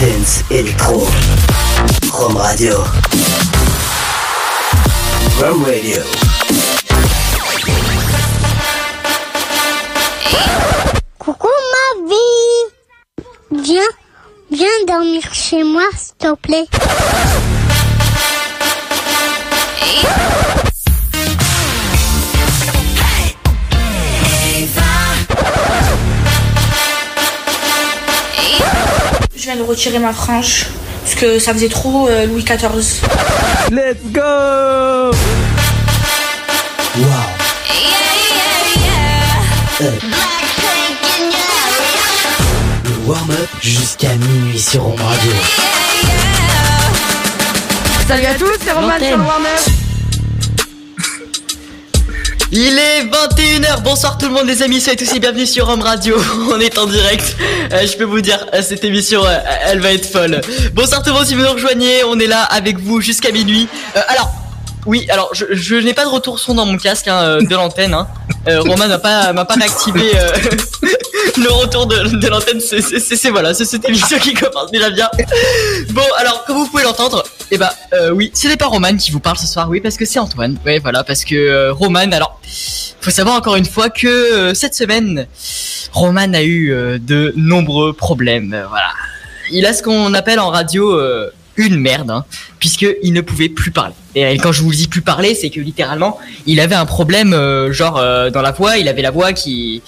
Dance Electro. Rome Radio. Rome Radio. Coucou ma vie Viens, viens dormir chez moi s'il te plaît. Je viens de retirer ma frange parce que ça faisait trop euh, Louis XIV. Let's go Wow. Le warm-up jusqu'à minuit sur Rome Radio. Salut à tous, c'est Roman sur le Warner. Il est 21h, bonsoir tout le monde les amis, soyez tous et bienvenue sur Home Radio, on est en direct, Euh, je peux vous dire, euh, cette émission, euh, elle va être folle. Bonsoir tout le monde si vous nous rejoignez, on est là avec vous jusqu'à minuit. Alors, oui, alors je, je n'ai pas de retour son dans mon casque hein, euh, de l'antenne, hein. Euh, Roman m'a pas, m'a pas réactivé euh, le retour de, de l'antenne, c'est, voilà, c'est cette émission qui commence déjà bien. Bon, alors comme vous pouvez l'entendre, eh bah euh, oui, ce n'est pas Roman qui vous parle ce soir, oui, parce que c'est Antoine. Ouais, voilà, parce que euh, Roman, alors, faut savoir encore une fois que euh, cette semaine, Roman a eu de nombreux problèmes. voilà, il a ce qu'on appelle en radio une merde, hein, puisque il ne pouvait plus parler. Et quand je vous dis plus parler, c'est que littéralement, il avait un problème, euh, genre euh, dans la voix, il avait la voix qui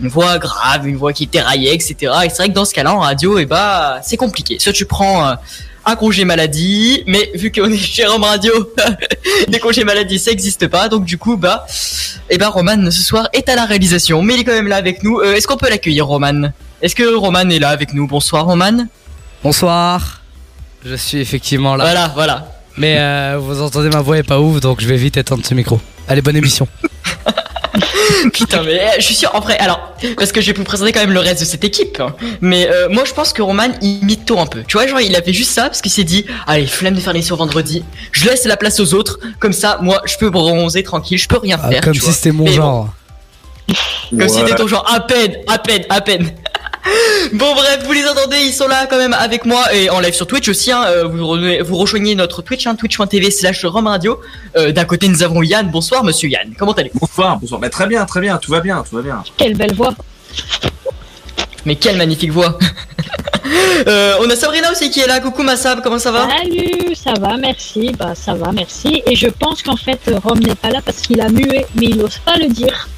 une voix grave, une voix qui déraillait, etc. Et c'est vrai que dans ce cas-là, en radio, et bah, c'est compliqué. Soit tu prends euh, un congé maladie, mais vu qu'on est chez Rome Radio, les congés maladie, ça existe pas. Donc du coup, bah, et bah, Roman ce soir est à la réalisation, mais il est quand même là avec nous. Est-ce qu'on peut l'accueillir, Roman? Est-ce que Roman est là avec nous? Bonsoir, Roman. Bonsoir. Je suis effectivement là. Voilà, voilà. Mais euh, vous entendez ma voix est pas ouf, donc je vais vite éteindre ce micro. Allez, bonne émission. Putain, mais euh, je suis sûr, en vrai, alors, parce que je vais vous présenter quand même le reste de cette équipe, hein. mais euh, moi je pense que Roman il mytho un peu. Tu vois, genre il a fait juste ça parce qu'il s'est dit, allez, flemme de faire l'émission vendredi, je laisse la place aux autres, comme ça, moi je peux bronzer tranquille, je peux rien Ah, faire. comme tu si c'était mon Mais bon, genre. comme si c'était ton genre, à peine, à peine, à peine. Bon bref, vous les entendez, ils sont là quand même avec moi et en live sur Twitch aussi. Hein, euh, vous, re- vous rejoignez notre Twitch, hein, twitch.tv slash Rome Radio. Euh, D'un côté nous avons Yann. Bonsoir Monsieur Yann. Comment allez-vous? Bonsoir, bonsoir. Bah, très bien, très bien, tout va bien, tout va bien. Quelle belle voix. Mais quelle magnifique voix Euh, On a Sabrina aussi qui est là, coucou ma Sab, comment ça va? Salut, ça va, merci. Bah, ça va, merci. Et je pense qu'en fait, Rome n'est pas là parce qu'il a mué, mais il n'ose pas le dire.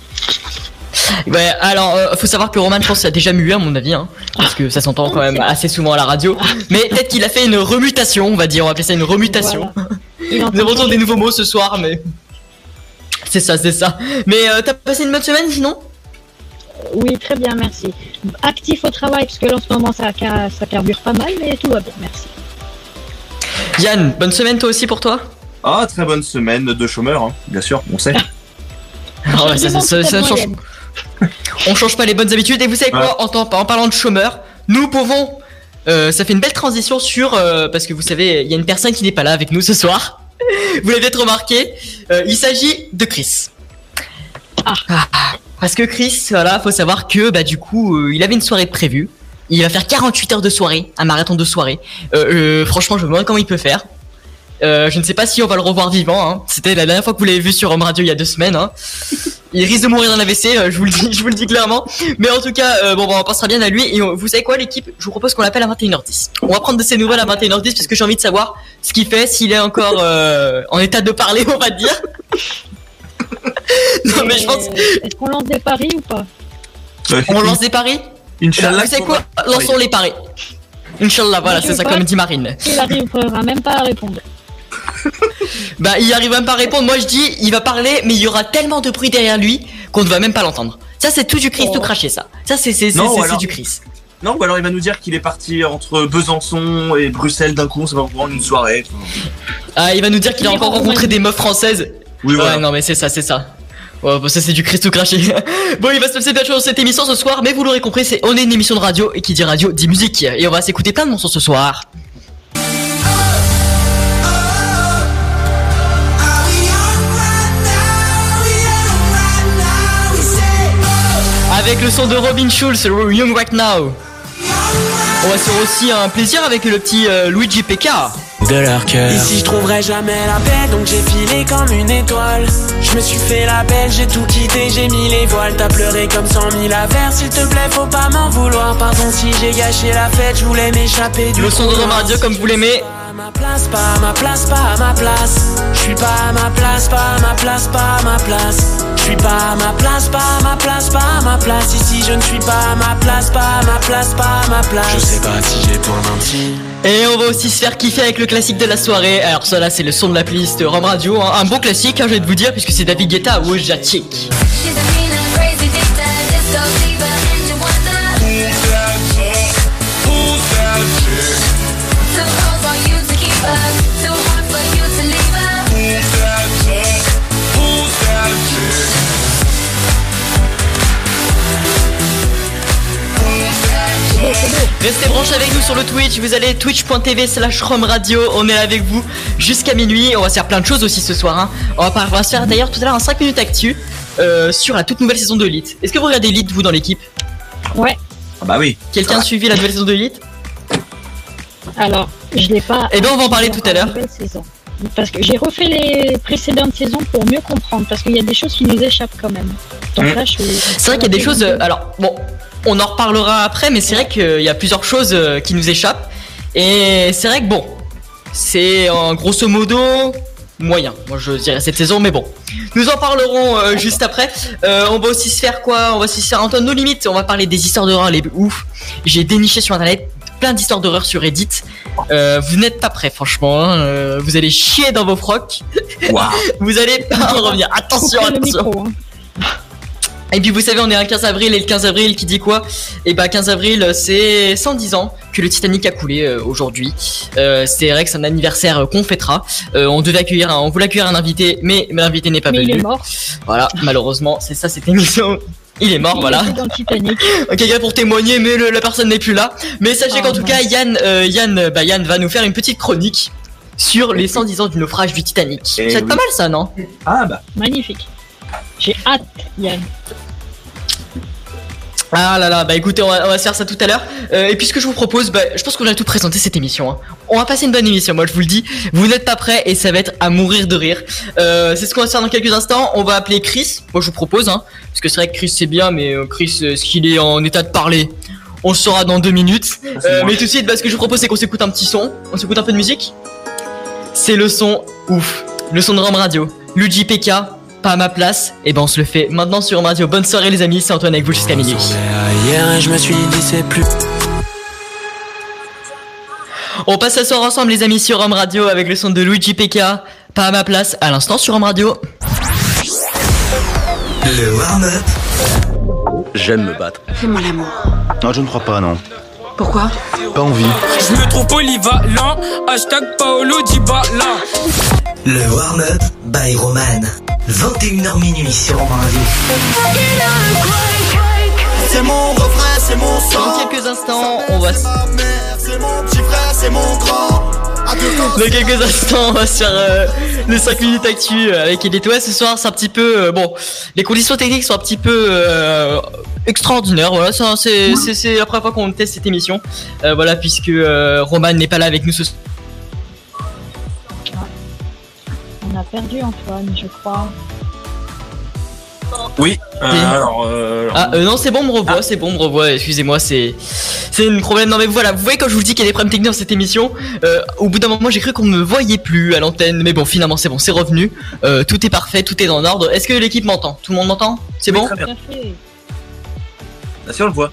Ouais, alors euh, faut savoir que Roman je pense a déjà mué à mon avis, hein, parce que ça s'entend quand même assez souvent à la radio. Mais peut-être qu'il a fait une remutation, on va dire, on va appeler ça une remutation. Nous avons toujours des nouveaux mots ce soir, mais... C'est ça, c'est ça. Mais euh, t'as passé une bonne semaine sinon? Oui, très bien, merci. Actif au travail, parce que là, en ce moment, ça, ca- ça carbure pas mal, mais tout va bien, merci. Yann, bonne semaine toi aussi pour toi? Ah, très bonne semaine de chômeur, hein, bien sûr, on sait. Ah ouais, ça, ça, ça, ça change. On change pas les bonnes habitudes. Et vous savez quoi en, temps- en parlant de chômeurs, nous pouvons. euh, ça fait une belle transition sur euh, parce que vous savez, il y a une personne qui n'est pas là avec nous ce soir. vous l'avez peut-être remarqué. Euh, il s'agit de Chris. Ah. Parce que Chris, voilà, faut savoir que bah du coup, euh, il avait une soirée prévue. Il va faire 48 heures de soirée, un marathon de soirée. Euh, euh, franchement, je me demande comment il peut faire. Euh, je ne sais pas si on va le revoir vivant. Hein. C'était la dernière fois que vous l'avez vu sur Home Radio il y a deux semaines. Hein. Il risque de mourir d'un AVC, euh, je vous le dis, je vous le dis clairement. Mais en tout cas, euh, bon, bon, on pensera bien à lui. Et on- vous savez quoi, l'équipe? Je vous propose qu'on l'appelle à 21h10. On va prendre de ses nouvelles à 21h10 parce que j'ai envie de savoir ce qu'il fait, s'il est encore euh, en état de parler, on va dire. non, mais je pense. Est-ce qu'on lance des paris ou pas? On lance des paris? Inch'Allah. Vous savez quoi? Lançons les paris. Inch'Allah, voilà, c'est ça comme dit Marine. Il arrivera même pas à répondre. Bah, il arrive même pas à répondre. Moi, je dis, il va parler, mais il y aura tellement de bruit derrière lui qu'on ne va même pas l'entendre. Ça, c'est tout du Chris Oh. tout craché, ça. Ça, c'est alors- du Chris. Non, ou alors il va nous dire qu'il est parti entre Besançon et Bruxelles d'un coup, ça va prendre une soirée. Ah, il va nous dire qu'il a encore rencontré des meufs françaises. Oui, voilà. Ouais, non, mais c'est ça, c'est ça. Ouais, bah, ça c'est du Christ tout craché. bon, il va se passer plein de choses dans cette émission ce soir, mais vous l'aurez compris, c'est on est une émission de radio et qui dit radio dit musique et on va s'écouter plein de morceaux ce soir. Avec le son de Robin Schulz, Young Right Now. On va se faire aussi un plaisir avec le petit euh, Luigi PK. de leur cœur. Ici je trouverai jamais la paix donc j'ai filé comme une étoile Je me suis fait la belle, j'ai tout quitté, j'ai mis les voiles T'as pleuré comme cent mille affaires, s'il te plaît faut pas m'en vouloir Pardon si j'ai gâché la fête, je voulais m'échapper du Le son de Radio comme vous l'aimez. Ma place, pas à ma place, pas à ma place Je suis pas à ma place, pas à ma place, pas à ma place Je suis pas à ma place, pas à ma place, pas à ma place Ici je ne suis pas à ma place, pas à ma place, pas à ma place Je sais pas si j'ai pour menti. Et on va aussi se faire kiffer avec le classique de la soirée. Alors ça là c'est le son de la playlist Rome Radio. hein. Un bon classique, hein, je vais te vous dire, puisque c'est David Guetta ou Restez branchés avec nous sur le Twitch, vous allez twitch.tv slash Radio, on est avec vous jusqu'à minuit, on va se faire plein de choses aussi ce soir. Hein. On, va, par- on va se faire d'ailleurs tout à l'heure un 5 minutes actu euh, sur la toute nouvelle saison de Elite. Est-ce que vous regardez Elite vous dans l'équipe? Ouais, Ah bah oui. Quelqu'un a suivi la nouvelle saison de Elite? Alors, je l'ai pas. Eh ben, on va en parler tout à l'heure. Parce que j'ai refait les précédentes saisons pour mieux comprendre, parce qu'il y a des choses qui nous échappent quand même. Donc Mm. là, je suis- C'est vrai qu'il y a des choses. euh, alors, bon, on en reparlera après, mais c'est vrai qu'il y a plusieurs choses euh, qui nous échappent. Et c'est vrai que bon, c'est en grosso modo moyen. Moi, je dirais cette saison, mais bon. Nous en parlerons euh, juste après. Euh, on va aussi se faire quoi? On va aussi se faire Antoine nos limites. On va parler des histoires d'horreur les ouf. J'ai déniché sur internet plein d'histoires d'horreur sur Reddit. Euh, vous n'êtes pas prêts, franchement. hein. Vous allez chier dans vos frocs. Waouh. Vous allez pas en revenir. Attention, attention. Et puis vous savez, on est un 15 avril et le 15 avril qui dit quoi? Et bah 15 avril, c'est 110 ans que le Titanic a coulé euh, aujourd'hui. Euh, c'est vrai que c'est un anniversaire euh, qu'on fêtera. Euh, on devait accueillir, un, on voulait accueillir un invité, mais l'invité n'est pas Mais il venu. est mort. Voilà, malheureusement, c'est ça cette émission. Il est mort, Il voilà. était dans le Titanic. Quelqu'un pour témoigner, mais le- la personne n'est plus là. Mais sachez Oh, qu'en tout mince. cas, Yann, euh, Yann, bah, Yann va nous faire une petite chronique sur les 110 ans du naufrage du Titanic. Eh c'est pas oui. mal ça, non? Ah bah. Magnifique. J'ai hâte, Yann. Ah là là, bah écoutez, on va, on va se faire ça tout à l'heure. Euh, et puis ce que je vous propose, bah, je pense qu'on va tout présenter cette émission. hein. On va passer une bonne émission, moi je vous le dis. Vous n'êtes pas prêts et ça va être à mourir de rire. Euh, c'est ce qu'on va se faire dans quelques instants. On va appeler Chris. Moi je vous propose, hein, parce que c'est vrai que Chris c'est bien, mais euh, Chris, est-ce qu'il est en état de parler? On le saura dans deux minutes. Euh, mais tout de suite, bah, ce que je vous propose, c'est qu'on s'écoute un petit son. On s'écoute un peu de musique. C'est le son ouf, le son de Rome Radio. Luigi PK, pas à ma place. Et ben on se le fait maintenant sur Radio. Bonne soirée les amis, c'est Antoine avec vous jusqu'à minuit. Hier et je me suis dit c'est plus On passe ce soir ensemble les amis sur Rome Radio avec le son de Luigi PK, pas à ma place, à l'instant sur Rome Radio. Le warm-up J'aime me battre. Fais-moi l'amour. Non, je ne crois pas, non. Pourquoi? Pas envie. Je me trouve polyvalent, hashtag Paolo Dybala. Le warm-up by Roman. 21h minuit sur Romain. C'est mon refrain, c'est mon Dans sang. quelques instants, on va c'est mon petit frère, c'est mon grand. À deux temps, dans quelques instants, on va se faire euh, les 5 minutes actu euh, avec Elite. Ouais, ce soir, c'est un petit peu euh, bon. Les conditions techniques sont un petit peu euh, extraordinaires. Voilà, c'est la première fois qu'on teste cette émission. Voilà, puisque Roman n'est pas là avec nous ce soir. On a perdu Antoine, je crois. Oui. euh, Oui. alors, euh, alors, Ah euh, non c'est bon on me revoit c'est bon on me revoit excusez-moi c'est c'est un problème non mais voilà vous voyez quand je vous dis qu'il y a des problèmes techniques dans cette émission euh, au bout d'un moment j'ai cru qu'on ne me voyait plus à l'antenne mais bon finalement c'est bon c'est revenu Euh, tout est parfait tout est en ordre est-ce que l'équipe m'entend? Tout le monde m'entend? C'est bon? très bien. Tout à fait. Bien sûr, on le voit.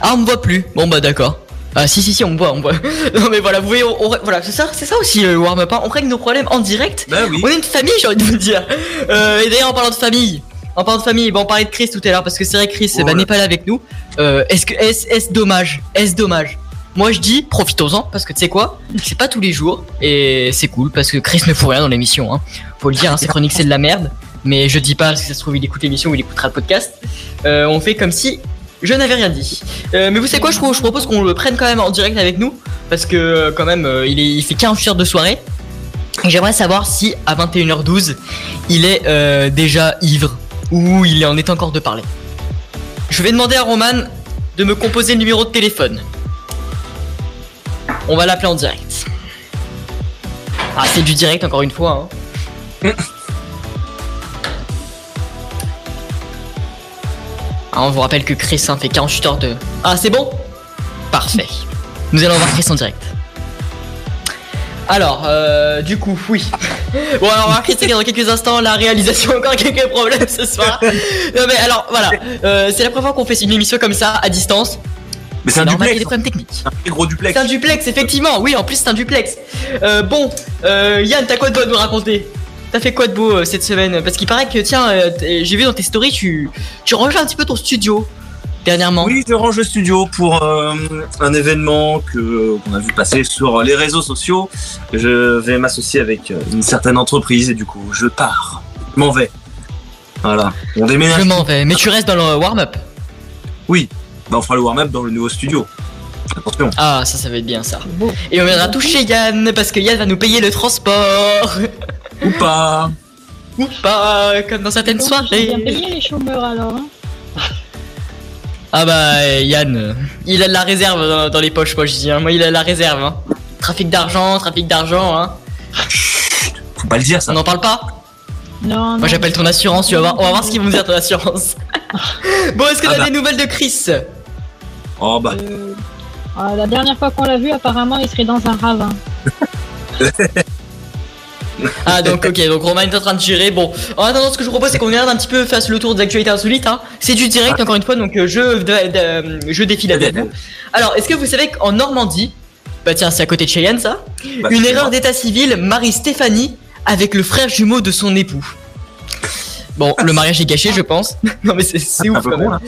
ah on me voit plus bon bah d'accord ah si si si on me voit on me voit non mais voilà vous voyez on- on- voilà c'est ça c'est ça aussi le warm up hein. on règle nos problèmes en direct Bah oui. on est une famille, j'ai envie de vous dire. Euh, et d'ailleurs, en parlant de famille, en parlant de famille, bon, on parlait de Chris tout à l'heure parce que c'est vrai Chris Oh bah, là. n'est pas là avec nous. Euh, est-ce que est-ce est-ce dommage Est-ce dommage? Moi, je dis profitons-en parce que tu sais quoi? C'est pas tous les jours et c'est cool parce que Chris ne fout rien dans l'émission. Hein. Faut le dire, hein, ses chroniques c'est de la merde. Mais je dis pas que ça se trouve il écoute l'émission ou il écoutera le podcast. Euh, on fait comme si je n'avais rien dit. Euh, mais vous savez quoi je, propose qu'on le prenne quand même en direct avec nous parce que euh, quand même euh, il, fait 15 heures de soirée. Et j'aimerais savoir si à 21h12 il est déjà ivre ou il en est encore de parler. Je vais demander à Roman de me composer le numéro de téléphone. On va l'appeler en direct. Ah, c'est du direct encore une fois. Hein. on vous rappelle que Chris hein, fait 48 heures de. Ah, c'est bon? Parfait. Nous allons voir Chris en direct. Alors, euh, du coup, oui. Bon, alors, on va voir Chris dans quelques instants. La réalisation a encore quelques problèmes ce soir. Non, mais alors, voilà. Euh, c'est la première fois qu'on fait une émission comme ça, à distance. Mais c'est un normal, il y a duplex. des problèmes techniques. Un très gros duplex. C'est un duplex, effectivement. Oui, en plus, c'est un duplex. Euh, bon, euh, Yann, t'as quoi de beau à nous raconter? T'as fait quoi de beau euh, cette semaine? Parce qu'il paraît que, tiens, euh, t- j'ai vu dans tes stories, tu, tu ranges un petit peu ton studio dernièrement. Oui, je range le studio pour euh, un événement que qu'on a vu passer sur les réseaux sociaux. Je vais m'associer avec euh, une certaine entreprise et du coup, je pars. Je m'en vais. Voilà. On déménage. Je m'en vais, mais tu restes dans le warm-up? Oui. Bah, on fera le warm-up dans le nouveau studio. Attention. Ah, ça, ça va être bien ça. Et on viendra toucher Yann parce que Yann va nous payer le transport. Ou pas. Ou pas, comme dans certaines bien soirées. payés les chômeurs alors. Hein Ah bah Yann, il a de la réserve dans, dans les poches, moi je dis. hein. Moi il a de la réserve. Hein. Trafic d'argent, trafic d'argent. Hein. Faut pas le dire ça. On n'en parle pas non, non. Moi j'appelle ton assurance, tu vas voir. On va voir ce qu'ils vont me dire ton assurance. bon, est-ce que Ah t'as bah. des nouvelles de Chris? Oh bah. Euh, ah, la dernière fois qu'on l'a vu, apparemment, il serait dans un ravin. Ah donc ok, donc Romain est en train de gérer. Bon, en attendant, ce que je vous propose, c'est qu'on regarde un petit peu fasse le tour des actualités insolites. Hein. C'est du direct encore une fois, donc euh, je de- de- je défile avec vous. Alors, est-ce que vous savez qu'en Normandie, bah tiens, c'est à côté de Cheyenne ça, Bah, une erreur d'état civil marie Stéphanie avec le frère jumeau de son époux. Bon, le mariage est gâché, je pense. non mais c'est ouf quand même.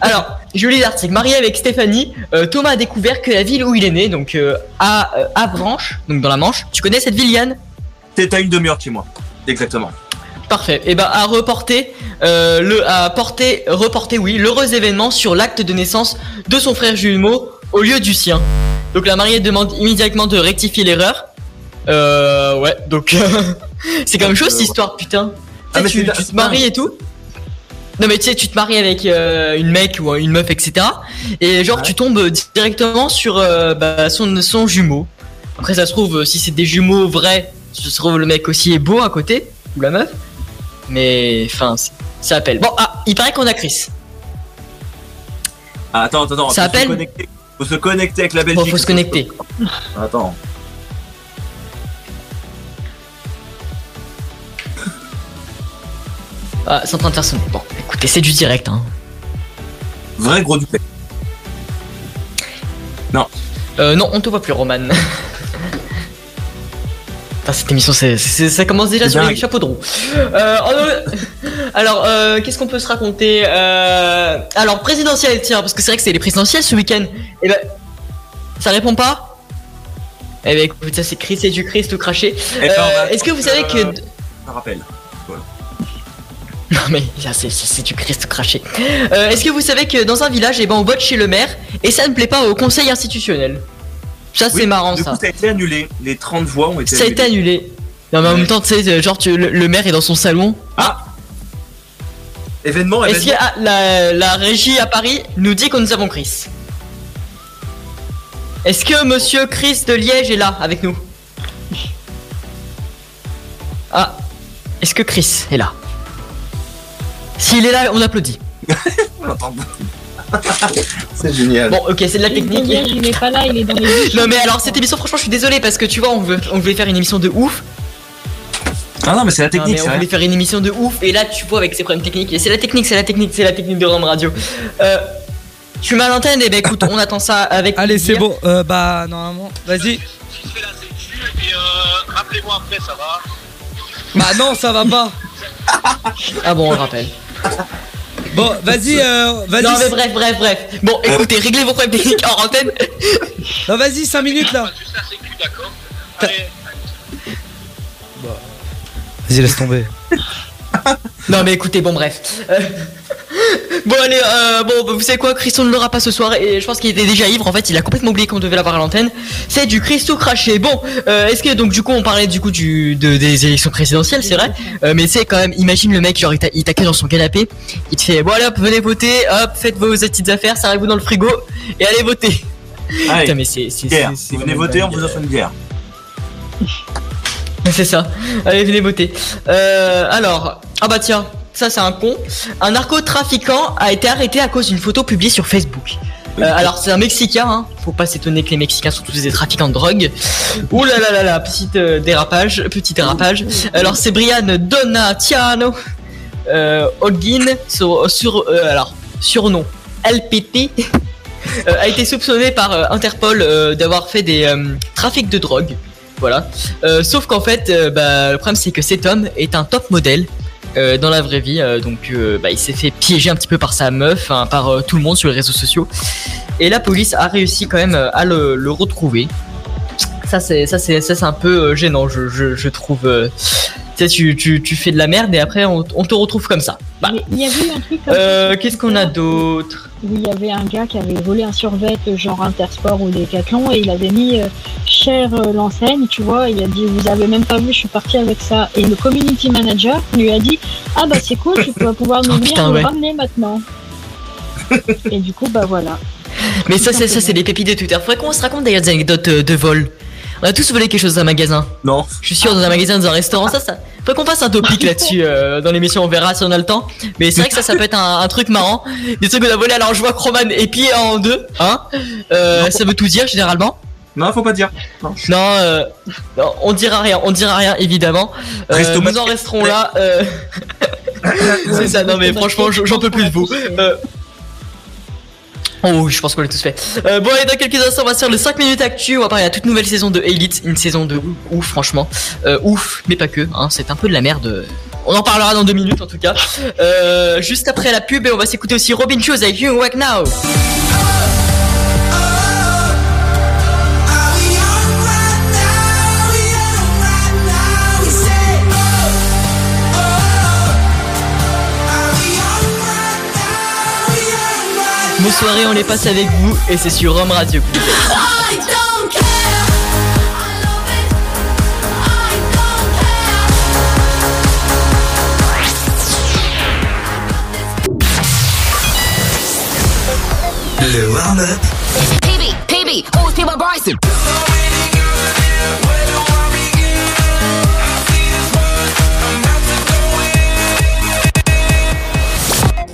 Alors, je lis l'article. Marié avec Stéphanie, euh, Thomas a découvert que la ville où il est né, donc euh, à euh, Avranches, donc dans la Manche. Tu connais cette ville, Yann? T'es à une demi-heure de chez moi. Exactement. Parfait. Et ben à reporter euh, le à porter reporter oui l'heureux événement sur l'acte de naissance de son frère jumeau au lieu du sien. Donc la mariée demande immédiatement de rectifier l'erreur. Euh ouais donc c'est quand même chaud cette histoire putain. Ah, Tu tu te maries et tout. Non mais tu sais tu te maries avec euh, une mec ou une meuf etc. Et genre Ouais. tu tombes directement sur euh, bah, son son jumeau. Après ça se trouve si c'est des jumeaux vrais, se trouve le mec aussi est beau à côté ou la meuf. Mais enfin, ça appelle. Bon, ah, il paraît qu'on a Chris. Ah, attends, attends, attends. Ça faut appelle Se. Faut se connecter avec la Bon, Belgique. faut se connecter. Attends. Ah, c'est en train de faire sonner. Bon, écoutez, c'est du direct. Hein. Vrai gros duplex. Euh, non, on te voit plus, Roman. Putain, cette émission, c'est, c'est- ça commence déjà sur les chapeaux de roue. Euh, alors, euh, qu'est-ce qu'on peut se raconter euh, Alors, présidentielle, tiens, parce que c'est vrai que c'est les présidentielles ce week-end. Et ben, ça répond pas? Eh ben, écoute, ça c'est Chris et du Chris tout craché. Eh ben, Euh, est-ce que vous savez que. Ça rappelle. Non mais ça, c'est du Christ craché. Est-ce que vous savez que dans un village, eh ben, on vote chez le maire et ça ne plaît pas au conseil institutionnel? Ça c'est Oui, marrant du ça. coup, ça a été annulé. Les 30 voix ont été Ça a été annulé. Non mais en Ouais. même temps, tu sais, genre tu- le, le maire est dans son salon. Ah Événement, Est-ce événement. que ah, la, la régie à Paris nous dit que nous avons Chris Est-ce que Monsieur Chris de Liège est là avec nous Ah, est-ce que Chris est là? S'il est là, on applaudit. Attends. C'est génial. Bon, ok, c'est de la technique. Il est pas là, il est dans les. Non mais alors cette émission franchement je suis désolé parce que tu vois on veut on voulait faire une émission de ouf Ah non, mais c'est la Non, technique, mais c'est on voulait faire une émission de ouf et là tu vois avec ces problèmes techniques et c'est la technique c'est la technique c'est la technique de Rome Radio euh, Tu m'as l'antenne et ben écoute on attend ça avec Allez, c'est bon. Euh, bah, normalement, vas-y. Rappelez-moi après, ça va Bah, non, ça va pas. Ah bon on le rappelle Bon, vas-y, euh, vas-y. Non mais bref bref bref Bon écoutez réglez vos problèmes techniques en antenne Non, vas-y, 5 minutes là. Vas-y, laisse tomber. Non mais écoutez, bon bref. Euh, Bon allez, euh, bon vous savez quoi, Christo ne l'aura pas ce soir et je pense qu'il était déjà ivre. En fait, il a complètement oublié qu'on devait l'avoir à l'antenne. C'est du Christo craché. Bon, euh, est-ce que donc du coup on parlait du coup du de, des élections présidentielles, c'est vrai. Euh, mais c'est quand même, imagine le mec genre il t'a- il dans son canapé, il te fait bon allez hop venez voter, hop faites vos petites affaires, serrez-vous dans le frigo et allez voter. Allez, Putain, mais c'est venez voter, on vous offre une bière. C'est ça. Allez, venez voter. Euh, alors, ah bah tiens, ça c'est un con. Un narcotrafiquant a été arrêté à cause d'une photo publiée sur Facebook. Euh, alors c'est un Mexicain, hein. faut pas s'étonner que les Mexicains sont tous des trafiquants de drogue. Ouh là là là là, petit euh, dérapage, petit dérapage. Alors c'est Brian Donatiano euh, Holguin sur, sur euh, alors surnom LPT euh, a été soupçonné par Interpol d'avoir fait des trafics de drogue. Voilà. Sauf qu'en fait, bah, le problème c'est que cet homme est un top modèle euh, dans la vraie vie. euh, donc euh, bah, il s'est fait piéger un petit peu par sa meuf, hein, par tout le monde sur les réseaux sociaux. Et la police a réussi quand même à le, le retrouver. Ça c'est ça c'est ça c'est un peu gênant, je, je, je trouve. tu sais, tu, fais de la merde et après on, on te retrouve comme ça. Bah, Il y avait eu un truc comme ça. Qu'est-ce qu'on a d'autre? Où il y avait un gars qui avait volé un survêt genre Intersport ou Decathlon et il avait mis euh, cher euh, l'enseigne, tu vois, il a dit vous avez même pas vu, je suis parti avec ça et le community manager lui a dit ah bah c'est cool, tu vas pouvoir nous Oh, venir nous ouais. ramener maintenant. et du coup bah voilà. Mais ça, c'est ça, c'est des pépites de Twitter. Faudrait qu'on se raconte d'ailleurs des anecdotes euh, de vol. On a tous volé quelque chose dans un magasin. Non. Je suis sûr dans un magasin, dans un restaurant. Ça, ça. Faudrait qu'on fasse un topic là-dessus euh, dans l'émission. On verra si on a le temps. Mais c'est vrai que ça, ça peut être un, un truc marrant. Des trucs qu'on a volé. Alors je vois que Roman est plié en deux. Hein euh, Ça veut tout dire généralement. Non, faut pas dire. Non. Non, euh, non, on dira rien. On dira rien évidemment. Euh, nous en resterons là. euh, c'est ça. Non mais franchement, j'en peux plus de vous. Oh je pense qu'on l'a tous fait. Euh, bon, allez, dans quelques instants, on va faire le 5 minutes actu. On va parler de la toute nouvelle saison de Elite. Une saison de ouf, franchement. Euh, ouf, mais pas que. Hein, c'est un peu de la merde. On en parlera dans deux minutes, en tout cas. Euh, juste après la pub, et on va s'écouter aussi Robin Shoes avec You Wack Now. Nos soirées, on les passe avec vous, et c'est sur Rome Radio. Le warm-up PB, PB, who's Bryson?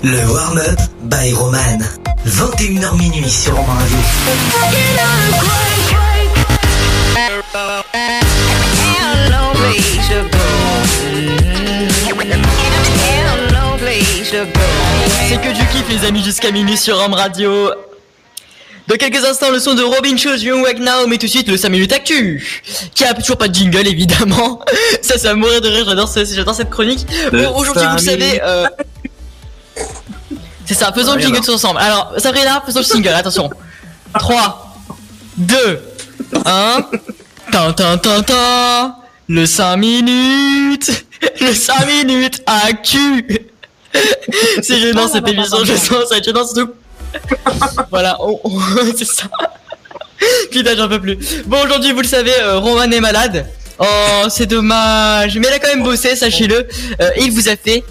Le warm-up by Roman. 21h minuit sur Romain Radio. C'est que du kiff, les amis, jusqu'à minuit sur Rome Radio. Dans quelques instants, le son de Robin Shows, Young Wag Now, mais tout de suite le 5 minutes actu. Qui a toujours pas de jingle, évidemment. Ça, ça va mourir de rire, j'adore j'adore cette chronique. Bon, Aujourd'hui, vous le savez, euh, c'est ça, faisons le jingle à- tous ensemble. Alors, Sabrina, faisons le single, attention. 3, 2, 1. Tin, tin, tin, tin. Le 5 minutes. Le 5 minutes actu. C'est gênant cette émission, je sens, ça gênant surtout. voilà, on- on- c'est ça. Putain, j'en peux plus. Bon, aujourd'hui, vous le savez, euh, Roman est malade. Oh, c'est dommage. Mais elle a quand même bossé, sachez-le. Euh, il vous a fait,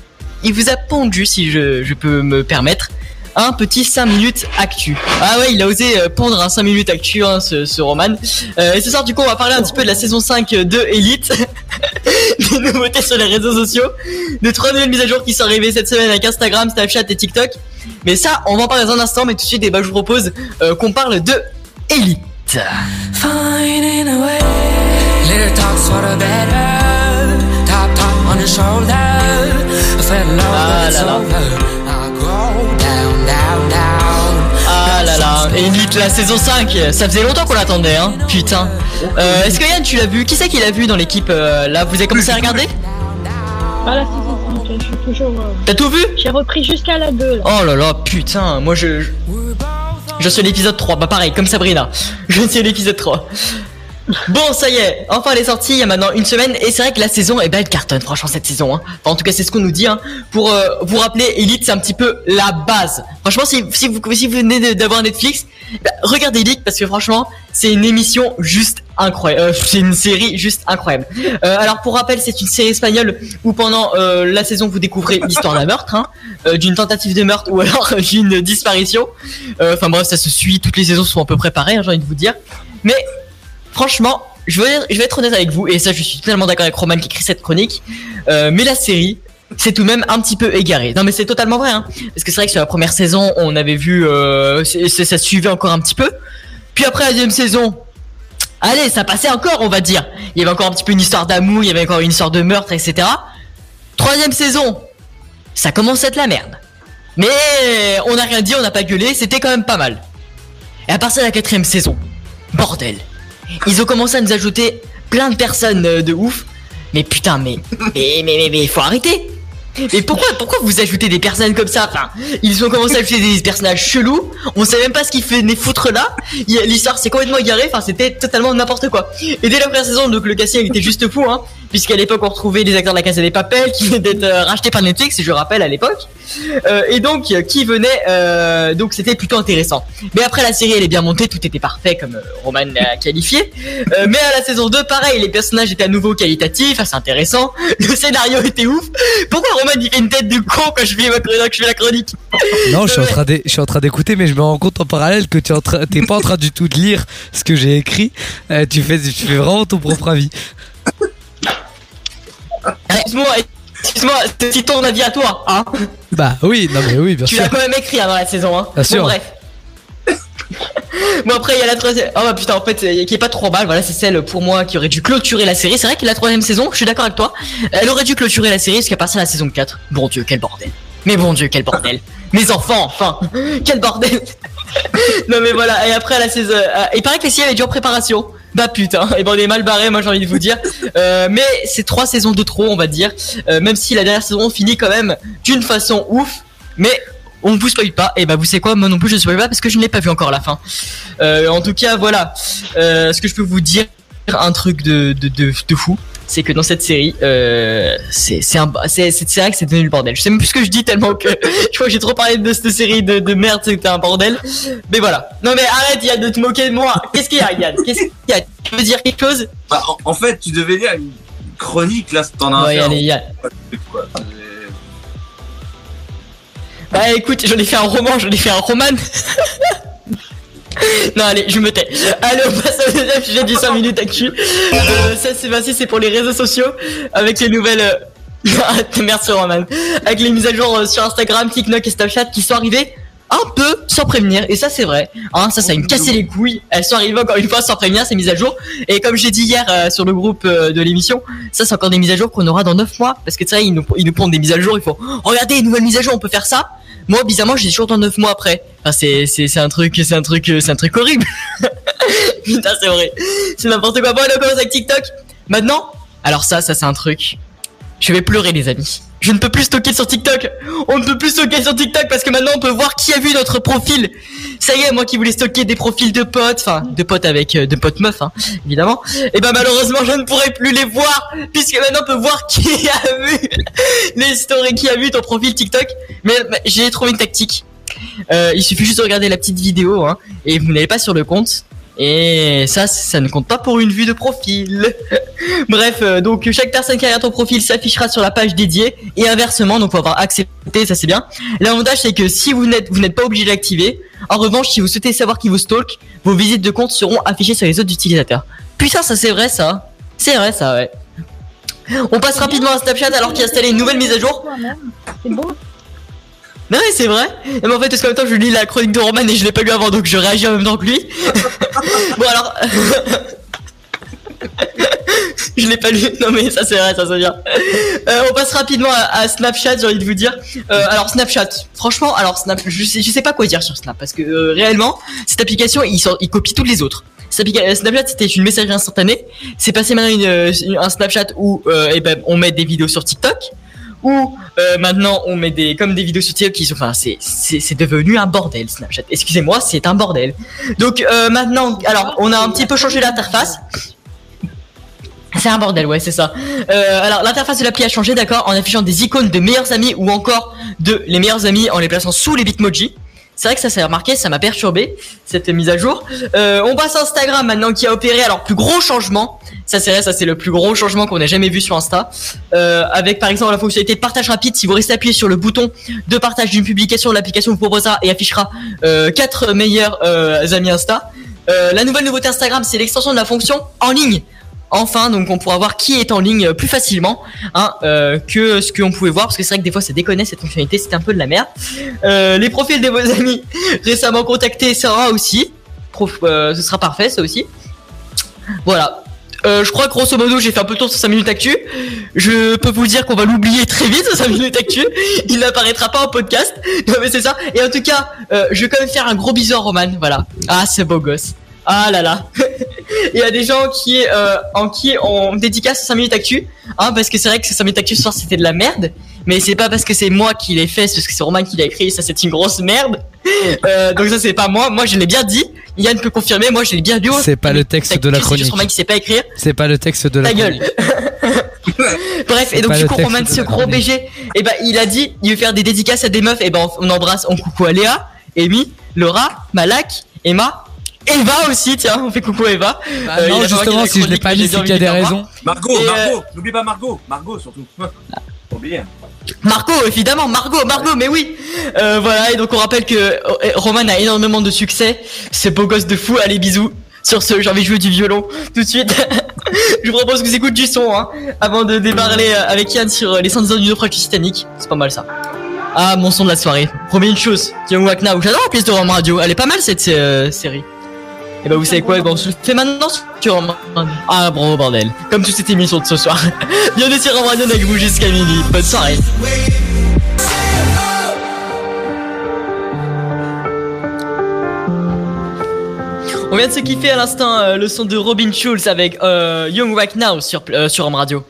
il vous a pondu, si je, je peux me permettre, un petit 5 minutes actu. Ah ouais, il a osé euh, pondre un 5 minutes actu, hein, ce, ce Roman. Euh, et ce soir, du coup, on va parler un petit peu de la saison 5 de Elite. des nouveautés sur les réseaux sociaux. De trois nouvelles mises à jour qui sont arrivées cette semaine avec Instagram, Snapchat et TikTok. Mais ça, on va en parler dans un instant, mais tout de suite, eh ben, je vous propose euh, qu'on parle de Elite. Finding a way. Little talk sort of better. Top top on the shoulder. Ah là là. over. I go down, down, down. Ah là là, Elite la saison 5, ça faisait longtemps qu'on l'attendait, hein. Putain. Euh, Est-ce que Yann, tu l'as vu? Qui c'est qui l'a vu dans l'équipe euh, là? Vous avez commencé à regarder? Ah la saison 5, je suis toujours. euh, T'as tout vu? J'ai repris jusqu'à la 2 là. Oh là là, putain, moi je. Je, je suis à l'épisode 3, bah pareil, comme Sabrina. Je suis à l'épisode 3. Bon, ça y est, enfin elle est sortie il y a maintenant une semaine et c'est vrai que la saison est belle cartonne, franchement cette saison. Hein. Enfin, en tout cas, c'est ce qu'on nous dit. Hein. Pour euh, vous rappeler, Elite c'est un petit peu la base. Franchement, si, si vous si vous venez d'avoir Netflix, bah, regardez Elite parce que franchement, c'est une émission juste incroyable. Euh, c'est une série juste incroyable. Euh, alors pour rappel, c'est une série espagnole où pendant euh, la saison vous découvrez l'histoire d'un meurtre, hein, euh, d'une tentative de meurtre ou alors d'une disparition. Euh, Enfin bref, ça se suit. Toutes les saisons sont à peu près pareilles, hein, j'ai envie de vous dire. Mais franchement, je vais, être honnête avec vous, et ça je suis totalement d'accord avec Roman qui écrit cette chronique, euh, mais la série, c'est tout de même un petit peu égaré. Non mais c'est totalement vrai, hein, parce que c'est vrai que sur la première saison, on avait vu, euh, ça suivait encore un petit peu, puis après la deuxième saison, allez, ça passait encore, on va dire. Il y avait encore un petit peu une histoire d'amour, il y avait encore une histoire de meurtre, etc. Troisième saison, ça commence à être la merde. Mais on n'a rien dit, on n'a pas gueulé, c'était quand même pas mal. Et à partir de la quatrième saison, bordel. Ils ont commencé à nous ajouter plein de personnes euh, de ouf. Mais putain, mais mais mais mais, mais faut arrêter. Mais pourquoi pourquoi vous ajoutez des personnes comme ça? Enfin, ils ont commencé à ajouter des personnages chelous. On sait même pas ce qu'ils venaient foutre là. L'histoire c'est complètement égaré. Enfin, c'était totalement n'importe quoi. Et dès la première saison, donc le casting était juste fou, hein. Puisqu'à l'époque on retrouvait les acteurs de la Casa des Papels qui venaient d'être euh, rachetés par Netflix, je rappelle à l'époque. Euh, et donc euh, qui venait, euh, donc c'était plutôt intéressant. Mais après la série elle est bien montée, tout était parfait comme Roman l'a qualifié. Euh, mais à la saison 2 pareil, les personnages étaient à nouveau qualitatifs, assez intéressant. Le scénario était ouf. Pourquoi Roman il fait une tête de con quand je fais, ma, je fais la chronique Non, je suis en train d'é- je suis en train d'écouter, mais je me rends compte en parallèle que tu es en train, t'es pas en train du tout de lire ce que j'ai écrit. Tu fais, tu fais vraiment ton propre avis. Excuse-moi, excuse-moi, c'est ton avis à toi, hein Bah oui, non mais oui, bien Tu sûr. l'as quand même écrit hein, dans la saison, hein. Bien sûr. Bon, bref. bon après il y a la troisième. Oh bah putain en fait euh, qui est pas trop mal. Voilà c'est celle pour moi qui aurait dû clôturer la série. C'est vrai que la troisième saison, je suis d'accord avec toi. Elle aurait dû clôturer la série jusqu'à passer à la saison 4 Bon Dieu quel bordel. Mais bon Dieu quel bordel. Mes enfants enfin quel bordel. non mais voilà et après la saison. euh, il paraît que les séries avaient dû en préparation. Bah putain, et ben on est mal barré, moi j'ai envie de vous dire. Euh, mais c'est trois saisons de trop, on va dire. Euh, même si la dernière saison finit quand même d'une façon ouf, mais on vous spoil pas. Et bah vous savez quoi, moi non plus je ne spoil pas parce que je n'ai pas vu encore la fin. Euh, en tout cas voilà, ce que je peux vous dire, un truc de de de, de fou. C'est que dans cette série, euh, c'est un vrai que c'est devenu le bordel. Je sais même plus ce que je dis tellement que je crois que j'ai trop parlé de cette série de, de merde, c'était un bordel. Mais voilà. Non mais arrête Yann de te moquer de moi. Qu'est-ce qu'il y a Yann? Qu'est-ce qu'il y a? Tu veux dire quelque chose? Bah, en, en fait, tu devais lire une chronique là, t'en as un Ouais, faire. allez, Yann. Bah écoute, j'en ai fait un roman, j'en ai fait un roman. non allez, je me tais. Allez, on passe au deuxième sujet du 5 minutes actu. Euh, ça c'est c'est pour les réseaux sociaux avec les nouvelles. euh, Merci Roman. Avec les mises à jour euh, sur Instagram, TikTok et Snapchat qui sont arrivées un peu sans prévenir et ça c'est vrai. Hein, ça ça me cassé les couilles. Elles sont arrivées encore une fois sans prévenir ces mises à jour et comme j'ai dit hier euh, sur le groupe euh, de l'émission, ça c'est encore des mises à jour qu'on aura dans 9 mois parce que tu sais ils nous ils nous pondent des mises à jour, il faut regardez une nouvelle mise à jour, on peut faire ça. Moi bizarrement j'ai toujours dans 9 mois après. Enfin c'est c'est c'est un truc c'est un truc c'est un truc horrible. Putain c'est vrai. C'est n'importe quoi. Bon on commence avec TikTok. Maintenant, alors ça ça c'est un truc. Je vais pleurer les amis. Je ne peux plus stocker sur TikTok. On ne peut plus stocker sur TikTok parce que maintenant on peut voir qui a vu notre profil. Ça y est, moi qui voulais stocker des profils de potes, enfin de potes avec euh, de potes meufs, hein, évidemment. Et ben malheureusement je ne pourrai plus les voir puisque maintenant on peut voir qui a vu les stories, qui a vu ton profil TikTok. Mais, mais j'ai trouvé une tactique. Euh, il suffit juste de regarder la petite vidéo hein, et vous n'allez pas sur le compte. Et ça, ça ne compte pas pour une vue de profil. Bref, euh, donc chaque personne qui a ton profil s'affichera sur la page dédiée et inversement, donc faut avoir accepté, ça c'est bien. L'avantage c'est que si vous n'êtes vous n'êtes pas obligé de l'activer. En revanche, si vous souhaitez savoir qui vous stalk, vos visites de compte seront affichées sur les autres utilisateurs. Putain, ça c'est vrai ça. C'est vrai ça, ouais. On passe rapidement à Snapchat alors qu'il a installé une nouvelle mise à jour. Mais c'est vrai. Mais en fait parce qu'en même temps je lis la chronique de Roman et je l'ai pas lu avant donc je réagis en même temps que lui. bon alors. je l'ai pas lu. Non mais ça c'est vrai, ça c'est bien. Euh, on passe rapidement à, Snapchat, j'ai envie de vous dire. Euh, alors Snapchat, franchement, alors Snap, je sais, sais pas quoi dire sur Snap parce que euh, réellement cette application il, copie toutes les autres. Snapchat c'était une messagerie instantanée. C'est passé maintenant une, un Snapchat où eh ben, on met des vidéos sur TikTok où euh, maintenant on met des comme des vidéos sur TikTok qui sont enfin c'est c'est c'est devenu un bordel Snapchat. Excusez-moi, c'est un bordel. Donc euh, maintenant alors on a un petit peu changé l'interface. C'est un bordel, ouais, c'est ça. Euh, alors, l'interface de l'appli a changé, d'accord, en affichant des icônes de meilleurs amis ou encore de les meilleurs amis en les plaçant sous les bitmojis. C'est vrai que ça s'est remarqué, ça m'a perturbé cette mise à jour. Euh, on passe Instagram maintenant qui a opéré alors plus gros changement. Ça c'est vrai, ça c'est le plus gros changement qu'on ait jamais vu sur Insta. Euh, avec par exemple la fonctionnalité de partage rapide. Si vous restez appuyé sur le bouton de partage d'une publication, l'application vous proposera et affichera euh, quatre meilleurs euh, amis Insta. La nouvelle nouveauté Instagram, c'est l'extension de la fonction en ligne. Enfin, donc on pourra voir qui est en ligne plus facilement hein, euh, que ce qu'on pouvait voir, parce que c'est vrai que des fois ça déconnait cette fonctionnalité, c'était un peu de la merde. Euh, les profils de vos amis récemment contactés sera aussi, Prof- euh, ce sera parfait ça aussi. Voilà. Euh, je crois que grosso modo j'ai fait un peu tour sur 5 minutes actu. Je peux vous dire qu'on va l'oublier très vite ce 5 minutes actu. Il n'apparaîtra pas en podcast. Mais c'est ça. Et en tout cas, je vais quand même faire un gros bisou à Roman. Voilà. Ah c'est beau gosse. Ah là là. Il y a des gens qui euh, en qui on dédicace 5 minutes actu. Hein, parce que c'est vrai que ce 5 minutes actu ce soir c'était de la merde. Mais c'est pas parce que c'est moi qui l'ai fait, c'est parce que c'est Roman qui l'a écrit. Ça c'est une grosse merde. Euh, donc ça c'est pas moi. Moi je l'ai bien dit. Yann peut confirmer. Moi je l'ai bien dit. C'est pas le texte de la C'est chronique. Roman qui sait pas écrire. C'est pas le texte de la Ta gueule. Bref, et C'est donc du coup, Roman, de ce gros. BG, et ben il a dit, il veut faire des dédicaces à des meufs, et ben on embrasse, on coucou à Léa, Amy, Laura, Malak, Emma, Eva aussi, tiens, on fait coucou à Eva. Bah Euh, non, justement, si je l'ai pas mis, c'est qu'il y a de des raisons. Margot, Et, euh, Margot, n'oublie pas Margot, Margot surtout. Oublier. Margot, évidemment, Margot, Margot, mais oui. Euh, voilà, et donc on rappelle que euh, Roman a énormément de succès. C'est beau gosse de fou. Allez, bisous. Sur ce, j'ai envie de jouer du violon tout de suite. Je vous propose que vous écoutez du son, hein, avant de démarrer euh, avec Yann sur les 110 ans du naufrage Titanic. C'est pas mal ça. Ah, mon son de la soirée. Premier une chose, Wack Now. J'adore la pièce de Rome Radio. Elle est pas mal cette euh, série. Et bah vous savez quoi, bon, on se le fait maintenant sur. Ah bravo bordel. Comme toute cette émission de ce soir. Bienvenue sur Radio avec vous jusqu'à minuit. Bonne soirée. On vient de se kiffer à l'instant euh, le son de Robin Schulz avec euh, Young Wack Now sur, euh, sur Home Radio.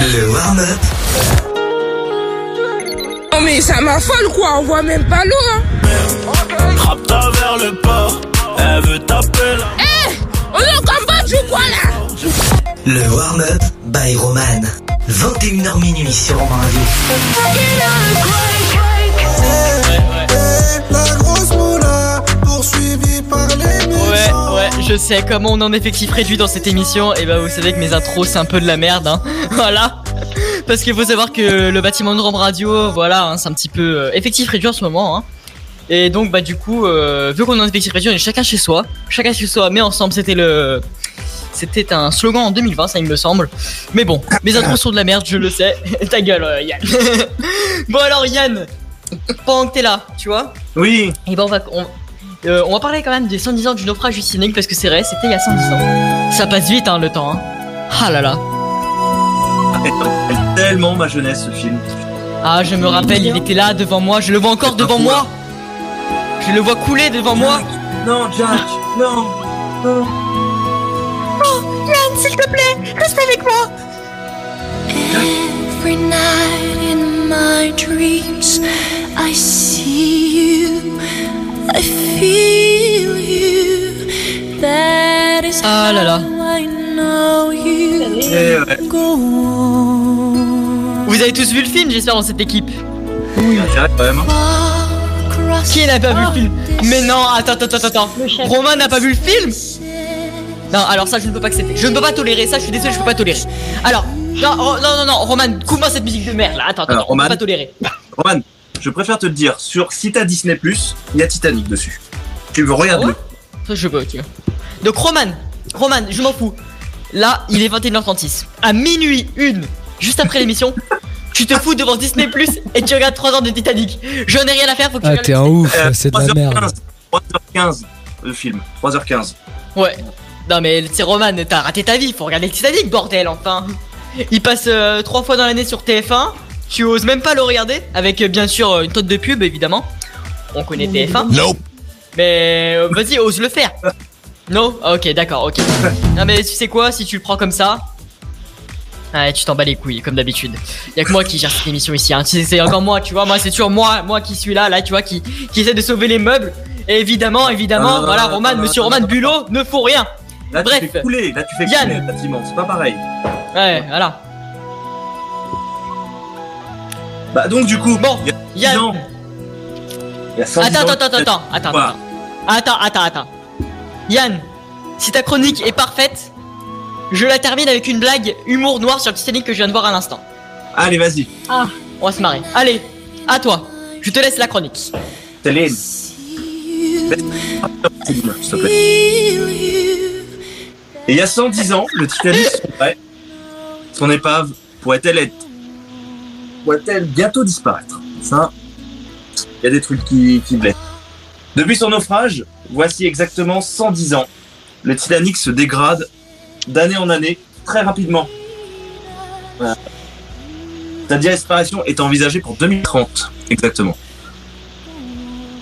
Le mais ça m'affole quoi, on voit même pas l'eau hein Frappe-toi vers le port, elle veut taper là. Eh On est en Cambodge ou quoi là? Le warm-up by Roman. 21h minuit sur Romain Radio. La grosse moula, poursuivie par les Ouais, ouais, je sais comment on est en effectif réduit dans cette émission. Et bah, vous savez que mes intros, c'est un peu de la merde, hein. Voilà. Parce qu'il faut savoir que le bâtiment de Rome Radio, voilà, hein, c'est un petit peu euh, effectif réduit en ce moment, hein. Et donc, bah, du coup, euh, vu qu'on est en effectif réduit, on est chacun chez soi. Chacun chez soi, mais ensemble, c'était le. C'était un slogan en 2020, ça il me semble. Mais bon, mes intros sont de la merde, je le sais. Ta gueule, euh, Yann. bon, alors, Yann, pendant que t'es là, tu vois, Oui. et ben on va, on, euh, on va parler quand même des 110 ans du naufrage du Titanic parce que c'est vrai, c'était il y a 110 ans. Ça passe vite hein, le temps. Hein. Ah là là. Elle tellement ma jeunesse ce film. Ah je me rappelle, il était là devant moi, je le vois encore devant moi. Je le vois couler devant moi. Non, Jack, non, non. Oh, Yann, s'il te plaît, reste avec moi. Every night in my dreams, I see you, I feel you. That is Ah là là. Eh ouais. On. Vous avez tous vu le film, j'espère, dans cette équipe. Il y a intérêt quand même. hein. Qui n'a pas vu le film Mais non, attends, attends, attends, attends. Romain n'a pas vu le film Non, alors ça, je ne peux pas accepter. Je ne peux pas tolérer ça, je suis désolé, je peux pas tolérer. Alors, non, oh, non, non, non, Roman, coupe-moi cette musique de merde là. Attends, attends, Alors, on peut Roman. pas tolérer. Roman, je préfère te le dire, sur si t'as Disney+, il y a Titanic dessus. Tu veux regarder Ça, je peux, tu vois. Donc, Roman, Roman, je m'en fous. Là, il est 21h36. À minuit une, juste après l'émission, tu te fous devant Disney Plus et tu regardes 3 heures de Titanic. Je n'ai rien à faire, faut que tu Ah, regardes t'es un ouf, Euh, c'est de la 3h15, merde. 3h15 le film, 3h15. Ouais. Non mais c'est Roman, t'as raté ta vie, faut regarder le Titanic, bordel, enfin. Il passe euh, trois fois dans l'année sur TF1, tu oses même pas le regarder, avec euh, bien sûr euh, une tonne de pub évidemment. On connaît TF1. Nope. Mais euh, vas-y, ose le faire. Non Ah, Ok, d'accord, ok. non mais tu sais quoi, si tu le prends comme ça... Ouais, tu t'en bats les couilles, comme d'habitude. Y'a que moi qui gère cette émission ici, hein. C'est encore moi, tu vois, moi c'est toujours moi, moi qui suis là, là, tu vois, qui, qui essaie de sauver les meubles. Et évidemment, évidemment, Ah, voilà, ah, Roman, ah, monsieur ah, Roman ah, Bulot ne faut rien. Là, Bref. tu fais couler, là, tu fais Yann. couler le bâtiment, c'est pas pareil. Ouais, voilà. Bah, donc, du coup, Bon, il y a Yann. 10 ans. Il y a 110 Attends, ans, attends, attends, attends, attends, attends, attends, attends, attends. Yann, si ta chronique est parfaite, je la termine avec une blague humour noir sur le Titanic que je viens de voir à l'instant. Allez, vas-y. Ah, On va se marrer. Allez, à toi. Je te laisse la chronique. Céline. Et il y a 110 ans, le Titanic sombrait. Son épave pourrait-elle être. pourrait-elle bientôt disparaître? Ça, il y a des trucs qui, qui blessent. Depuis son naufrage, voici exactement 110 ans. Le Titanic se dégrade d'année en année très rapidement. Voilà. Sa disparition est envisagée pour 2030, exactement.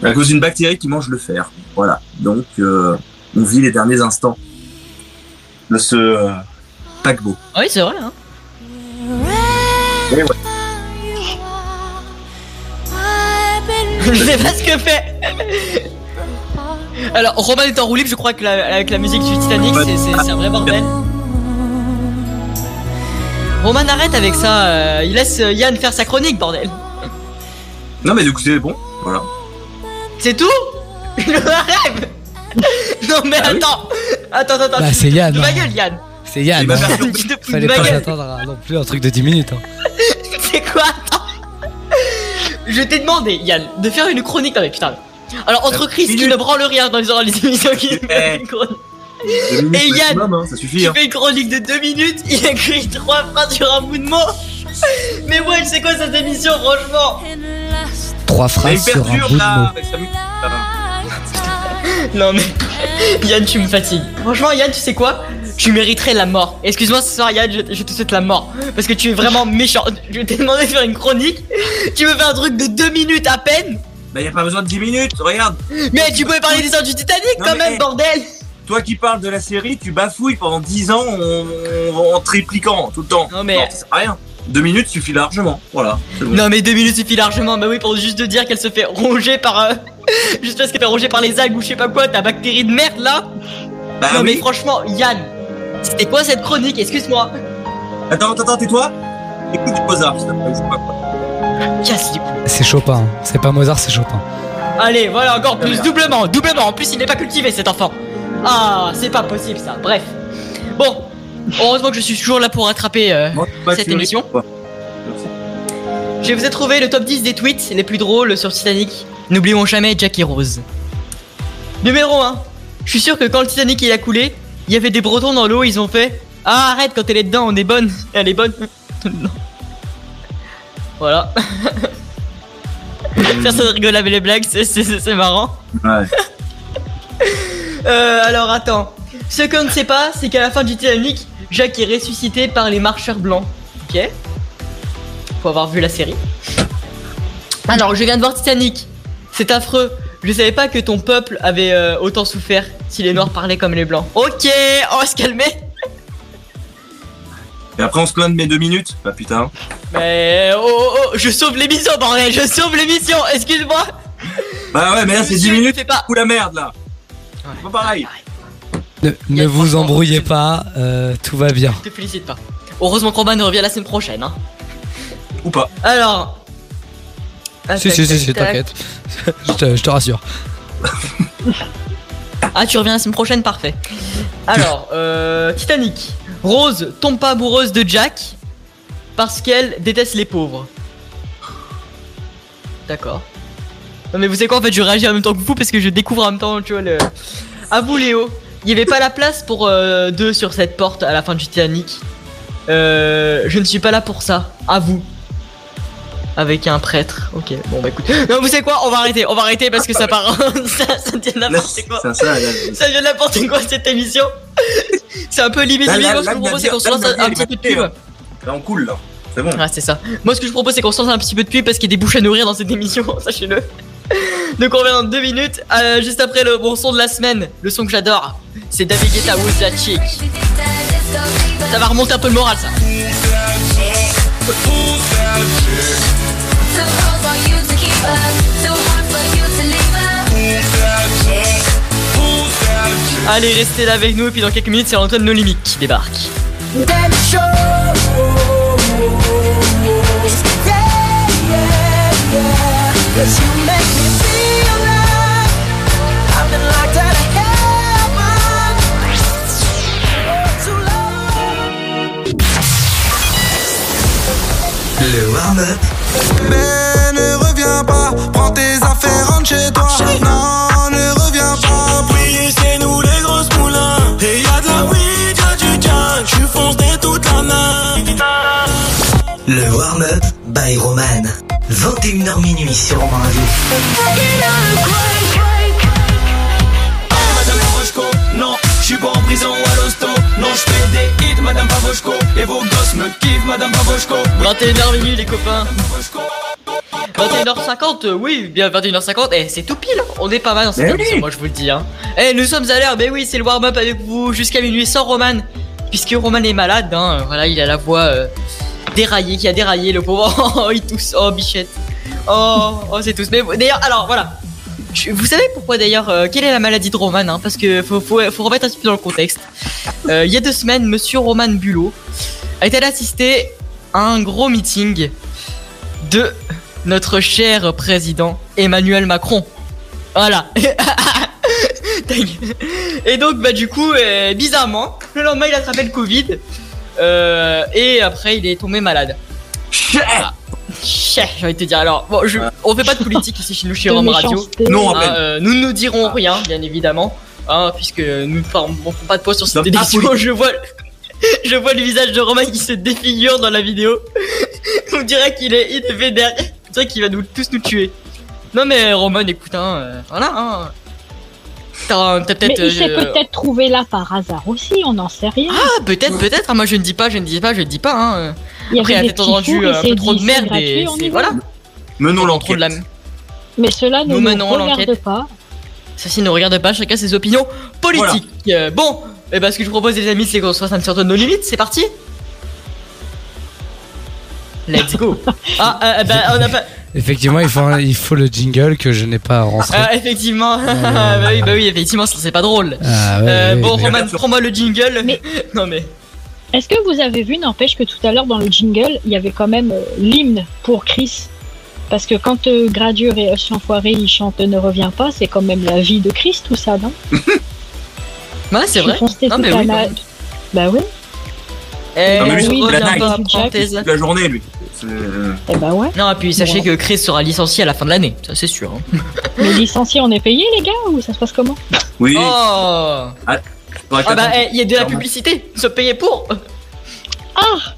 À cause d'une bactérie qui mange le fer. Voilà. Donc, euh, on vit les derniers instants de ce euh, paquebot. Ah oui, c'est vrai, hein. Et ouais. Je sais pas ce que fait. Alors, Roman est en roue libre, je crois que la- avec la musique du Titanic, c'est- c'est c'est un vrai bordel. Roman, arrête avec ça. euh, il laisse euh, Yann faire sa chronique, bordel. Non, mais du coup, c'est bon. Voilà. C'est tout? Je rêve Non, mais attends Attends, attends, attends. Bah, c'est Yann, De ma hein. gueule, Yann C'est Yann. Il hein. Fallait pas s'attendre à non plus un truc de 10 minutes. hein. C'est quoi? Attends Je t'ai demandé, Yann, de faire une chronique. Non, mais putain. Alors, entre Chris qui ne branle rien dans les les émissions qui minutes Et Yann, hein, ça suffit. qui Hein. fait une chronique de 2 minutes, il a écrit 3 phrases sur un bout de mot. Mais ouais, c'est quoi cette émission, franchement Trois Mais il phrases sur un bout de là mot. Non mais Yann tu me fatigues. Franchement Yann tu sais quoi Tu mériterais la mort. Excuse-moi ce soir Yann je, je te souhaite la mort. Parce que tu es vraiment méchant. Je t'ai demandé de faire une chronique. Tu me fais un truc de 2 minutes à peine. Bah, y a pas besoin de 10 minutes, regarde. Mais tu pouvais parler des heures du Titanic Non, quand même bordel. Toi qui parles de la série, tu bafouilles pendant 10 ans en, en, tripliquant tout le temps. Non, mais- ça sert à rien. 2 minutes suffit largement. Voilà. bon. Non mais 2 minutes suffit largement. Bah oui pour juste de dire qu'elle se fait ronger par... euh, juste parce qu'elle fait ronger par les algues ou je sais pas quoi. Ta bactérie de merde là. Bah non mais franchement Yann. C'était quoi cette chronique? Excuse-moi. Attends, attends, attends, tais-toi. Écoute du Mozart, s'il te plaît, je sais pas quoi. C'est Chopin. hein. C'est pas Mozart, c'est Chopin. Allez, voilà, encore plus, doublement, doublement. En plus, il n'est pas cultivé cet enfant. Ah, c'est pas possible ça. Bref. Bon, heureusement que je suis toujours là pour rattraper euh, Moi, cette émission. Je vous ai trouvé le top 10 des tweets les plus drôles sur Titanic. N'oublions jamais Jack et Rose. Numéro 1. Je suis sûr que quand le Titanic il a coulé, il y avait des Bretons dans l'eau, ils ont fait Ah, arrête, quand elle est dedans, on est bonne. Elle est bonne. Non. Voilà. Personne rigole avec les blagues, c'est marrant. Ouais. Euh, alors attends. Ce qu'on ne sait pas, c'est qu'à la fin du Titanic, Jack est ressuscité par les marcheurs blancs. Ok Faut avoir vu la série. Alors, je viens de voir Titanic. C'est affreux. Je savais pas que ton peuple avait euh, autant souffert si les noirs parlaient comme les blancs. Ok, on va se calmer. Et après, on se plaint de mes 2 minutes. Bah putain. Mais oh, oh, oh, je sauve l'émission, bordel, je sauve l'émission, excuse-moi. Bah ouais, mais là, c'est 10 Monsieur, minutes. fais pas. Ou la merde là. C'est pas pareil. Ne, ne vous embrouillez pas, euh, tout va bien. Je te félicite pas. Heureusement que Roman revient la semaine prochaine. Hein. Ou pas. Alors. Si, si, si, si, t'inquiète. je, te, je te rassure. Ah, tu reviens la semaine prochaine, parfait. Alors, euh, Titanic. Rose tombe pas amoureuse de Jack parce qu'elle déteste les pauvres. D'accord. Non mais vous savez quoi en fait je réagis en même temps que vous parce que je découvre en même temps tu vois le... À vous Léo, il y avait pas la place pour euh, deux sur cette porte à la fin du Titanic. Euh, je ne suis pas là pour ça. À vous. Avec un prêtre. Ok, bon bah écoute. Non vous savez quoi? On va arrêter, on va arrêter parce que ça part... ça, ça devient n'importe quoi. Ça, là. Ça devient n'importe quoi cette émission. C'est un peu limite. Là, limite. là, Moi, ce que je vous propose, c'est qu'on se lance un, petit peu de pub. là, on coule là. C'est bon. Ouais, c'est ça. Moi, ce que je propose, c'est qu'on se lance un petit peu de pub parce qu'il y a des bouches à nourrir dans cette émission, sachez-le. Donc, on revient dans deux minutes. Euh, juste après le bon son de la semaine, le son que j'adore, c'est David Guetta Who's That Chick. Ça va remonter un peu le moral, ça. Allez, restez là avec nous et puis dans quelques minutes, c'est Antoine No Limit qui débarque. Le warm-up Mais ne reviens pas, prends tes affaires, rentre chez toi. Non, ne reviens pas. Oui, c'est nous les grosses moulins. Et y'a de la weed, y'a du. Tu fonces dès toute la nuit. Le warm-up by Roman. 21h minuit sur Romain Radio. Non, suis pas en prison ou à l'hosto. Non, je fais des hits, Madame Pavoshko. Et vos gosses me kiffent, Madame Pavoshko. 21h minuit les copains 21h50, euh, oui, bien 21h50, eh, c'est tout pile, on est pas mal dans cette émission, oui. moi je vous le dis. Hein. Eh, nous sommes à l'heure, mais oui, c'est le warm-up avec vous jusqu'à minuit sans Roman, puisque Roman est malade, hein, voilà, il a la voix euh, déraillée, qui a déraillé, le pauvre, oh, il tousse, oh, bichette, oh, oh c'est tous. Mais d'ailleurs, alors voilà, Je- vous savez pourquoi d'ailleurs, euh, quelle est la maladie de Roman, hein, parce que faut, faut, faut remettre un petit peu dans le contexte. Euh, il y a deux semaines, monsieur Roman Bulot a été allé assister à un gros meeting de notre cher président Emmanuel Macron. Voilà. et donc, bah, du coup, euh, bizarrement, le lendemain, il a attrapé le Covid. et après, il est tombé malade. Voilà. J'ai envie de te dire. Alors, bon, je, on fait pas de politique ici chez nous chez Rome Radio. Non, Hein, euh, nous ne nous dirons rien, bien évidemment. Hein, puisque nous ne font pas de poids sur cette émission. Je vois, je vois le visage de Romain qui se défigure dans la vidéo. On dirait qu'il est, il est vénère. On dirait qu'il va nous tous nous tuer. Non mais Roman, écoute, hein, euh, voilà. Hein. T'as t'as Mais peut-être. il s'est euh, peut-être trouvé là par hasard aussi, on n'en sait rien. Ah, peut-être, peut-être. hein, Moi, je ne dis pas, je ne dis pas, je ne dis pas. Hein. il y Après, il avait a des peut-être entendu un peu trop de merde et voilà. Menons l'enquête. la. Mais cela ne Nous nous, menons regarde l'enquête. pas. Ceci ne regarde pas, chacun ses opinions politiques. Euh, bon, et ben ce que je vous propose, les amis, c'est qu'on se fasse un petit de nos limites. C'est parti. Let's go. ah, euh, bah, on a pas. Effectivement, il faut, un- il faut le jingle que je n'ai pas rentré. Ah, effectivement. bah oui, bah oui, effectivement, ça c'est pas drôle. Ah, ouais, Euh, ouais, bon, ouais. Roman, prends-moi le jingle. Mais- non mais. Est-ce que vous avez vu, n'empêche que tout à l'heure dans le jingle, il y avait quand même euh, l'hymne pour Chris? Parce que quand euh, Gradure et Hush l'enfoiré ils chantent Ne reviens pas, c'est quand même la vie de Chris tout ça, non? Ouais, c'est vrai. Non mais oui. Bah oui, Eh, Non, mais lui, je reviens pas, prends tes- Toute la journée, lui. C'est- eh bah ouais. Non, et puis sachez que Chris sera licencié à la fin de l'année, ça c'est sûr. hein. Les licenciés, on est payés les gars ou ça se passe comment? Oui. Oh faudrait Ah bah, eh, il y a de la publicité, se payer pour Ah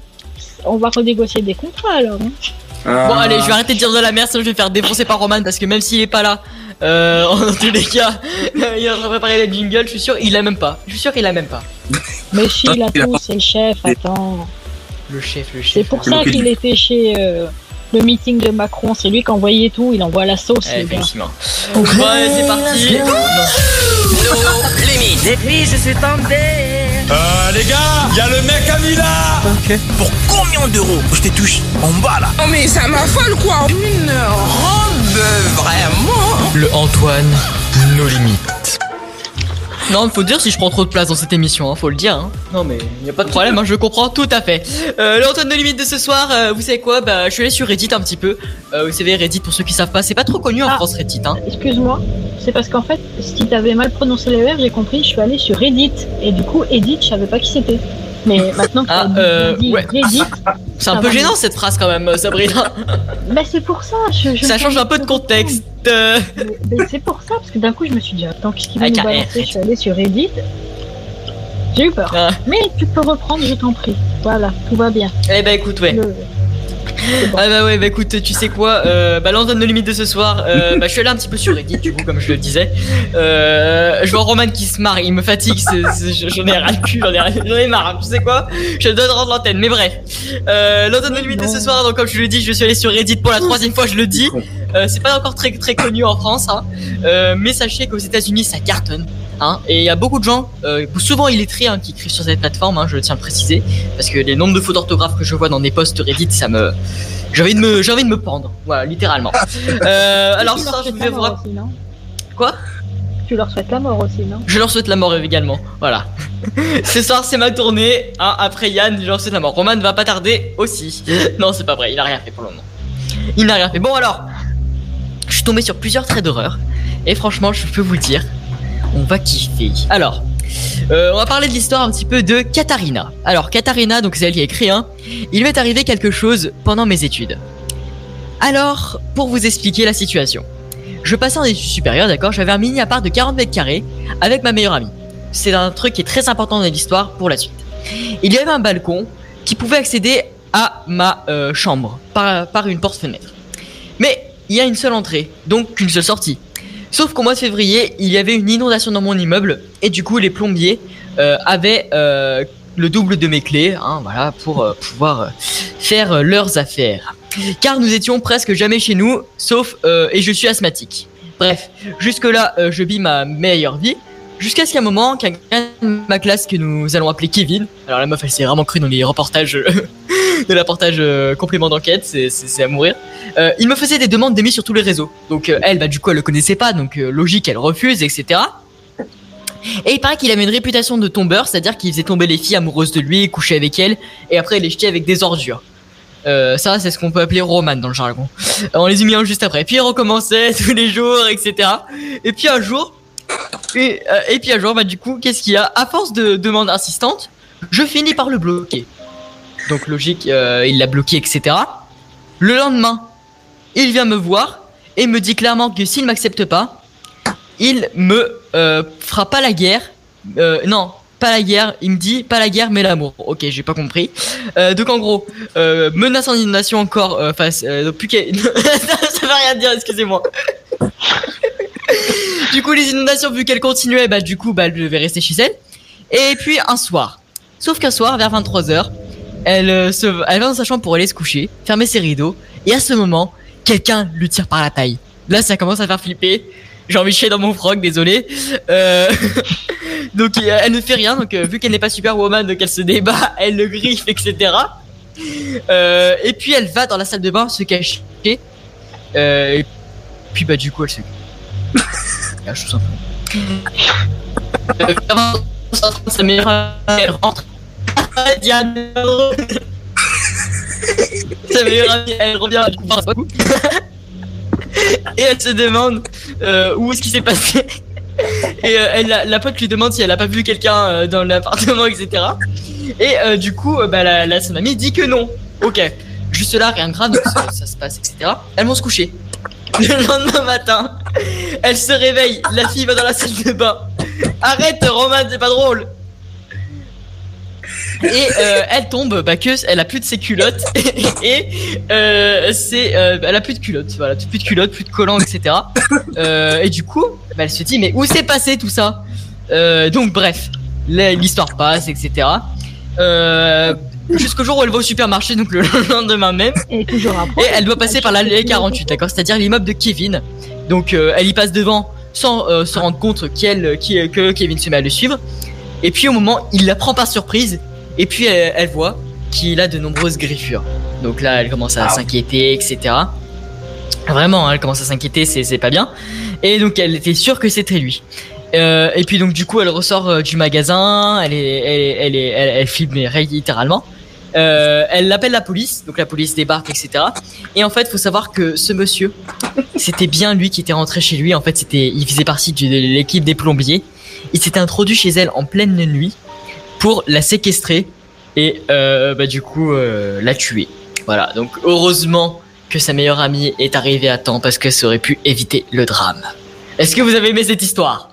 On va renégocier des contrats alors. hein. Ah. Bon allez, je vais arrêter de dire de la merde, sinon je vais me faire défoncer par Roman parce que même s'il est pas là, euh, en tous les cas, il est en train de préparer les jingles, je suis sûr, il a même pas. Je suis sûr qu'il a même pas. Mais si, il a Il a tout, c'est le chef, attends. Le chef, le chef. C'est pour ça qu'il était chez euh, le meeting de Macron. C'est lui qui envoyait tout, il envoie la sauce, Eh, les gars. effectivement. Bon, allez, c'est parti. Je suis tombée. Euh, les gars, y a le mec à Mila. Pour combien d'euros Je te touche en bas là. Oh mais ça m'affole quoi Une robe vraiment. Le Antoine, nos limites. Non, faut dire si je prends trop de place dans cette émission, hein, faut le dire. Hein. Non mais y a pas de problème, hein, je comprends tout à fait. Euh, le Antoine de limite de ce soir, euh, vous savez quoi? Bah, je suis allé sur Reddit un petit peu. Euh, vous savez Reddit pour ceux qui savent pas, c'est pas trop connu en Ah. France Reddit. Hein. Excuse-moi, c'est parce qu'en fait, si t'avais mal prononcé les R, j'ai compris, je suis allée sur Reddit. Et du coup, Edith, je savais pas qui c'était. Mais maintenant que Ah, euh, dit ouais. Reddit, C'est un peu gênant cette phrase quand même, euh, Sabrina. bah c'est pour ça. Je, je Ça change un peu de contexte. Mais- mais c'est pour ça, parce que d'un coup, je me suis dit, attends, qu'est-ce qu'il va nous balancer Je suis allée sur Reddit. J'ai eu peur. Ah. Mais tu peux reprendre, je t'en prie. Voilà, tout va bien. Eh bah écoute, ouais. Le- Ah bah ouais, bah écoute, tu sais quoi, euh, bah l'antenne de limite de ce soir, euh, bah je suis allé un petit peu sur Reddit du coup, comme je le disais. Euh, je vois Roman qui se marre, il me fatigue, j'en ai ras le cul, j'en ai, j'en ai marre, tu sais quoi, je donne rendre l'antenne, mais bref. Euh, l'antenne de limite de ce soir, donc comme je le dis, je suis allé sur Reddit pour la troisième fois, je le dis. Euh, c'est pas encore très très connu en France, hein. Euh, mais sachez qu'aux États-Unis ça cartonne. Hein, et il y a beaucoup de gens, euh, souvent illettrés, hein, qui écrivent sur cette plateforme, hein, je tiens à le préciser, parce que les nombres de fautes d'orthographe que je vois dans des posts Reddit, ça me, j'ai envie de me, j'ai envie de me pendre, voilà, littéralement. Euh, alors ça, je vais vous savoir rapp- aussi, non? Quoi? Tu leur souhaites la mort aussi, non? Je leur souhaite la mort également. Voilà. Ce soir, c'est ma tournée. hein, après Yann, je leur souhaite la mort. Roman va pas tarder aussi. Non, c'est pas vrai. Il a rien fait pour le moment. Il n'a rien fait. Bon, alors. Je suis tombé sur plusieurs traits d'horreur. Et franchement, je peux vous le dire. On va kiffer. Alors. euh, on va parler de l'histoire un petit peu de Katharina. Alors, Katharina, donc c'est elle qui a écrit, hein. Il m'est arrivé quelque chose pendant mes études. Alors, pour vous expliquer la situation. Je passais en études supérieures, d'accord? J'avais un mini appart de 40 mètres carrés avec ma meilleure amie. C'est un truc qui est très important dans l'histoire pour la suite. Il y avait un balcon qui pouvait accéder à ma euh, chambre par, une porte-fenêtre. Mais il y a une seule entrée, donc qu'une seule sortie. Sauf qu'au mois de février, il y avait une inondation dans mon immeuble et du coup les plombiers euh, avaient euh, le double de mes clés, hein, voilà, pour euh, pouvoir faire leurs affaires. Car nous étions presque jamais chez nous, sauf et je suis asthmatique. Bref, jusque là, je vis ma meilleure vie. Jusqu'à ce qu'à un moment, quelqu'un de ma classe que nous allons appeler Kevin, alors la meuf elle s'est vraiment crue dans les reportages de l'apportage euh, complément d'enquête, c'est- à mourir. Euh, il me faisait des demandes d'émis sur tous les réseaux. Donc euh, elle, bah du coup elle le connaissait pas, donc euh, logique elle refuse, etc. Et il paraît qu'il avait une réputation de tombeur, c'est-à-dire qu'il faisait tomber les filles amoureuses de lui, coucher avec elles, et après les jeter avec des ordures. Ça, c'est ce qu'on peut appeler roman dans le jargon. On les humiliant juste après. Puis il recommençait tous les jours, etc. Et puis un jour, et, et puis un jour, bah du coup, qu'est-ce qu'il y a? À force de demandes insistantes, je finis par le bloquer. Donc logique, euh, il l'a bloqué, etc. Le lendemain, il vient me voir et me dit clairement que s'il m'accepte pas, il me euh, fera pas la guerre. Euh, non, pas la guerre. Il me dit pas la guerre, mais l'amour. Ok, j'ai pas compris. Donc en gros, menace en inondation encore. Euh, donc plus ça veut rien dire. Excusez-moi. du coup, les inondations, vu qu'elles continuaient, bah du coup, bah elle devait rester chez elle. Et puis un soir. Sauf qu'un soir, vers 23h, elle, euh, elle va dans sa chambre pour aller se coucher, fermer ses rideaux, et à ce moment, quelqu'un lui tire par la taille. Là, ça commence à faire flipper. J'ai envie de chier dans mon froc, désolé. Euh, donc, euh, elle ne fait rien. Donc, vu qu'elle n'est pas Superwoman, donc elle se débat, elle le griffe, etc. Et puis, elle va dans la salle de bain se cacher. Et puis, bah, du coup, elle se. cache elle rentre. Diane Sa meilleure amie, elle revient, coup. Et elle se demande euh, où est-ce qui s'est passé? Et euh, elle, la, la pote lui demande si elle a pas vu quelqu'un euh, dans l'appartement, etc. Et du coup, bah, la, la, son amie dit que non. Ok, juste là, rien de grave, donc ça, ça se passe, etc. Elles vont se coucher. Le lendemain matin, elle se réveille, la fille va dans la salle de bain. Arrête, Roman, c'est pas drôle. Et euh, elle tombe, bah que elle a plus de ses culottes et euh, c'est, euh, elle a plus de culottes, voilà, plus de culottes, plus de collants, etc. Et du coup, bah, elle se dit mais où s'est passé tout ça? Donc bref, l'histoire passe, etc. Jusqu'au jour où elle va au supermarché, donc le lendemain même. Et toujours après. Et elle doit passer par l'allée 48, d'accord? C'est-à-dire l'immeuble de Kevin. Donc elle y passe devant sans se rendre compte qu'elle, qui- que Kevin se met à le suivre. Et puis au moment, il la prend par surprise. Et puis elle, elle voit qu'il a de nombreuses griffures. Donc là, elle commence à s'inquiéter, etc. Vraiment, elle commence à s'inquiéter, c'est pas bien. Et donc elle était sûre que c'était lui. Euh, et puis donc du coup, elle ressort euh, du magasin, elle est, elle, est- elle, est- elle, elle filme littéralement. Euh, elle appelle la police, donc la police débarque, etc. Et en fait, faut savoir que ce monsieur, c'était bien lui qui était rentré chez lui. En fait, c'était, il faisait partie de l'équipe des plombiers. Il s'était introduit chez elle en pleine nuit pour la séquestrer et euh, bah, du coup euh, la tuer. Voilà. Donc heureusement que sa meilleure amie est arrivée à temps parce que ça aurait pu éviter le drame. Est-ce que vous avez aimé cette histoire?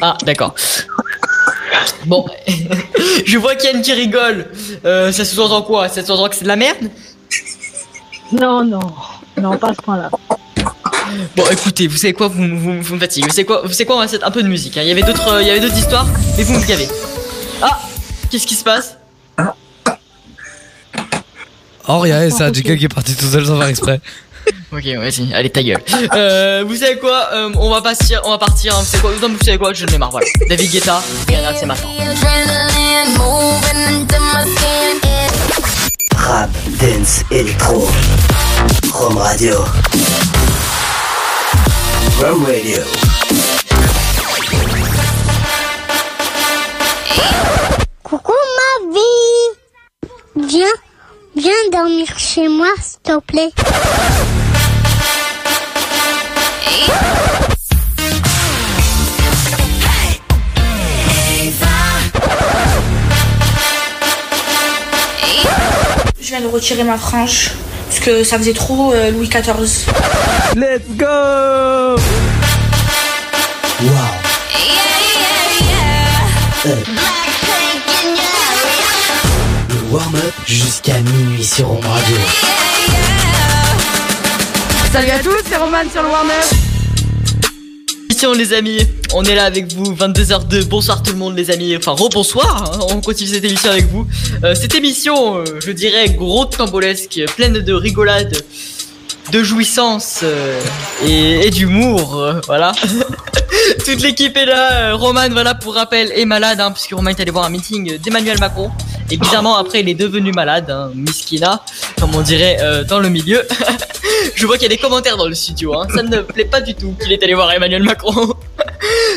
Ah, d'accord. Bon, je vois Ken qui rigole. Euh, ça sous-entend quoi? Ça sous-entend que c'est de la merde? Non, non, non, pas à ce point-là. Bon, écoutez, vous savez quoi Vous, vous, vous me fatiguez. Vous savez quoi Vous savez quoi On va mettre un peu de musique. hein. Il y avait d'autres, euh, il y avait d'autres histoires, mais vous me gavez. Ah, qu'est-ce qui se passe? Oh, rien, c'est un jingle qui est parti tout seul sans faire exprès. Ok, vas-y, allez ta gueule. Euh, vous savez quoi Euh, On va partir, on va partir. hein. Vous savez quoi Non, vous savez quoi Je ne ai marre. Voilà. David Guetta, Rihanna, c'est maintenant. Rap, dance, électro. Rome Radio. Radio. Coucou ma vie. Viens, viens dormir chez moi, s'il te plaît. Je viens de retirer ma frange que ça faisait trop euh, Louis XIV. Let's go Le warm-up jusqu'à minuit sur Home Radio. Salut à tous, c'est Roman sur le warm-up. Les amis, on est là avec vous, 22h02, bonsoir tout le monde les amis, enfin rebonsoir, hein, on continue cette émission avec vous. Euh, cette émission, euh, je dirais, gros cambolesque, pleine de rigolade, de jouissance euh, et, et d'humour, euh, voilà. Toute l'équipe est là, euh, Roman, voilà, pour rappel, est malade, hein, puisque Roman est allé voir un meeting d'Emmanuel Macron. Et bizarrement, après, il est devenu malade, hein, Miskina, comme on dirait euh, dans le milieu. Je vois qu'il y a des commentaires dans le studio, hein. ça ne me plaît pas du tout qu'il est allé voir Emmanuel Macron.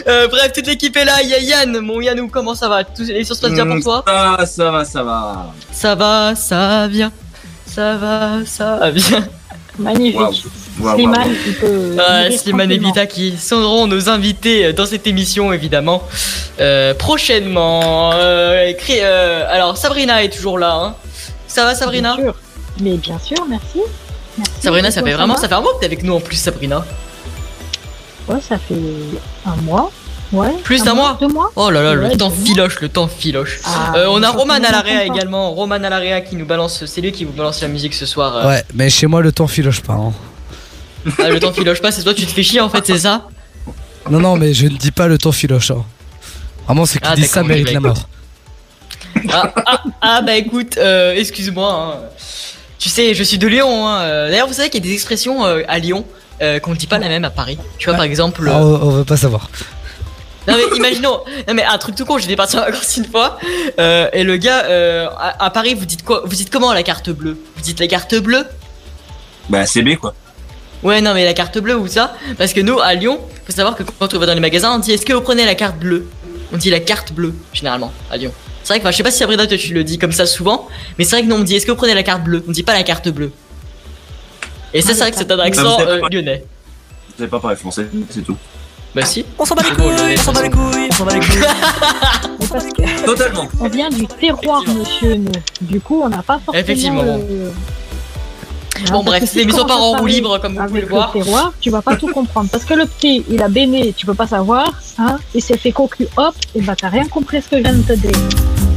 Euh, bref, toute l'équipe est là, il y a Yann, mon Yannou, comment ça va? Tout, Les choses se passent bien pour Mm, toi? Ça, ça va, ça va. Ça va, ça vient, ça va, ça vient. Magnifique. Slimane, il peut. Il Slimane et. Vita qui seront nos invités dans cette émission évidemment Euh, prochainement. Euh, écrit- euh, alors Sabrina est toujours là. Hein. Ça va Sabrina Bien sûr. Mais bien sûr, merci. Merci. Sabrina, ça fait vraiment, ça fait un mois que t'es avec nous en plus Sabrina. Ouais, ça fait un mois. Ouais. Plus d'un mois Deux mois. Oh là là, Ouais, le temps filoche, le temps filoche. Ah, Euh, on a Roman à également. Roman à l'area qui nous balance, c'est lui qui vous balance la musique ce soir. euh. Ouais, mais chez moi le temps filoche pas. hein. Ah, le temps filoche pas, c'est toi tu te fais chier en fait, c'est ça? Non, non, mais je ne dis pas le temps filoche. hein. Vraiment, ceux qui Ah, disent ça méritent bah, la mort. ah, ah, ah, bah écoute, euh, excuse-moi. hein. Tu sais, je suis de Lyon. hein. Euh, D'ailleurs, vous savez qu'il y a des expressions euh, à Lyon euh, qu'on ne dit pas la même à Paris. Tu vois, par exemple. On, on veut pas savoir. Non mais imaginons, non mais un truc tout con, j'étais parti en vacances une fois euh, et le gars euh, à, à Paris, vous dites quoi Vous dites comment la carte bleue? Vous dites la carte bleue? Bah, CB quoi. Ouais non mais la carte bleue ou ça? Parce que nous à Lyon, faut savoir que quand on va dans les magasins, on dit est-ce que vous prenez la carte bleue? On dit la carte bleue généralement à Lyon. C'est vrai que enfin, je sais pas si Sabrina tu le dis comme ça souvent, mais c'est vrai que nous on me dit est-ce que vous prenez la carte bleue? On dit pas la carte bleue. Et ça c'est vrai que c'est un accent Ah, savez euh, pas. lyonnais. Vous savez pas parler français, c'est tout. Bah si. On s'en bat les couilles, on s'en bat les couilles, on s'en bat les couilles. Totalement. on vient du terroir, monsieur. Du coup, on n'a pas forcément. Effectivement. le- Bon Hein, bref, si l'émission tu par en roue libre comme vous pouvez le voir. terroir, tu vas pas tout comprendre. Parce que le petit, il a béné, tu peux pas savoir, hein. Il s'est fait cocu, hop, et bah t'as rien compris ce que je viens de te dire.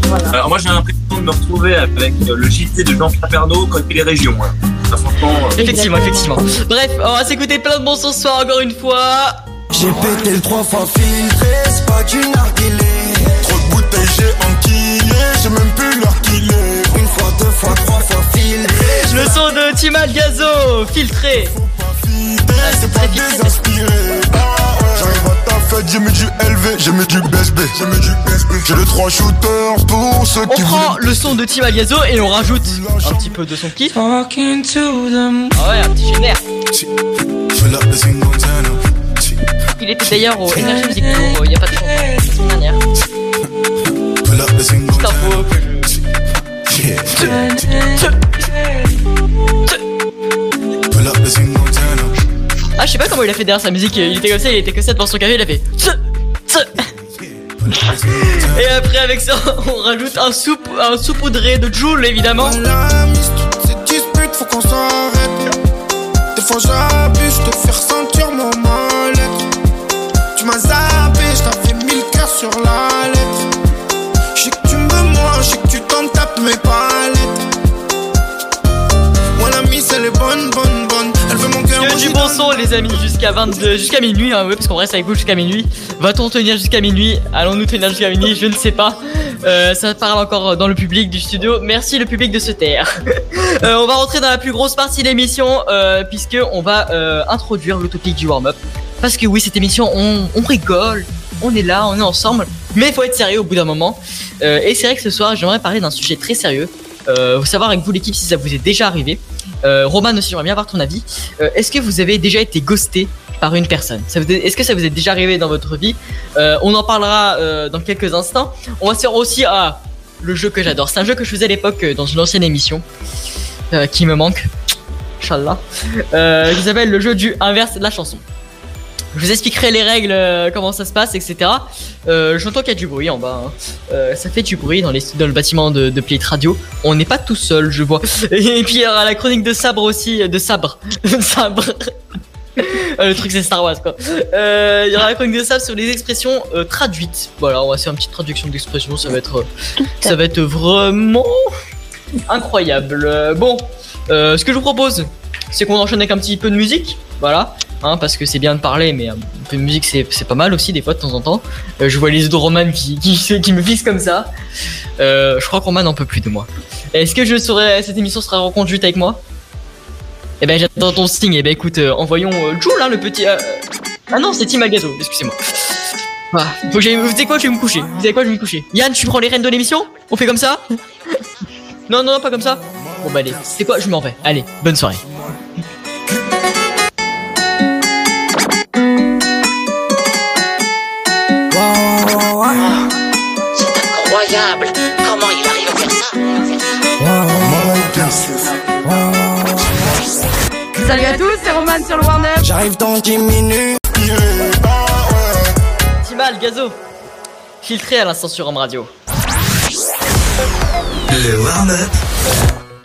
Voilà. Alors moi j'ai l'impression de me retrouver avec euh, le JT de Jean-Pierre Pernaut quand il est région. hein. Ah, franchement, euh, Effectivement, effectivement. Bref, on va s'écouter plein de bons sons ce soir encore une fois. J'ai pété le trois fois filtré, c'est pas du narguilé. Trop de bouteilles, j'ai enquillé, j'ai même plus l'heure qu'il est. Une fois, deux fois, trois fois filtré. Le son de Timal Gazo, filtré. C'est pas désinspiré. Ah. J'arrive à ta fête, j'ai mis du LV, j'ai mis du BSB, j'ai mis du BSB. J'ai les trois shooters pour ceux On qui prend voulaient. le son de Timal Gazo et on rajoute un petit peu de son kiff. Ah ouais, un petit génère. Il était d'ailleurs au Energy Music Tour euh, il y a pas de longtemps, la semaine dernière. Montagne. Ah, je sais pas comment il a fait derrière sa musique. Il était comme ça, il était comme ça devant son café, il a fait. Et après, avec ça, on rajoute un, soupe, un saupoudré de Joule évidemment. La mise, toutes ces disputes, faut qu'on s'arrête. Des fois j'abuse, je te fais ressentir mon zappé, je t'avais mis le cœur sur la lettre. Je sais que tu me moi, je sais que tu t'en tapes mes palettes. Moi la mise, elle est bonne, bonne, bonne. Elle veut mon cœur, moi du bon son les amis jusqu'à 22 jusqu'à minuit hein, ouais, parce qu'on reste avec vous jusqu'à minuit. Va-t-on tenir jusqu'à minuit? Allons-nous tenir jusqu'à minuit? Je ne sais pas. Euh, ça parle encore dans le public du studio. Merci le public de se taire. Euh, on va rentrer dans la plus grosse partie de l'émission euh, puisque on va euh, introduire le topic du warm-up. Parce que oui, cette émission, on, rigole, on est là, on est ensemble, mais il faut être sérieux au bout d'un moment. Euh, et c'est vrai que ce soir, j'aimerais parler d'un sujet très sérieux. Euh, savoir avec vous l'équipe si ça vous est déjà arrivé. Euh, Roman aussi, j'aimerais bien avoir ton avis. Euh, Est-ce que vous avez déjà été ghosté par une personne? Est-ce que ça vous est déjà arrivé dans votre vie? On en parlera dans quelques instants. On va se faire aussi à le jeu que j'adore. C'est un jeu que je faisais à l'époque dans une ancienne émission qui me manque. Inch'Allah. Qui s'appelle le jeu du inverse de la chanson. Je vous expliquerai les règles, euh, comment ça se passe, etc. Euh, J'entends qu'il y a du bruit en bas. hein. Euh, ça fait du bruit dans, les, dans le bâtiment de, de Plate Radio. On n'est pas tout seul, je vois. Et puis il y aura la chronique de sabre aussi, euh, de sabre, de sabre. Euh, le truc c'est Star Wars quoi. Euh, Il y aura la chronique de sabre sur les expressions euh, traduites. Voilà, on va faire une petite traduction d'expression. Ça va être, euh, ça va être vraiment incroyable. Euh, bon, euh, ce que je vous propose, c'est qu'on enchaîne avec un petit peu de musique. Voilà. Hein, parce que c'est bien de parler, mais un peu de musique c'est pas mal aussi des fois de temps en temps. Euh, je vois les de Roman qui, me fixent comme ça. Euh, je crois que Roman n'en peut plus de moi. Est-ce que je serai, cette émission sera reconduite avec moi? Eh ben j'attends ton signe. Eh ben écoute, euh, envoyons Joe là, le petit. Ah non, c'est Tim Agazo, excusez-moi. Ah, vous savez quoi, je vais me coucher. Vous savez quoi, je vais me coucher. Yann, tu prends les rênes de l'émission? On fait comme ça? Non, non, non, pas comme ça. Bon bah allez, c'est quoi, je m'en vais. Allez, bonne soirée. Salut à tous, c'est Roman sur le Warner. J'arrive dans 10 minutes. Timal, Gazo. Filtré à l'instant sur Home Radio. Le warm-up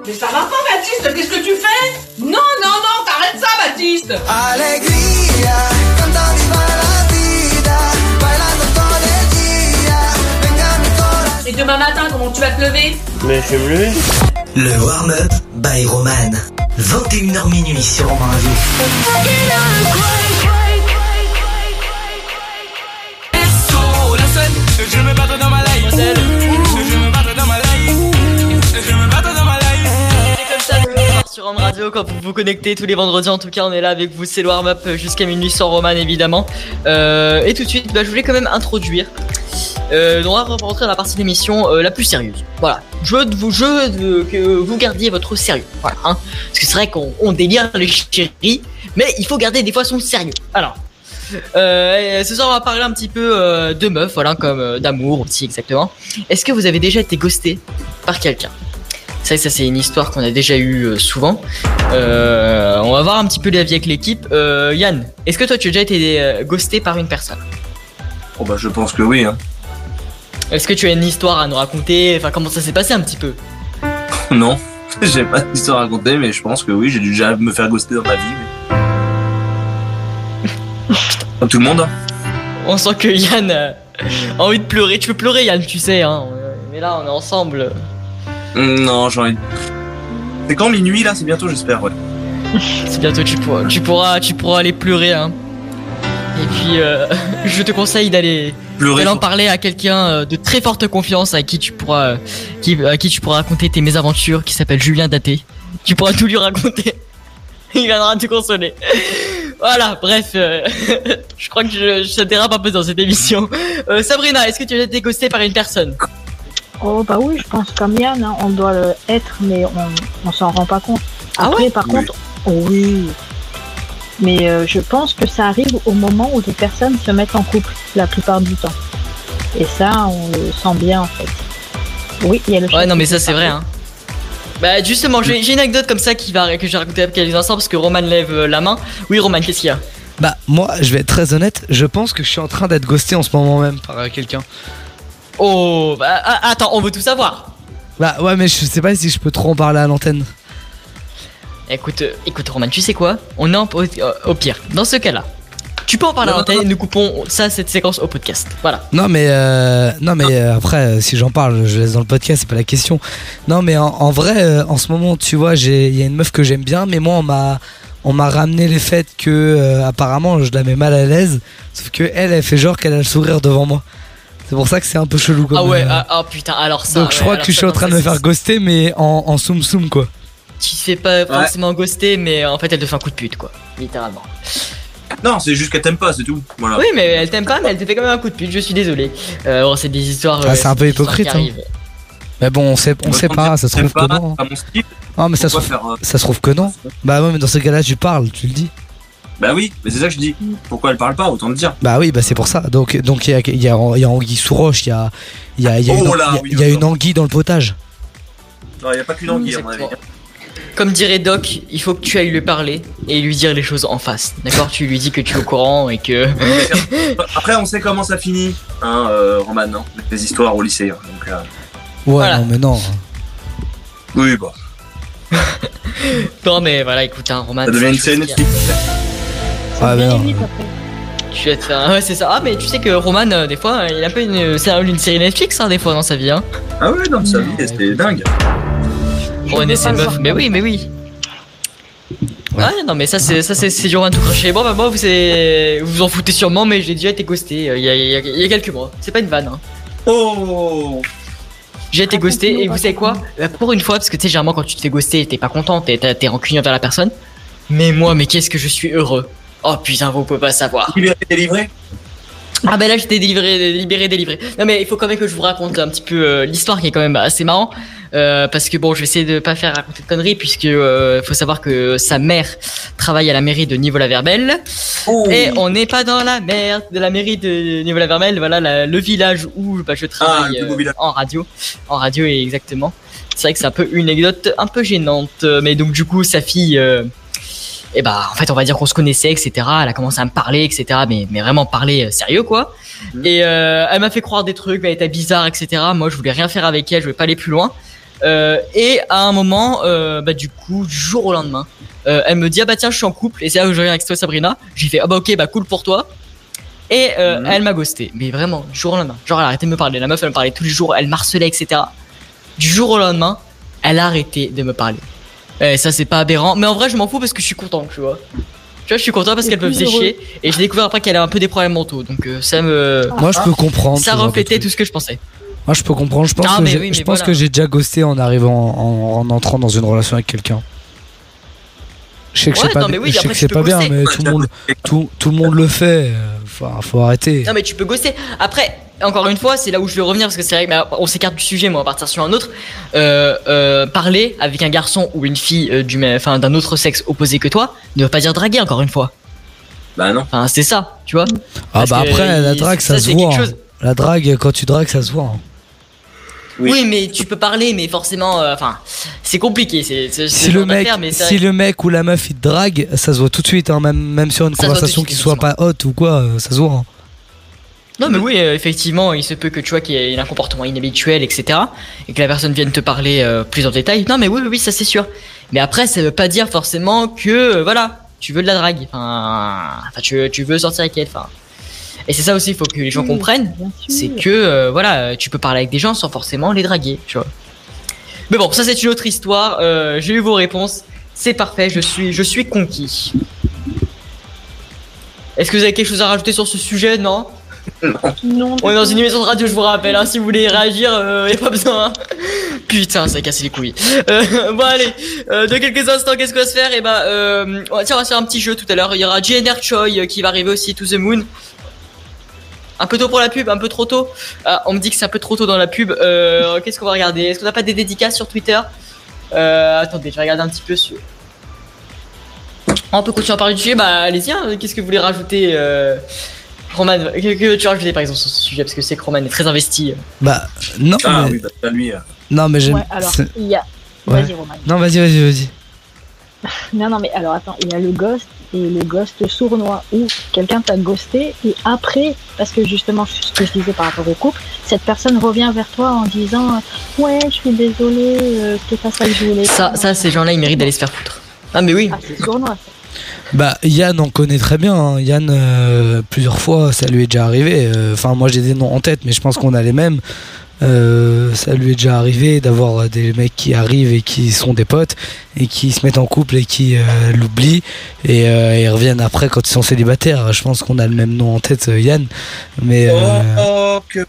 Mais ça va pas, Baptiste Qu'est-ce que tu fais? Non, non, non, t'arrêtes ça, Baptiste Alegría, cantando y va la vida, bailando todo el día. Venga mi corazón. Et demain matin, comment tu vas te lever? Mais je vais me lever. Le warm-up by Roman. 21h minuit sur Romain Radio. Sur Home Radio quand vous vous connectez tous les vendredis. En tout cas on est là avec vous c'est le warm-up euh, jusqu'à minuit sans Roman évidemment. Euh, et tout de suite bah, je voulais quand même introduire euh, on va rentrer dans la partie de l'émission euh, la plus sérieuse. Voilà. Je veux vous je que vous gardiez votre sérieux. Voilà hein. parce que c'est vrai qu'on on délire les chéris mais il faut garder des fois son sérieux. Alors ce soir on va parler un petit peu de meufs voilà comme d'amour aussi exactement. Est-ce que vous avez déjà été ghosté par quelqu'un? C'est vrai que ça c'est une histoire qu'on a déjà eu euh, souvent. Euh, on va voir un petit peu l'avis avec l'équipe. Euh, Yann, est-ce que toi tu as déjà été euh, ghosté par une personne? Oh bah je pense que oui. Hein. Est-ce que tu as une histoire à nous raconter? Enfin comment ça s'est passé un petit peu? Non, j'ai pas d'histoire à raconter, mais je pense que oui, j'ai dû déjà me faire ghoster dans ma vie. mais- Comme tout le monde. hein. On sent que Yann a envie de pleurer. Tu peux pleurer Yann, tu sais. Hein. Mais là on est ensemble. Non, j'ai envie. de- C'est quand minuit là? C'est bientôt, j'espère. Ouais. C'est bientôt tu pourras, tu pourras, tu pourras aller pleurer. Hein. Et puis euh, je te conseille d'aller en parler à quelqu'un euh, de très forte confiance à qui tu pourras, euh, qui, à qui tu pourras raconter tes mésaventures, qui s'appelle Julien Daté. Tu pourras tout lui raconter. Il viendra te consoler. Voilà, bref, euh, je crois que je, je dérape un peu dans cette émission. Euh, Sabrina, est-ce que tu as été ghostée par une personne? Oh bah oui, je pense comme Yann, hein, on doit le être, mais on, on s'en rend pas compte. Ah Après, ouais par Oui. contre, oh oui. Mais euh, je pense que ça arrive au moment où les personnes se mettent en couple, la plupart du temps. Et ça, on le sent bien en fait. Oui, il y a le Ouais, non, mais ça c'est vrai. Hein. Bah justement, j'ai une anecdote comme ça qui va que j'ai raconté a quelques instants parce que Roman lève euh, la main. Oui, Roman, qu'est-ce qu'il y a? Bah, moi, je vais être très honnête, je pense que je suis en train d'être ghosté en ce moment même par euh, quelqu'un. Oh, bah ah, attends, on veut tout savoir. Bah, ouais, mais je sais pas si je peux trop en parler à l'antenne. Écoute, euh, écoute Roman, tu sais quoi? On est en- au, euh, au pire. Dans ce cas-là, tu peux en parler à l'antenne et nous coupons ça, cette séquence au podcast. Voilà. Non mais euh, non mais euh, après si j'en parle je laisse dans le podcast c'est pas la question. Non mais en, en vrai en ce moment tu vois j'ai il y a une meuf que j'aime bien mais moi on m'a on m'a ramené les faits que apparemment je la mets mal à l'aise sauf que elle elle fait genre qu'elle a le sourire devant moi. C'est pour ça que c'est un peu chelou comme Ah ouais, euh, ah, ah, putain, alors ça. Donc je ouais, crois que je suis ça, en train de me faire ghoster mais en, en soum soum quoi. Tu te fais pas forcément ghoster, mais en fait elle te fait un coup de pute quoi, littéralement. Non, c'est juste qu'elle t'aime pas, c'est tout. Voilà. Oui, mais elle t'aime pas, mais elle te fait quand même un coup de pute. Je suis désolé. Euh, bon, c'est des histoires. Ah, euh, c'est un peu hypocrite, hein. Mais bon on sait on sait quand pas ça se trouve que non. Non mais ça se trouve ça se trouve que non. Bah ouais mais dans ce cas-là tu parles tu le dis. Bah oui, mais c'est ça que je dis. Pourquoi elle parle pas Autant te dire. Bah oui, bah c'est pour ça. Donc donc il y a, il y, a, il y a anguille sous roche, il y a, il y a, il y a Oh une, là, il y a- oui, il y a une anguille dans le potage. Non, il y a pas qu'une anguille à mon avis. Comme dirait Doc, il faut que tu ailles lui parler et lui dire les choses en face. D'accord? Tu lui dis que tu es au courant et que. Après, on sait comment ça finit, hein, euh, Roman, non? Les histoires au lycée. hein, donc, euh, Ouais, non mais non. Oui, bah. non, mais voilà, écoute, hein, Roman. Ça devient une c'est scène Ah mais non. Tu vas te faire. Ouais, c'est ça. Ah, mais tu sais que Roman, euh, des fois, il a un peu une. C'est un- une série Netflix, hein, des fois, dans sa vie, hein. Ah ouais, non, sa vie, c'était dingue. Roman et ses meufs. Mais oui, mais oui. Ouais, non, mais ça, c'est ça, c'est c'est du Roman tout craché. Bon, bah, moi, vous, c'est- vous en foutez sûrement, mais j'ai déjà été ghosté euh, il y, a, il y a- il y a quelques mois. C'est pas une vanne, hein. Oh J'ai été ghosté et vous savez quoi? Euh, Pour une fois, parce que tu sais, généralement quand tu te fais ghoster, t'es pas content, t'es t'es- t'es rancunier envers la personne. Mais moi, mais qu'est-ce que je suis heureux. Oh putain, vous pouvez pas savoir. Libéré, délivré Ah bah là j'étais délivré, libéré, délivré. Non mais il faut quand même que je vous raconte un petit peu euh, l'histoire qui est quand même assez marrant. Euh, parce que bon, je vais essayer de pas faire raconter de conneries puisque euh, faut savoir que sa mère travaille à la mairie de Niveau-la-Verbelle. Et on n'est pas dans la merde de la mairie de Niveau-la-Verbelle, voilà la- le village où bah, je travaille village. en radio. En radio exactement. C'est vrai que c'est un peu une anecdote un peu gênante. Mais donc du coup sa fille... et bah en fait on va dire qu'on se connaissait etc elle a commencé à me parler etc mais, mais vraiment parler euh, sérieux quoi. Et euh, elle m'a fait croire des trucs elle était bizarre etc moi je voulais rien faire avec elle je voulais pas aller plus loin. Euh, et à un moment bah du coup du jour au lendemain elle me dit ah bah tiens je suis en couple et c'est là où je reviens avec toi Sabrina. J'ai fait ah bah ok bah cool pour toi. Et euh, elle m'a ghosté. Mais vraiment du jour au lendemain. Genre elle a arrêté de me parler. La meuf elle me parlait tous les jours elle marcelait etc du jour au lendemain elle a arrêté de me parler et ça c'est pas aberrant mais en vrai je m'en fous parce que je suis content tu vois tu vois je suis content parce qu'elle me faisait chier et j'ai découvert après qu'elle a un peu des problèmes mentaux donc euh, ça me Moi je peux comprendre. ça reflétait tout ce que je pensais Moi je peux comprendre. Je pense Ah, que j'ai- oui, je pense voilà. que j'ai déjà ghosté en arrivant en, en entrant dans une relation avec quelqu'un. Je sais que Ouais, c'est pas, oui, je sais après, que c'est pas bien, mais tout le monde, tout, tout le monde le fait. euh, Faut, faut arrêter. Non mais tu peux ghoster. Après, encore une fois, c'est là où je vais revenir parce que c'est vrai que bah, on s'écarte du sujet, mais on va partir sur un autre. Euh, euh, parler avec un garçon ou une fille euh, du même, enfin d'un autre sexe opposé que toi, ne veut pas dire draguer. Encore une fois. Bah non. Enfin c'est ça, tu vois. Ah Parce bah après la drague ça, ça, se voit. hein. La drague quand tu dragues ça se voit. hein. Oui. mais tu peux parler, mais forcément, euh, enfin, c'est compliqué. C'est Si le mec, mais si vrai le mec ou la meuf il te drague, ça se voit tout de suite, hein, même, même sur une Ça conversation qui soit pas haute ou quoi, ça se voit. hein. Non mais oui, euh, effectivement, il se peut que tu vois qu'il y ait un comportement inhabituel, etc. Et que la personne vienne te parler euh, plus en détail. Non mais oui, oui, oui, ça c'est sûr. Mais après, ça veut pas dire forcément que, euh, voilà, tu veux de la drague. Enfin, enfin tu, tu veux sortir avec elle. Enfin. Et c'est ça aussi, il faut que les gens Oui, comprennent. C'est que, voilà, tu peux parler avec des gens sans forcément les draguer, tu vois. Mais bon, ça c'est une autre histoire. J'ai eu vos réponses. C'est parfait, je suis, je suis conquis. Est-ce que vous avez quelque chose à rajouter sur ce sujet? Non? Non. on est dans une émission de radio, je vous rappelle, hein, si vous voulez réagir, euh, y a pas besoin. hein. Putain, ça a cassé les couilles. Euh, bon allez, euh, dans quelques instants, qu'est-ce qu'on va se faire? Et bah, euh, on va- tiens, on va se faire un petit jeu tout à l'heure. Il y aura JNR Choi euh, qui va arriver aussi, To The Moon. Un peu tôt pour la pub, un peu trop tôt. Ah, on me dit que c'est un peu trop tôt dans la pub. Euh, qu'est-ce qu'on va regarder? Est-ce qu'on n'a pas des dédicaces sur Twitter? Euh, Attendez, je vais regarder un petit peu sur... On peut continuer à parler du sujet Bah allez-y, hein. qu'est-ce que vous voulez rajouter euh... Roman, que, que veux-tu rajouter par exemple sur ce sujet? Parce que c'est que Roman est très investi. Bah non. Ah mais, oui, bah pas lui. euh. Non mais j'aime. Ouais, alors, il y a. Ouais. Vas-y, Roman. Non vas-y vas-y vas-y. Non, non, mais alors attends, il y a le ghost et le ghost sournois où quelqu'un t'a ghosté et après, parce que justement, ce que je disais par rapport au couple, cette personne revient vers toi en disant Ouais, je suis désolé, euh, c'est pas ça que je voulais. Ça, ça ces gens-là, ils méritent d'aller se faire foutre. Ah mais oui. Ah, c'est sournois ça. Bah Yann on connaît très bien. hein. Yann euh, plusieurs fois ça lui est déjà arrivé. Euh, Enfin moi j'ai des noms en tête mais je pense qu'on a les mêmes. Euh, ça lui est déjà arrivé d'avoir des mecs qui arrivent et qui sont des potes et qui se mettent en couple et qui euh, l'oublient et euh, ils reviennent après quand ils sont célibataires. Je pense qu'on a le même nom en tête euh, Yann. Mais euh, Oh, que.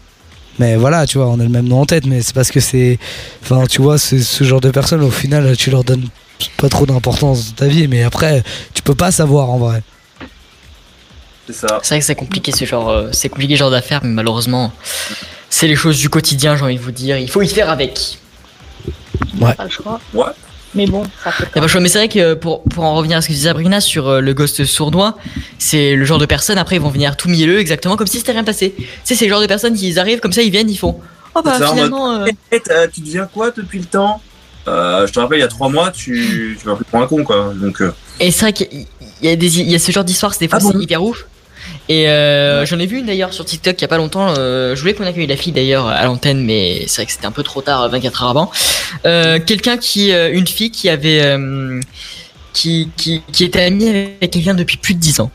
mais voilà, tu vois, on a le même nom en tête, mais c'est parce que c'est. Enfin, tu vois, c'est ce genre de personnes, au final, tu leur donnes pas trop d'importance dans ta vie, mais après, tu peux pas savoir en vrai. C'est ça. C'est vrai que c'est compliqué ce genre, euh, c'est compliqué ce genre d'affaires, mais malheureusement, c'est les choses du quotidien, j'ai envie de vous dire. Il faut y faire avec. Ouais. Pas le choix. Ouais. Mais bon, ça fait. Y a pas le choix. Mais c'est vrai que pour, pour en revenir à ce que disait Sabrina sur euh, le ghost sournois, c'est le genre de personnes, après ils vont venir tout mielleux, exactement comme si c'était rien passé. Tu sais, c'est le genre de personnes qui ils arrivent comme ça, ils viennent, ils font Oh bah finalement. euh, Eh, t'as- tu deviens quoi depuis le temps? Euh, Je te rappelle, il y a trois mois, tu, tu m'as pris pour un con, quoi. Donc, euh, Et c'est vrai qu'il y a, des, il y a ce genre d'histoire, c'est des fois c'est hyper ouf. Et euh, j'en ai vu une d'ailleurs sur TikTok il y a pas longtemps. euh, je voulais qu'on accueille la fille d'ailleurs à l'antenne, mais c'est vrai que c'était un peu trop tard, euh, 24 heures avant. Euh, Quelqu'un qui, euh, une fille qui avait, euh, qui, qui, qui était amie avec quelqu'un depuis plus de 10 ans.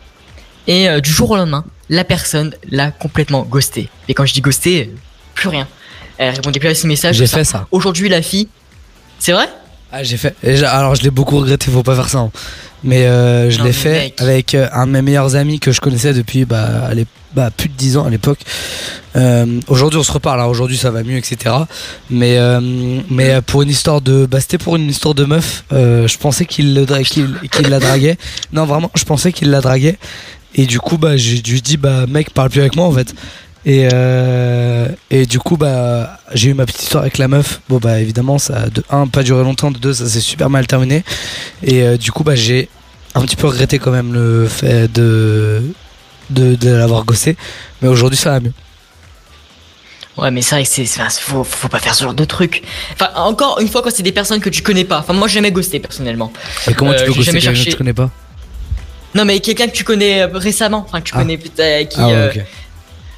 Et euh, du jour au lendemain, la personne l'a complètement ghosté. Et quand je dis ghosté, euh, plus rien. Elle répondait plus à ses messages. J'ai fait ça. Aujourd'hui, la fille, c'est vrai? Ah, j'ai fait. alors, je l'ai beaucoup regretté, faut pas faire ça. hein. Mais euh, je l'ai fait mec. avec euh, un de mes meilleurs amis que je connaissais depuis bah, bah, plus de 10 ans à l'époque. Euh, aujourd'hui, on se reparle. alors Aujourd'hui, ça va mieux, etc. Mais, euh, mais pour une histoire de. Bah, c'était pour une histoire de meuf. je pensais qu'il le dra- qu'il qu'il la draguait. Non, vraiment, je pensais qu'il la draguait. Et du coup, bah, j'ai dû dit, bah, mec, parle plus avec moi en fait. Et, euh, et du coup, bah, j'ai eu ma petite histoire avec la meuf. Bon, bah, évidemment, ça a de un, pas duré longtemps, de deux, ça s'est super mal terminé. Et euh, du coup, bah, j'ai un petit peu regretté quand même le fait de, de, de l'avoir gossé. Mais aujourd'hui, ça va mieux. Ouais, mais c'est vrai que c'est, enfin, faut, faut pas faire ce genre de truc. Enfin, encore une fois, quand c'est des personnes que tu connais pas. Enfin, moi, j'ai jamais ghosté personnellement. Et comment tu Euh, peux jamais quelqu'un que tu connais pas? Non, mais quelqu'un que tu connais récemment, enfin, que tu Ah. connais peut-être, qui, Ah ouais.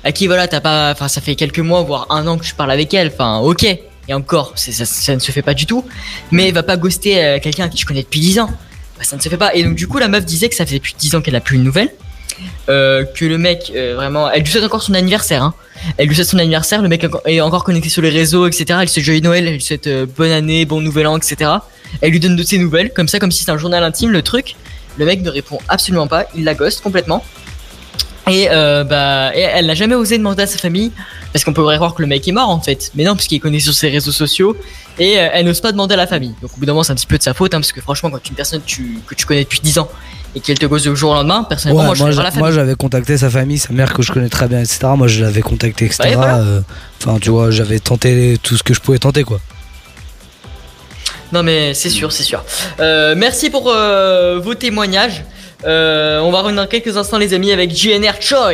À qui voilà, t'as pas, enfin, ça fait quelques mois, voire un an que tu parles avec elle. Enfin, ok. Et encore, ça, ne se fait pas du tout. Mais va pas ghoster euh, quelqu'un que tu connais depuis 10 ans. Bah, ça ne se fait pas. Et donc, du coup, la meuf disait que ça faisait plus de 10 ans qu'elle a plus de nouvelles. Euh, que le mec, euh, vraiment, elle lui souhaite encore son anniversaire. Hein. Elle lui souhaite son anniversaire. Le mec est encore connecté sur les réseaux, etc. Elle souhaite joyeux Noël, elle lui souhaite bonne année, bon nouvel an, etc. Elle lui donne de ses nouvelles, comme ça, comme si c'était un journal intime, le truc. Le mec ne répond absolument pas, il la ghost complètement. Et euh, bah, elle n'a jamais osé demander à sa famille, parce qu'on pourrait croire que le mec est mort en fait. Mais non, puisqu'il est connu sur ses réseaux sociaux, et euh, elle n'ose pas demander à la famille. Donc au bout d'un moment, c'est un petit peu de sa faute, hein, parce que franchement, quand une personne tu- que tu connais depuis 10 ans, et qu'elle te gosse du jour au lendemain, personnellement, Ouais, moi je moi, moi, j'avais contacté sa famille, sa mère que je connais très bien, etc. Moi je l'avais contacté, etc. Ouais, voilà. Euh, Enfin, tu vois, j'avais tenté tout ce que je pouvais tenter, quoi. Non mais c'est sûr, c'est sûr. Merci pour vos témoignages. Euh, on va revenir dans quelques instants les amis avec JNR Choi.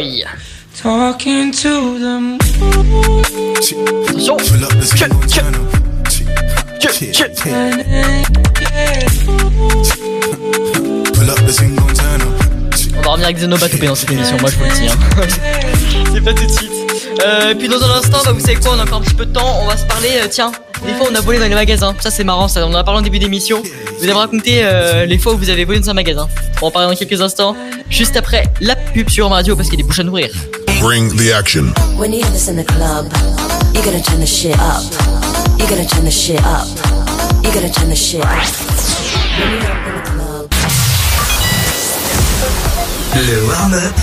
Talking to them. Attention. On va revenir avec Zeno Batopé dans cette émission, moi je vous le dis. hein. c'est pas tout de suite. Euh, puis dans un instant, bah, vous savez quoi, on a encore un petit peu de temps, on va se parler, euh, tiens, des fois on a volé dans les magasins, ça c'est marrant, ça, on en a parlé en début d'émission, vous avez raconté euh, les fois où vous avez volé dans un magasin. On va en parler dans quelques instants, juste après la pub sur Radio parce qu'il y a des bouches à nourrir. Bring the action. When you have this in the club, you gotta turn the shit up. You gotta turn the shit up. You gotta turn the shit up. When you're up in the club. Le warm-up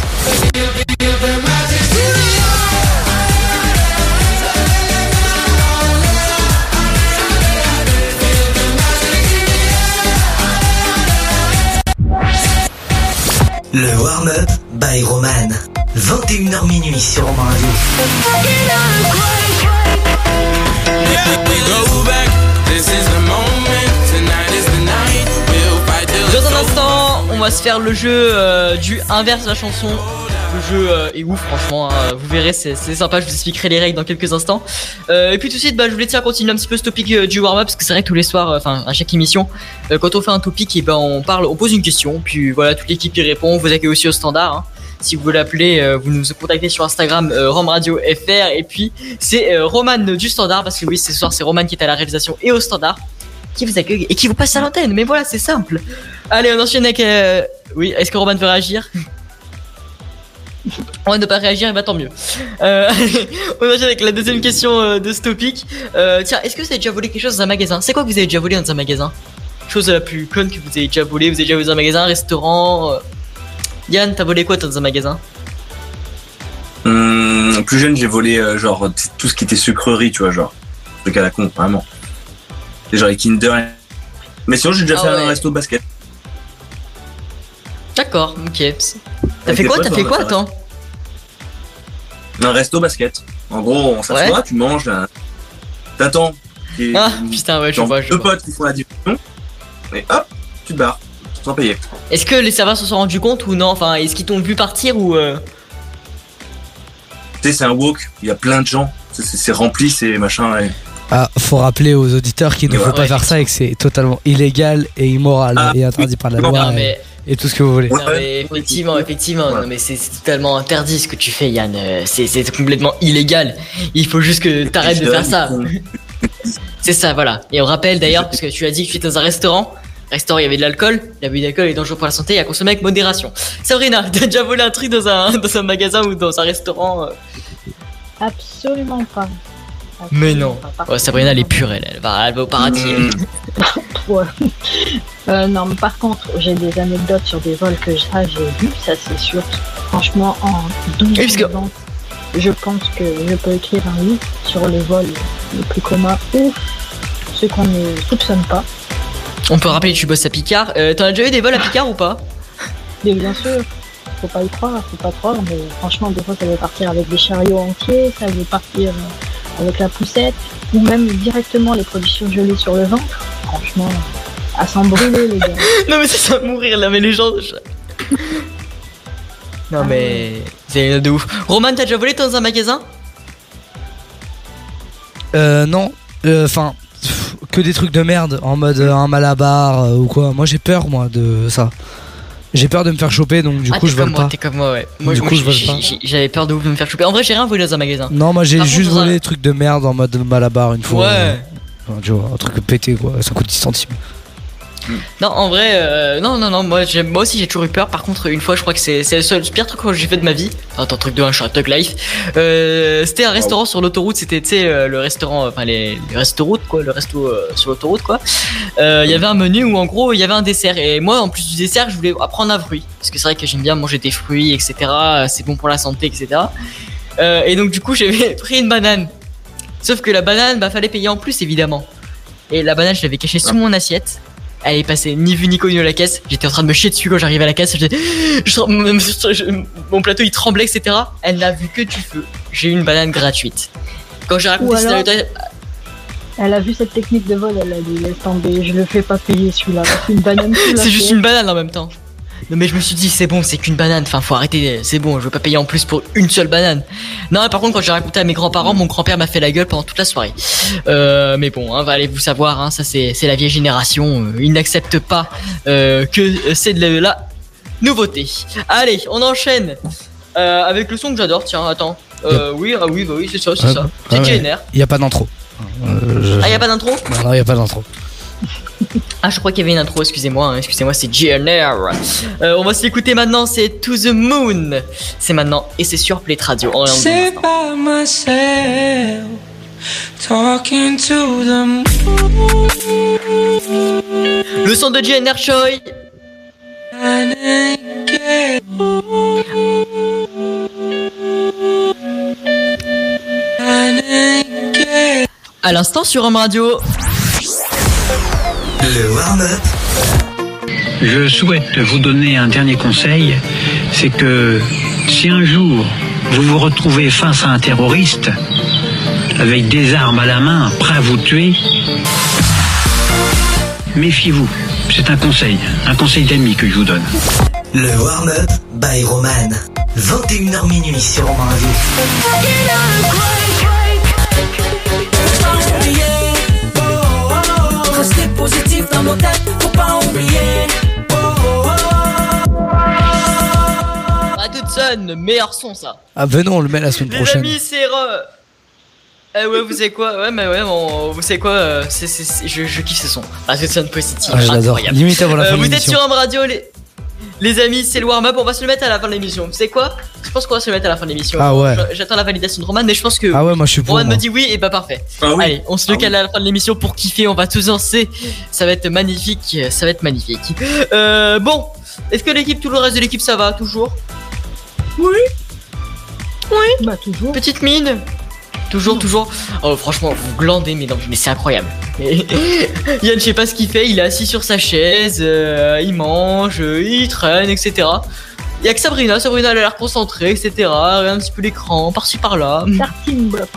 Le warm-up by Roman. 21h minuit sur Romain Radio. Dans un instant, on va se faire le jeu euh, du inverse de la chanson. Le jeu euh, est ouf, franchement. hein. Vous verrez, c'est sympa. Je vous expliquerai les règles dans quelques instants. Euh, et puis tout de suite, bah, je voulais tiens continuer un petit peu ce topic euh, du warm-up parce que c'est vrai que tous les soirs, enfin à chaque émission, quand on fait un topic, ben on parle, on pose une question, puis voilà, toute l'équipe y répond. On vous accueille aussi au standard. hein. Si vous voulez appeler, vous nous contactez sur Instagram euh, Rom Radio FR et puis c'est Roman du standard parce que oui, ce soir c'est Roman qui est à la réalisation et au standard qui vous accueille et qui vous passe à l'antenne. Mais voilà, c'est simple. Allez, on enchaîne avec. Oui, est-ce que Roman veut réagir? Roman ne pas réagir, bah tant mieux. Euh, on enchaîne avec la deuxième question euh, de ce topic. Euh, tiens, est-ce que vous avez déjà volé quelque chose dans un magasin? C'est quoi que vous avez déjà volé dans un magasin? Chose la plus conne que vous avez déjà volé Vous avez déjà volé dans un magasin, un restaurant euh. Yann, t'as volé quoi dans un magasin? Hum, plus jeune, j'ai volé genre tout ce qui était sucrerie, tu vois, genre. Truc à la con, vraiment. Et genre les Kinder. Mais sinon, j'ai déjà Ah fait ouais. un resto basket. D'accord, ok. T'as fait quoi potes, T'as fait quoi attends Un resto basket. En gros, on s'assoit, Ouais. tu manges, là. T'attends. Ah putain, ouais, je vois, je deux vois. potes qui font la division. et hop, tu te barres, sans payer. Est-ce que les serveurs se sont rendus compte ou non Enfin, est-ce qu'ils t'ont vu partir ou euh, Tu sais, c'est un walk, il y a plein de gens, c'est- rempli, c'est machin. et- Ah, faut rappeler aux auditeurs qu'il ne Ouais, faut pas ouais, faire ça et que c'est totalement illégal et immoral Ah, et interdit par la Non, loi mais- et, tout ce que vous voulez. Non, mais effectivement, effectivement, non, mais c'est totalement interdit ce que tu fais, Yann. Euh, C'est c'est complètement illégal. Il faut juste que t'arrêtes de faire ça. C'est ça, voilà. Et on rappelle d'ailleurs, parce que tu as dit que tu étais dans un restaurant. Restaurant, il y avait de l'alcool. L'abus d'alcool est dangereux pour la santé et à consommer avec modération. Sabrina, t'as déjà volé un truc dans un, dans un magasin ou dans un restaurant euh? Absolument pas. Mais non. Ouais, Sabrina, elle est pure, elle. Elle va, elle va au paradis. Ouais. Euh, non, mais par contre, j'ai des anecdotes sur des vols que ça, j'ai vu, ça c'est sûr. Franchement, en 12 Oui, parce que- ans, je pense que je peux écrire un livre sur les vols les plus communs ou ceux qu'on ne soupçonne pas. On peut rappeler que tu bosses à Picard. Euh, T'en as déjà eu des vols à Picard ou pas? Mais bien sûr, faut pas y croire, faut pas croire, mais franchement, des fois, ça veut partir avec des chariots entiers, ça veut partir euh, avec la poussette, ou même directement les productions gelées sur le ventre. Franchement, à s'en brûler, les gars. Non mais ça, ça mourir là, mais les gens. je- Non mais c'est de ouf. Roman, t'as déjà volé dans un magasin? Euh, non, enfin, que des trucs de merde en mode euh, un malabar euh, ou quoi. Moi j'ai peur, moi, de ça. J'ai peur de me faire choper donc du Ah, coup je vole moi, pas. T'es comme moi, ouais. Moi, Du moi, coup, je vole pas. J'avais peur de me faire choper. En vrai, j'ai rien volé dans un magasin. Non, moi j'ai juste contre, volé un- des trucs de merde en mode malabar une fois. Ouais. Enfin, tu vois, un truc pété quoi, ça coûte 10 centimes. Non, en vrai, euh, non, non, non. Moi, aussi, j'ai toujours eu peur. Par contre, une fois, je crois que c'est le seul le pire truc que j'ai fait de ma vie. Attends, truc de un, je suis un thug life. Euh, c'était un restaurant sur l'autoroute. C'était, tu sais, euh, le restaurant, enfin les, les restaurants quoi, le resto euh, sur l'autoroute quoi. Il y avait un menu où en gros il y avait un dessert et moi en plus du dessert je voulais apprendre un fruit parce que c'est vrai que j'aime bien manger des fruits etc c'est bon pour la santé etc et donc du coup j'avais pris une banane sauf que la banane bah fallait payer en plus évidemment et la banane je l'avais cachée sous mon assiette elle est passée ni vu ni connu à la caisse. J'étais en train de me chier dessus quand j'arrivais à la caisse. Je, je- mon- plateau il tremblait etc elle n'a vu que du feu. J'ai eu une banane gratuite. Quand j'ai raconté cette anecdote Elle a vu cette technique de vol, elle a dit laisse tomber, je le fais pas payer celui-là. C'est une banane C'est juste une banane en même temps. Non mais je me suis dit c'est bon, c'est qu'une banane, enfin faut arrêter, c'est bon, je veux pas payer en plus pour une seule banane. Non mais par contre quand j'ai raconté à mes grands-parents, mon grand-père m'a fait la gueule pendant toute la soirée. Euh, mais bon, hein, va allez vous savoir, hein, ça c'est la vieille génération, euh, ils n'acceptent pas euh, que c'est de la, nouveauté. Allez, on enchaîne euh, avec le son que j'adore, tiens, attends. Euh, oui, ah oui, bah oui, c'est ça, c'est Ouais, ça. C'est ouais. GNR. Y a pas d'intro. Euh, je- Ah, y a pas d'intro? Non, non, y a pas d'intro. Ah, je crois qu'il y avait une intro, excusez-moi, hein, excusez-moi, c'est GNR. Euh, on va se l'écouter maintenant, c'est To the Moon. C'est maintenant, et c'est sur Play Radio. On est en Sit by myself, talking to the moon. Le son de GNR Choi. À l'instant sur Home Radio. Le warm-up Je souhaite vous donner un dernier conseil, c'est que si un jour vous vous retrouvez face à un terroriste avec des armes à la main, prêt à vous tuer, méfiez-vous. C'est un conseil, un conseil d'ami que je vous donne. Le warm-up by Roman. 21h minuit sur Romain positif dans nos têtes, faut pas oublier. À Hudson, meilleur son ça. Ah, venons, on le met la semaine Les prochaine. amis, c'est re. Eh ouais, vous savez quoi? Ouais, mais ouais, on- vous savez quoi? Euh, c'est, c'est- c'est- je, je kiffe ce son. Ah, c'est son positif. Ah, j'adore. incroyable. Limite avant la fin de Vous êtes sur Home Radio, les... les amis, c'est le warm-up. On va se le mettre à la fin de l'émission. Vous savez quoi? Je pense qu'on va se le mettre à la fin de l'émission. Ah ouais. J'attends la validation de Roman, mais je pense que. Ah ouais, moi je suis pour. Roman me dit oui et bah parfait. Ah oui. Allez, on se le cale à la fin de l'émission pour kiffer. On va tous danser. Ça va être magnifique. Ça va être magnifique. Euh, bon, est-ce que l'équipe, tout le reste de l'équipe, ça va toujours? Oui. Oui. Bah toujours. Petite mine. Toujours, toujours. Oh, franchement, vous glandez, mais non, mais c'est incroyable. Yann, je sais pas ce qu'il fait. Il est assis sur sa chaise, euh, il mange, euh, il traîne, etc. Il y a que Sabrina. Sabrina, elle a l'air concentrée, etc. Regarde un petit peu l'écran, par-ci par-là. Starting block.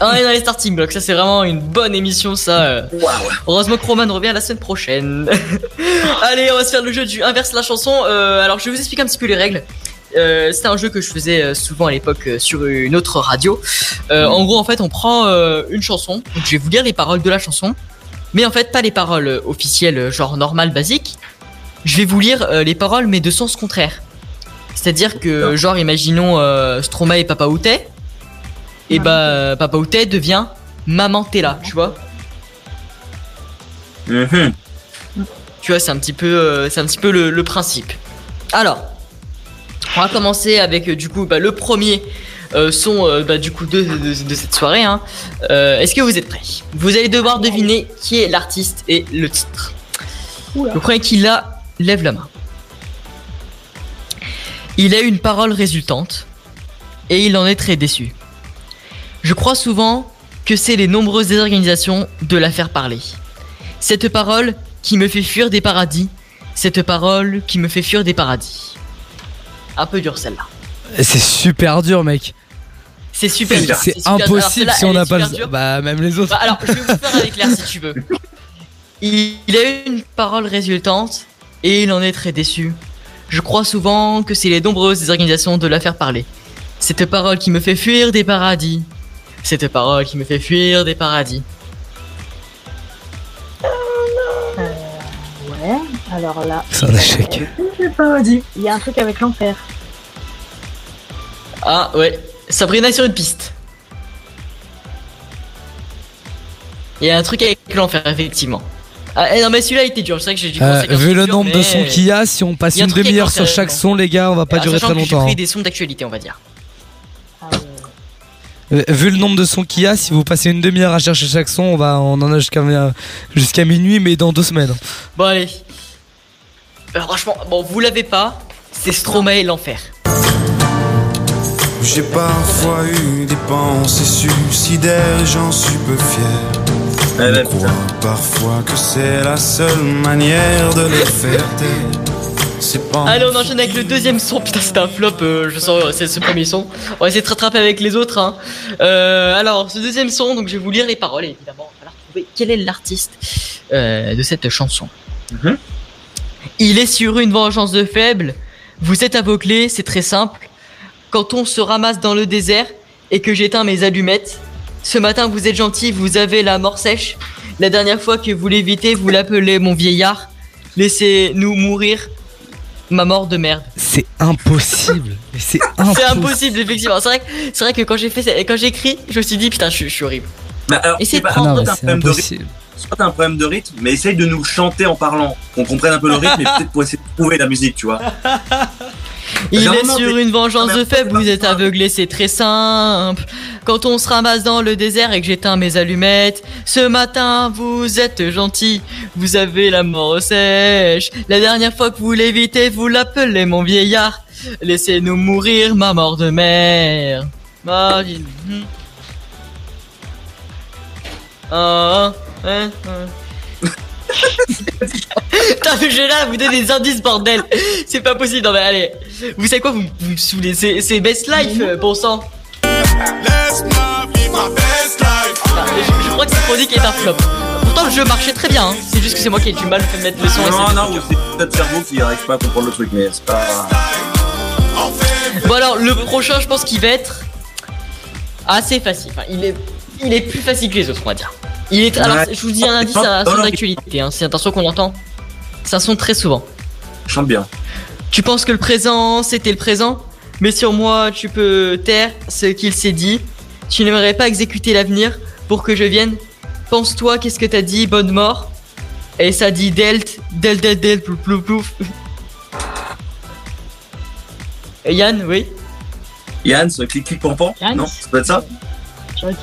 Ah, on est dans les starting blocks, ça c'est vraiment une bonne émission ça. euh. Heureusement que Roman revient la semaine prochaine. Allez, on va se faire le jeu du inverse la chanson. Euh, alors je vais vous expliquer un petit peu les règles. Euh, C'était un jeu que je faisais euh, souvent à l'époque euh, sur une autre radio. Euh, En gros, en fait, on prend une chanson. Donc, je vais vous lire les paroles de la chanson, mais en fait pas les paroles officielles, genre normales, basiques. Je vais vous lire les paroles, mais de sens contraire. C'est-à-dire que, genre, imaginons Stromae et Papa Outé. Et bah, euh, Papa Outé devient Maman t'es là, tu vois. Mhm. Tu vois, c'est un petit peu, c'est un petit peu le, le principe. Alors, on va commencer avec euh, du coup bah, le premier euh, son euh, bah, du coup de, de- de cette soirée. hein. Euh, Est-ce que vous êtes prêts? Vous allez devoir deviner qui est l'artiste et le titre. Le premier qui l'a lève la main. Il a une parole résultante et il en est très déçu. Je crois souvent que c'est les nombreuses désorganisations de la faire parler. Cette parole qui me fait fuir des paradis. Cette parole qui me fait fuir des paradis. Un peu dur celle-là. C'est super dur, mec. C'est super dur. C'est. Alors, impossible si on n'a pas le. Bah, même les autres. Bah, alors, je vais vous faire avec l'air si tu veux. Il, il a une parole résultante et il en est très déçu. Je crois souvent que c'est les nombreuses désorganisations de la faire parler. Cette parole qui me fait fuir des paradis. Cette parole qui me fait fuir des paradis. Alors là. C'est un échec. J'ai pas dit. Il y a un truc avec l'enfer. Ah ouais, Sabrina est sur une piste. Il y a un truc avec l'enfer, effectivement. Ah, eh non, mais celui-là il était dur. C'est vrai que j'ai dû Euh, vu le dur, nombre de sons qu'il y a, si on passe une demi-heure sur chaque son, les gars, on va pas durer très que J'ai longtemps. pris des sons d'actualité, on va dire. Euh, Vu le nombre de sons qu'il y a, si vous passez une demi-heure à chercher chaque son, on, va, on en a jusqu'à jusqu'à minuit, mais dans deux semaines. Bon, allez. Euh, franchement, bon, vous l'avez pas. C'est Stromae l'enfer. J'ai parfois eu des pensées suicidaires et j'en suis peu fier. Je crois parfois que c'est la seule manière de les faire taire. Pas. Allez, on enchaîne avec le deuxième son. Putain, c'était un flop. euh, je sens, euh, c'est ce premier son. On va essayer de rattraper avec les autres. Hein. Euh, alors, ce deuxième son, donc je vais vous lire les paroles évidemment. Il va falloir trouver quel est l'artiste euh, de cette chanson? Il est sur une vengeance de faible. Vous êtes aveuglé, c'est très simple. Quand on se ramasse dans le désert et que j'éteins mes allumettes, ce matin vous êtes gentil, vous avez la mort sèche. La dernière fois que vous l'évitez, vous l'appelez mon vieillard. Laissez-nous mourir ma mort de merde. C'est impossible. C'est impossible. C'est impossible, effectivement. C'est vrai, que- c'est vrai que quand j'ai fait, ça- quand j'ai écrit, je me suis dit putain, je, suis- je suis horrible. Bah, alors, Essayez c'est pas- Non, un problème de rythme, Soit t'as un problème de rythme, mais essaye de nous chanter en parlant, qu'on comprenne un peu le rythme et peut-être pour essayer de trouver la musique, tu vois. Il est sur une vengeance de faible, vous êtes aveuglé, c'est très simple. Quand on se ramasse dans le désert et que j'éteins mes allumettes, ce matin vous êtes gentil, vous avez la mort sèche. La dernière fois que vous l'évitez, vous l'appelez mon vieillard. Laissez-nous mourir ma mort de. Ah, dis- hmm. Ah, hein, hein. Putain, mais j'ai là, vous donnez des indices, bordel. C'est pas possible. Non, mais allez. Vous savez quoi, vous, vous me saoulez. C'est, c'est Best Life, euh, bon sang. Je, je crois que cette chronique est un flop. Pourtant, le jeu marchait très bien. hein. C'est juste que c'est moi qui ai du mal à mettre le son. et Non, c'est- non, ou c'est notre cerveau qui arrive pas à comprendre le truc, mais c'est pas. Bon, alors, le prochain, je pense qu'il va être assez facile. Enfin, il est, il est plus facile que les autres, on va dire. Il est, alors, Ouais. je vous dis un indice, c'est un son d'actualité. Hein. C'est un son qu'on entend. C'est un son très souvent. Chante bien. Tu penses que le présent, c'était le présent Mais sur moi, tu peux taire ce qu'il s'est dit. Tu n'aimerais pas exécuter l'avenir pour que je vienne Pense-toi, qu'est-ce que t'as dit Bonne mort? Et ça dit Delt, Delt, Delt, Delt, plouf, plouf, plouf. Et Yann, oui Yann, ce clic clic pampan Non, ça doit être ça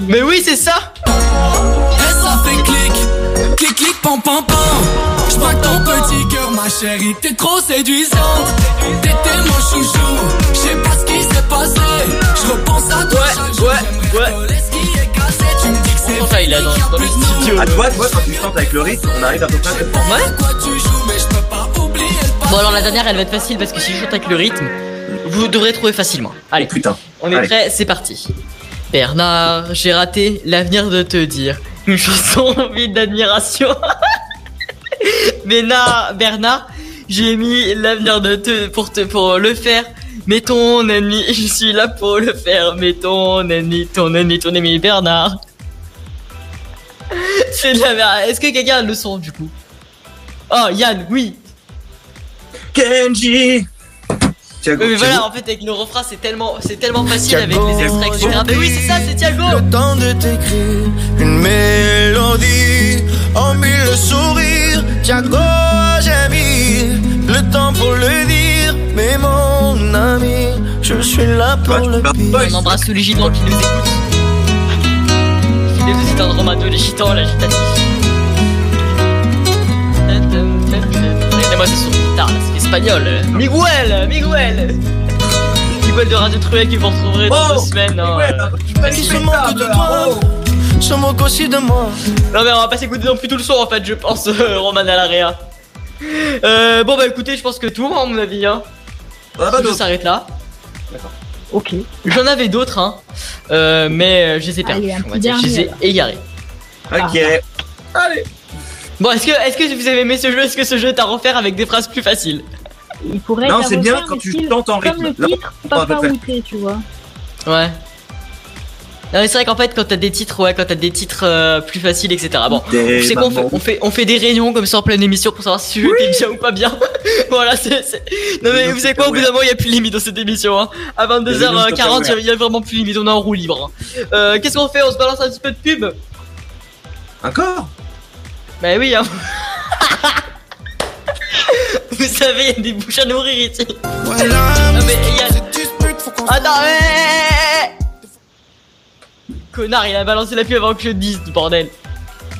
Mais oui, c'est ça Fait clic, clic, clic, pam, pam, pam. J'braque ton petit cœur, ma chérie, t'es trop séduisante. T'étais mon chouchou, j'sais pas ce qui s'est passé. J'repense à toi chaque jour, est cassé. Tu me dis que c'est Enfin, il a dans, dans le studio. Ah, tu vois, tu vois, quand tu chantes avec le rythme, on arrive à peu près à comprendre. Ouais quoi tu joues, mais j'peux pas oublier le Bon, alors la dernière, elle va être facile parce que si je chante avec le rythme, vous devrez trouver facilement. Allez, putain. on est Allez. prêts, c'est parti. Bernard, j'ai raté l'avenir de te dire. Une chanson vide d'admiration. Bernard, Bernard, j'ai mis l'avenir de te pour te pour le faire. Mais ton ennemi, je suis là pour le faire. Mais ton ennemi, ton ennemi, ton ennemi Bernard. C'est la merde. Est-ce que quelqu'un a le son du coup? Oh Yann, oui. Kenji. Thiago, Oui, mais voilà, en fait avec le refrain c'est tellement c'est tellement facile avec Thiago. les extraits etc. Mais oui c'est ça, c'est Thiago. Le temps de t'écrire une mélodie en mille sourires. Thiago, j'ai mis le temps pour le dire. Mais mon ami, je suis là pour le pire. On embrasse tous les gitans qui nous écoutent. Les deux gitans de Romano, les gitans, la gitatrice. Et moi c'est sur guitare, là, espagnol. Miguel, Miguel. Miguel de Radio Truel qui vous retrouverez dans deux semaines. hein. Qui se moque de toi, se moque aussi de moi. Non mais on va pas s'écouter non plus tout le son en fait, je pense, euh, Roman à l'area. Euh, bon bah écoutez, je pense que tout, hein, à mon avis. Hein. je s'arrête là. Ok. J'en avais d'autres, hein, euh, mais euh, je les ai perdus. On. Je les ai égarés. Ok. Allez. Bon, est-ce que, est-ce que vous avez aimé ce jeu? Est-ce que ce jeu est à refaire avec des phrases plus faciles? Il pourrait Non, c'est bien quand tu tentes en Comme rythme. le Là, titre, faire. Outé, tu vois. Ouais. Non, mais c'est vrai qu'en fait, quand t'as des titres, ouais, quand t'as des titres euh, plus faciles, etc. Bon, c'est qu'on fait, on fait, on fait des réunions comme ça en pleine émission pour savoir si le jeu était bien ou pas bien. voilà, c'est, Non mais vous savez quoi, au bout d'un moment, il y a plus de limite dans cette émission. Hein. À Il y a des 22h40, limites il y a vraiment plus de limite. On est en roue libre. hein. Euh, qu'est-ce qu'on fait? On se balance un petit peu de pub? Encore? Bah oui, hein. Vous savez, il y a des bouches à nourrir ici. Non mais Yann. Attends, hé, hé, hé, hé. Connard, il a balancé la pub avant que je le dise, bordel.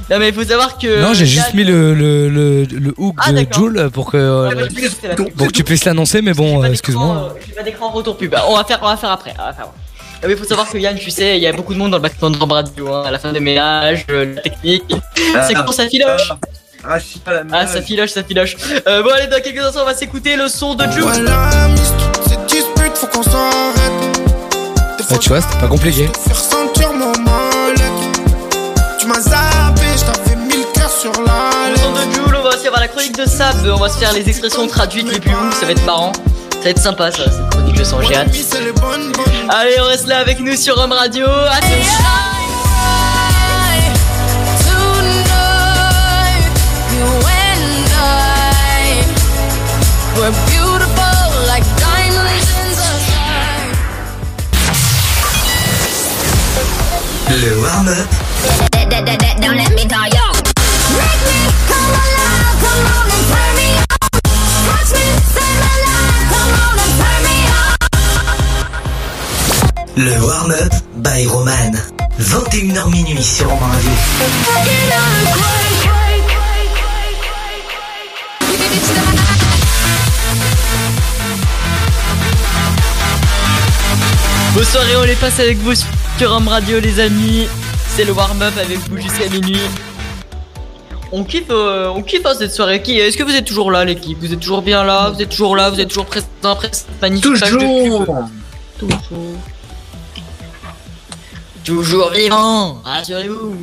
Non mais il faut savoir que. non, j'ai juste mis le, le, le, le hook Ah, de. Joule pour que, euh, Ouais, bah, pour que tu puisses l'annoncer, mais bon, euh, excuse-moi. J'ai pas d'écran retour pub. On va faire, on va faire après. On va faire. Ah oui, faut savoir que Yann, tu sais, il y a beaucoup de monde dans le background de radio, hein, à la fin des ménages, euh, la technique. C'est quand ça filoche. Ah, la Ah, ça filoche, ça filoche. Euh, bon, allez, dans quelques instants, on va s'écouter le son de Jules. Ouais, tu vois, c'était pas compliqué. Tu m'as zappé, je t'avais mis le cœur sur la Le son de Jules, on va aussi avoir la chronique de Sab, on va se faire les expressions traduites les plus ouf, ça va être marrant. Ça va être sympa ça, cette chronique de son, j'ai hâte. Allez, on reste là avec nous sur Home Radio. Attention We're beautiful like diamonds in the sky. Le warm-up Don't let me die young. Make me come alive, come on and turn me on. Touch me, say my life, come on and turn me on. Le warm-up by Roman. 21h minuit sur Romain Radio. Bonne soirée, on les passe avec vous sur Home Radio, les amis. C'est le warm-up avec vous jusqu'à minuit. On kiffe, euh, on kiffe hein, cette soirée. Qui Est-ce que vous êtes toujours là, l'équipe? Vous êtes toujours bien là? Vous êtes toujours là? Vous êtes toujours présent après cette magnifique page de Toujours. Toujours. Toujours vivant Rassurez-vous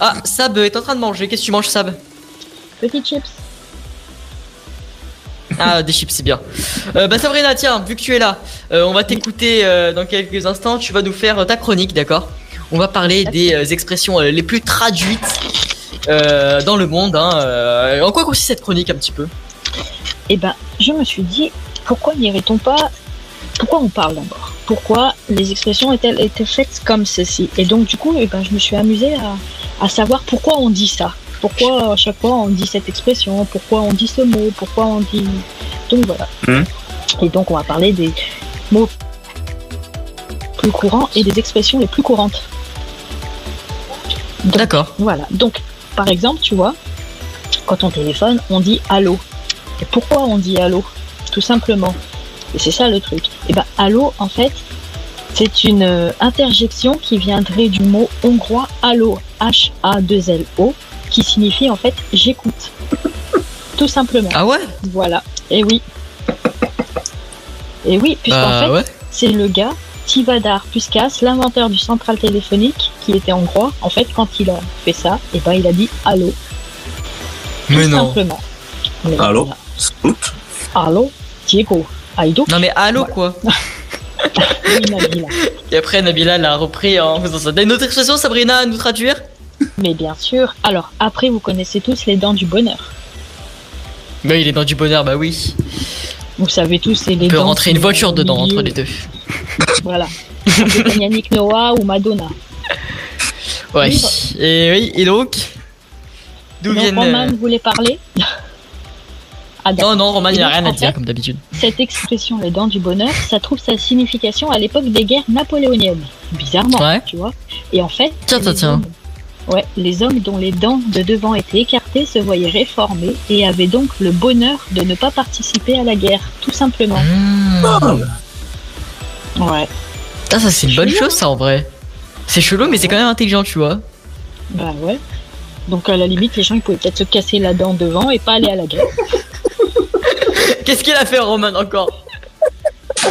Ah, Sab est en train de manger. Qu'est-ce que tu manges, Sab? Petites chips. Ah, des chips, c'est bien. Euh, bah Sabrina, tiens, vu que tu es là, euh, on va t'écouter euh, dans quelques instants. Tu vas nous faire euh, ta chronique, d'accord? On va parler des expressions les plus traduites dans le monde. Hein, en quoi consiste cette chronique un petit peu? Eh ben, je me suis dit, pourquoi n'irait-on pas Pourquoi on parle d'abord? Pourquoi les expressions étaient, étaient faites comme ceci? Et donc, du coup, eh ben, je me suis amusée à, à savoir pourquoi on dit ça. Pourquoi à chaque fois on dit cette expression Pourquoi on dit ce mot Pourquoi on dit. Donc voilà. Et donc, on va parler des mots plus courants et des expressions les plus courantes. D'accord. Voilà. Donc, par exemple, tu vois, quand on téléphone, on dit allô. Et pourquoi on dit allô Tout simplement. Et c'est ça le truc. Et ben, allô, en fait, c'est une euh, interjection qui viendrait du mot hongrois allo, H-A-2-L-O, qui signifie en fait j'écoute. Tout simplement. Ah ouais? Voilà. Et oui. Et oui, puisqu'en Bah fait, ouais. c'est le gars Tivadar Puskas, l'inventeur du central téléphonique, qui était hongrois, en fait, quand il a fait ça, et ben, il a dit allô. Mais Tout non. simplement. Mais Allô? Scout? Allô? Diego. Aïdo. Non mais allô quoi Oui, Nabila. Et après Nabila l'a repris en faisant ça. Une autre expression Sabrina à nous traduire? Mais bien sûr. Alors, après, vous connaissez tous les dents du bonheur. Il est dans du bonheur, bah oui. Vous savez tous, c'est les On peut dents rentrer une voiture dedans milieu. entre les deux. Voilà. Un peu comme Yannick Noah ou Madonna. Ouais. Oui. Et oui, et donc D'où viennent... Roman euh, voulait parler? Ah. Non, non, Roman, il Et a rien à dire fait, comme d'habitude. Cette expression, les dents du bonheur, ça trouve sa signification à l'époque des guerres napoléoniennes. Bizarrement, Ouais. tu vois. Et en fait, Tiens, tiens, les tiens. hommes- Ouais, les hommes dont les dents de devant étaient écartées se voyaient réformés et avaient donc le bonheur de ne pas participer à la guerre, tout simplement. Mmh. Ouais. Ah, ça c'est une bonne chose ça en vrai. C'est chelou mais c'est quand même intelligent tu vois. Bah ouais. Donc à la limite, les gens ils pouvaient peut-être se casser la dent devant et pas aller à la guerre. Qu'est-ce qu'il a fait Roman encore?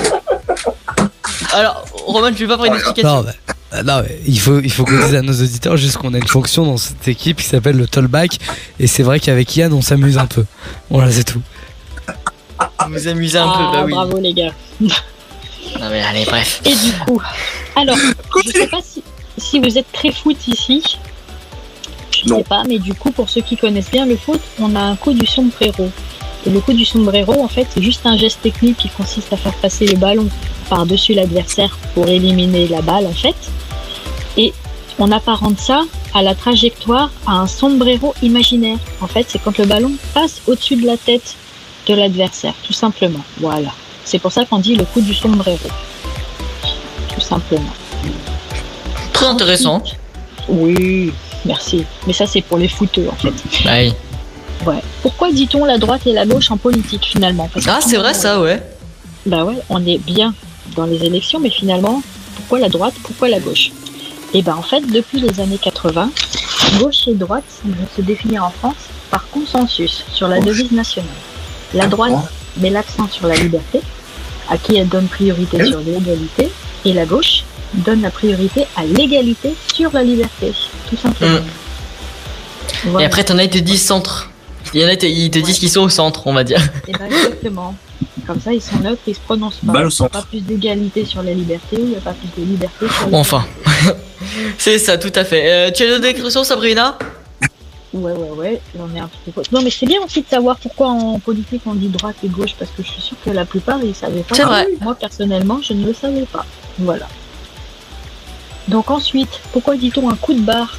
Alors Roman je vais pas prendre une explication. Non, euh, non, mais il faut, il faut qu'on dise à nos auditeurs juste qu'on a une fonction dans cette équipe qui s'appelle le tollback. Et c'est vrai qu'avec Yann, on s'amuse un peu. Voilà, c'est tout. Vous vous amusez un ah, peu, bah oui. bravo les gars. Non mais allez bref. Et du coup, alors, je sais pas si, si vous êtes très foot ici. Je sais pas, mais du coup, pour ceux qui connaissent bien le foot, on a un coup du sombrero. Et le coup du sombrero, en fait, c'est juste un geste technique qui consiste à faire passer le ballon par-dessus l'adversaire pour éliminer la balle, en fait. Et on apparente ça à la trajectoire à un sombrero imaginaire. En fait, c'est quand le ballon passe au-dessus de la tête de l'adversaire, tout simplement. Voilà. C'est pour ça qu'on dit le coup du sombrero. Tout simplement. Très intéressant. Oui, merci. Mais ça, c'est pour les footeux, en fait. Bah oui. Ouais. Pourquoi dit-on la droite et la gauche en politique, finalement? Parce Ah c'est vrai ça ouais. Bah ouais, on est bien dans les élections, mais finalement, pourquoi la droite, pourquoi la gauche? Et ben en fait, depuis les années 80, gauche et droite semblent se définir en France par consensus sur la devise nationale. La droite met l'accent sur la liberté, à qui elle donne priorité sur l'égalité, et la gauche donne la priorité à l'égalité sur la liberté, tout simplement. Et Voilà. après t'en as ils te disent centre. Il y en a ils te disent qu'ils sont au centre on va dire. Et ben exactement. Comme ça, ils sont neutres, ils se prononcent pas. Balle au Il y a pas plus d'égalité sur la liberté, il n'y a pas plus de liberté sur la Enfin. c'est ça tout à fait. Euh, tu as d'autres expressions Sabrina? Ouais, ouais, ouais, j'en ai un petit peu. Non, mais c'est bien aussi de savoir pourquoi en politique on dit droite et gauche, parce que je suis sûre que la plupart ils savaient pas. C'est vrai. Moi personnellement, je ne le savais pas. Voilà. Donc ensuite, pourquoi dit-on un coup de barre?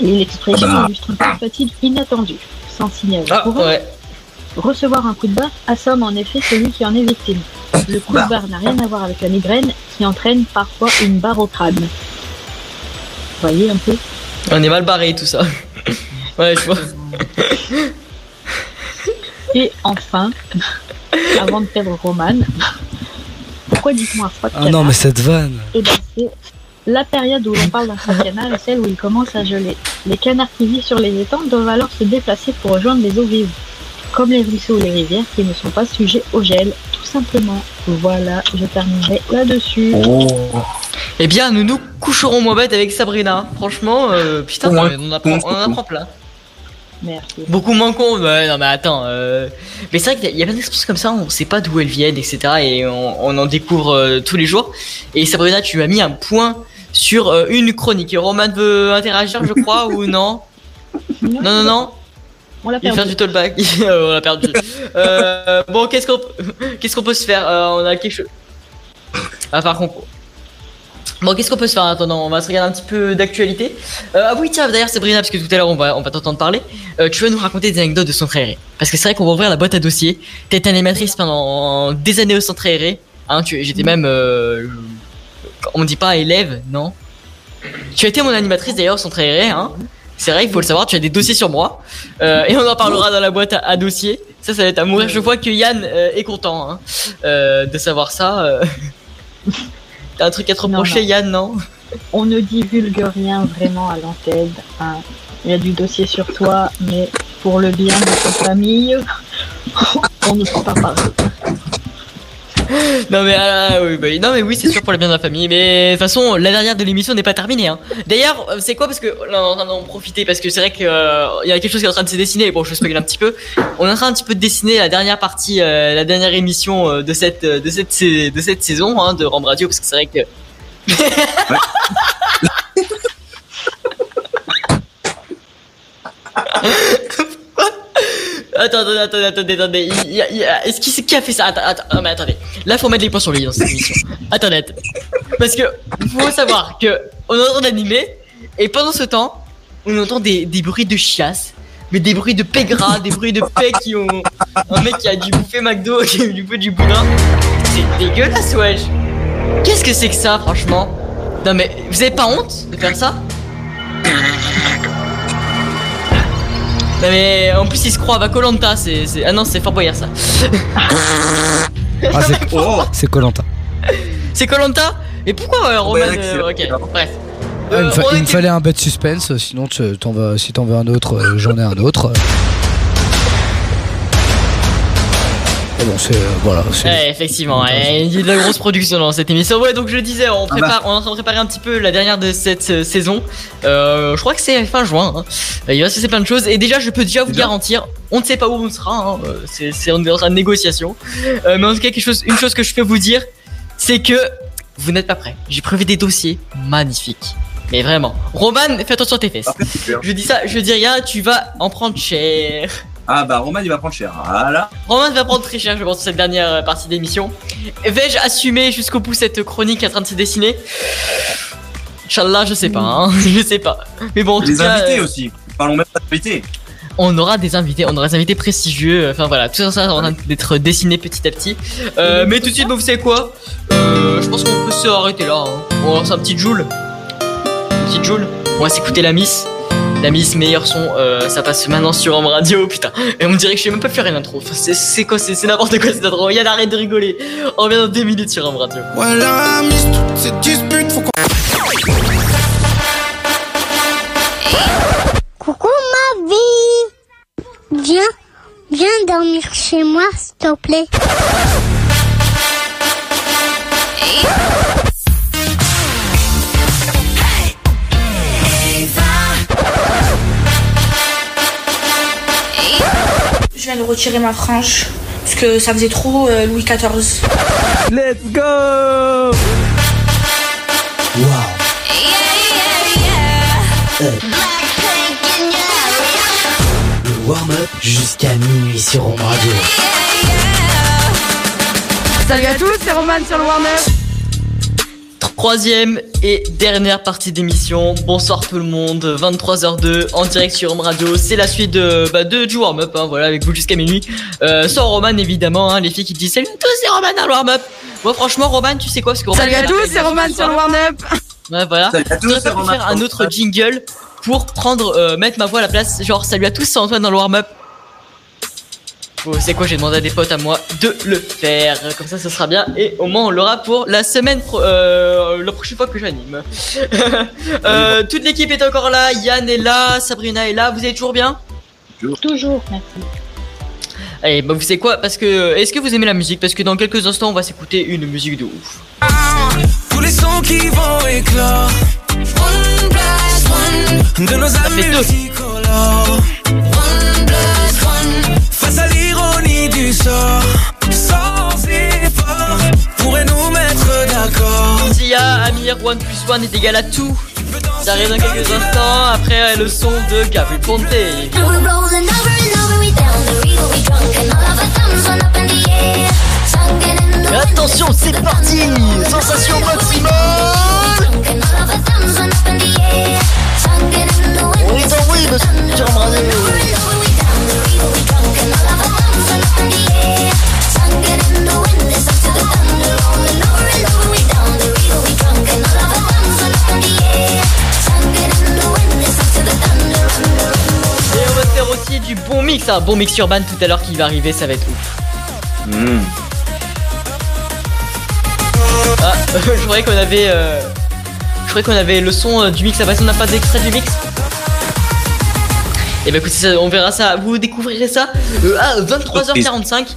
L'expression Ah bah. illustre une fatigue inattendue, sans signal. Ah ouais. Recevoir un coup de barre assomme en effet celui qui en est victime. Le coup de barre n'a rien à voir avec la migraine qui entraîne parfois une barre au crâne. Vous voyez un peu? On est mal barré tout ça. ouais je vois. Et enfin, avant de perdre Roman, pourquoi un froid de Ah non, mais cette vanne. Eh ben, c'est la période où l'on parle d'un froid de canard est celle où il commence à geler. Les canards qui vivent sur les étangs doivent alors se déplacer pour rejoindre les eaux vives, comme les ruisseaux ou les rivières qui ne sont pas sujets au gel, tout simplement. Voilà, je terminerai là-dessus. Eh bien nous nous coucherons moins bête avec Sabrina. Franchement euh, putain Ouais. on, apprend, on en apprend plein. Merci. Beaucoup moins con, ouais, non mais attends. euh, Mais c'est vrai qu'il y a plein d'expressions comme ça, on sait pas d'où elles viennent, etc. Et on, on en découvre euh, tous les jours. Et Sabrina, tu as mis un point sur euh, une chronique. Et Roman veut interagir, je crois, ou non Non, non, non? On l'a Il va faire perdu. du tollback. on l'a perdu. Euh, bon, qu'est-ce qu'on qu'est-ce qu'on peut se faire Euh, On a quelque chose. Ah, par contre. Bon, qu'est-ce qu'on peut se faire en attendant? On va se regarder un petit peu d'actualité. Euh, ah oui, tiens, d'ailleurs, Sabrina, parce que tout à l'heure, on va, on va t'entendre parler. Euh, tu vas nous raconter des anecdotes de centre aéré. Parce que c'est vrai qu'on va ouvrir la boîte à dossiers. T'as été animatrice pendant des années au centre aéré. Hein, j'étais même. euh, on dit pas élève, non? Tu as été mon animatrice d'ailleurs au centre aéré, hein c'est vrai, il faut le savoir, tu as des dossiers sur moi. Euh, et on en parlera dans la boîte à, à dossiers. Ça, ça va être à mourir. Je vois que Yann euh, est content hein, euh, de savoir ça. T'as un truc à te reprocher. Yann, non? On ne divulgue rien vraiment à l'antenne. hein. Il y a du dossier sur toi, mais pour le bien de ta famille, on ne peut pas parler. non mais ah, oui, bah, non mais oui c'est sûr pour le bien de la famille. Mais de toute façon la dernière de l'émission n'est pas terminée hein. D'ailleurs euh, c'est quoi? Parce que là, on est en train d'en profiter parce que c'est vrai que euh, il y a quelque chose qui est en train de se dessiner. Bon je spoil un petit peu. On est en train un petit peu de dessiner la dernière partie euh, la dernière émission de cette de cette de cette saison hein, de Ram Radio parce que c'est vrai que attendez, attendez, attendez, attendez. Est-ce qui, qui a fait ça? Attends, attends, non, mais attendez. Là, faut mettre les points sur les i dans cette émission. attendez. Parce que faut savoir que on est en train d'animer et pendant ce temps, on entend des, des bruits de chiasse, mais des bruits de paix gras, des bruits de paix qui ont un mec qui a dû bouffer McDo, qui a dû bouffer du boudin. C'est dégueulasse, wesh. Qu'est-ce que c'est que ça, franchement? Non mais vous avez pas honte de faire ça? Non mais en plus il se croit à Colanta, c'est ah non c'est Fort Boyard ça. Ah, c'est c'est Colanta. c'est Colanta Et pourquoi euh, Roman euh, Ok bref. Ah, il me, fa- était- fallait un bête suspense, sinon tu- t'en veux, si t'en veux un autre, euh, j'en ai un autre. Bon, c'est. euh, voilà. c'est- Ouais, effectivement, il y a de la grosse production dans cette émission. Ouais, donc je le disais, on prépare, on est en train de préparer un petit peu la dernière de cette euh, saison. Euh, je crois que c'est fin juin. hein. Il va se passer plein de choses. Et déjà, je peux déjà vous garantir, on ne sait pas où on sera. hein. C'est, c'est on est en train de négociation. Euh, mais en tout cas, quelque chose, une chose que je peux vous dire, c'est que vous n'êtes pas prêts. J'ai prévu des dossiers magnifiques. Mais vraiment, Roman, fais attention à tes fesses. Je dis ça, je dis rien, tu vas en prendre cher. Ah bah Roman il va prendre cher. Voilà. Romain va prendre très cher, je pense, cette dernière euh, partie d'émission. Vais-je assumer jusqu'au bout cette chronique en train de se dessiner? Inch'Allah, je sais pas, hein, je sais pas. Mais bon, en tout Les cas, invités euh, aussi. Parlons même pas d'invités. on aura des invités, on aura des invités prestigieux. Enfin voilà, tout ça est en train d'être dessiné petit à petit. Euh, mais tout de suite, bah, vous savez quoi? Euh, Je pense qu'on peut se arrêter là. hein. On va lancer un petit Joule. Petit Joule. On va s'écouter la Miss. La Miss meilleur son, euh, ça passe maintenant sur Home Radio, putain. Et on me dirait que je sais même pas faire une intro. Enfin, c'est- c'est quoi C'est c'est n'importe quoi cette intro. Yann, arrête de rigoler. On revient dans deux minutes sur Home Radio. Voilà, Miss, toute cette dispute, faut qu'on. Coucou ma vie Viens, viens dormir chez moi, s'il te plaît. Viens de retirer ma frange parce que ça faisait trop euh, Louis XIV. Let's go Le warm-up jusqu'à minuit sur Home Radio. Salut à tous, c'est Roman sur le Warner. Troisième et dernière partie d'émission. Bonsoir tout le monde. 23h02 en direct sur Home Radio. C'est la suite de, bah, de du warm-up, hein, voilà, avec vous jusqu'à minuit. Euh, sans Roman évidemment, hein, les filles qui disent salut à tous, c'est Roman dans le warm-up. Moi franchement, Roman, tu sais quoi parce que Roman, Salut à tous, c'est Roman sur le. Warner. Ouais, voilà. Salut à tous, c'est faire un autre jingle pour prendre, euh, mettre ma voix à la place. Genre, salut à tous, c'est Antoine dans le warm-up. Oh, c'est quoi, j'ai demandé à des potes à moi de le faire. Comme ça, ce sera bien. Et au moins, on l'aura pour la semaine, pro- euh, la prochaine fois que j'anime. euh, toute l'équipe est encore là. Yann est là, Sabrina est là. Vous êtes toujours bien? Toujours, merci. Allez, bah vous savez quoi? Parce que, est-ce que vous aimez la musique? Parce que dans quelques instants, on va s'écouter une musique de ouf. Tous les sons qui vont éclore. One plus one. De nos amis multicolores. One Sans effort. Pourrait nous mettre d'accord. Sia, Amir, One plus One est égal à tout. Ça arrive dans quelques instants. Après, le son de Gabriel Ponte. Attention, c'est parti Sensation maximale On est en Et on va faire aussi du bon mix, un bon mix urbain tout à l'heure qui va arriver, ça va être ouf. Ah, je croyais qu'on avait. euh, je croyais qu'on avait le son euh, du mix à base, on n'a pas d'extrait du mix Et bah écoutez, ça, on verra ça, vous découvrirez ça euh, à 23h45.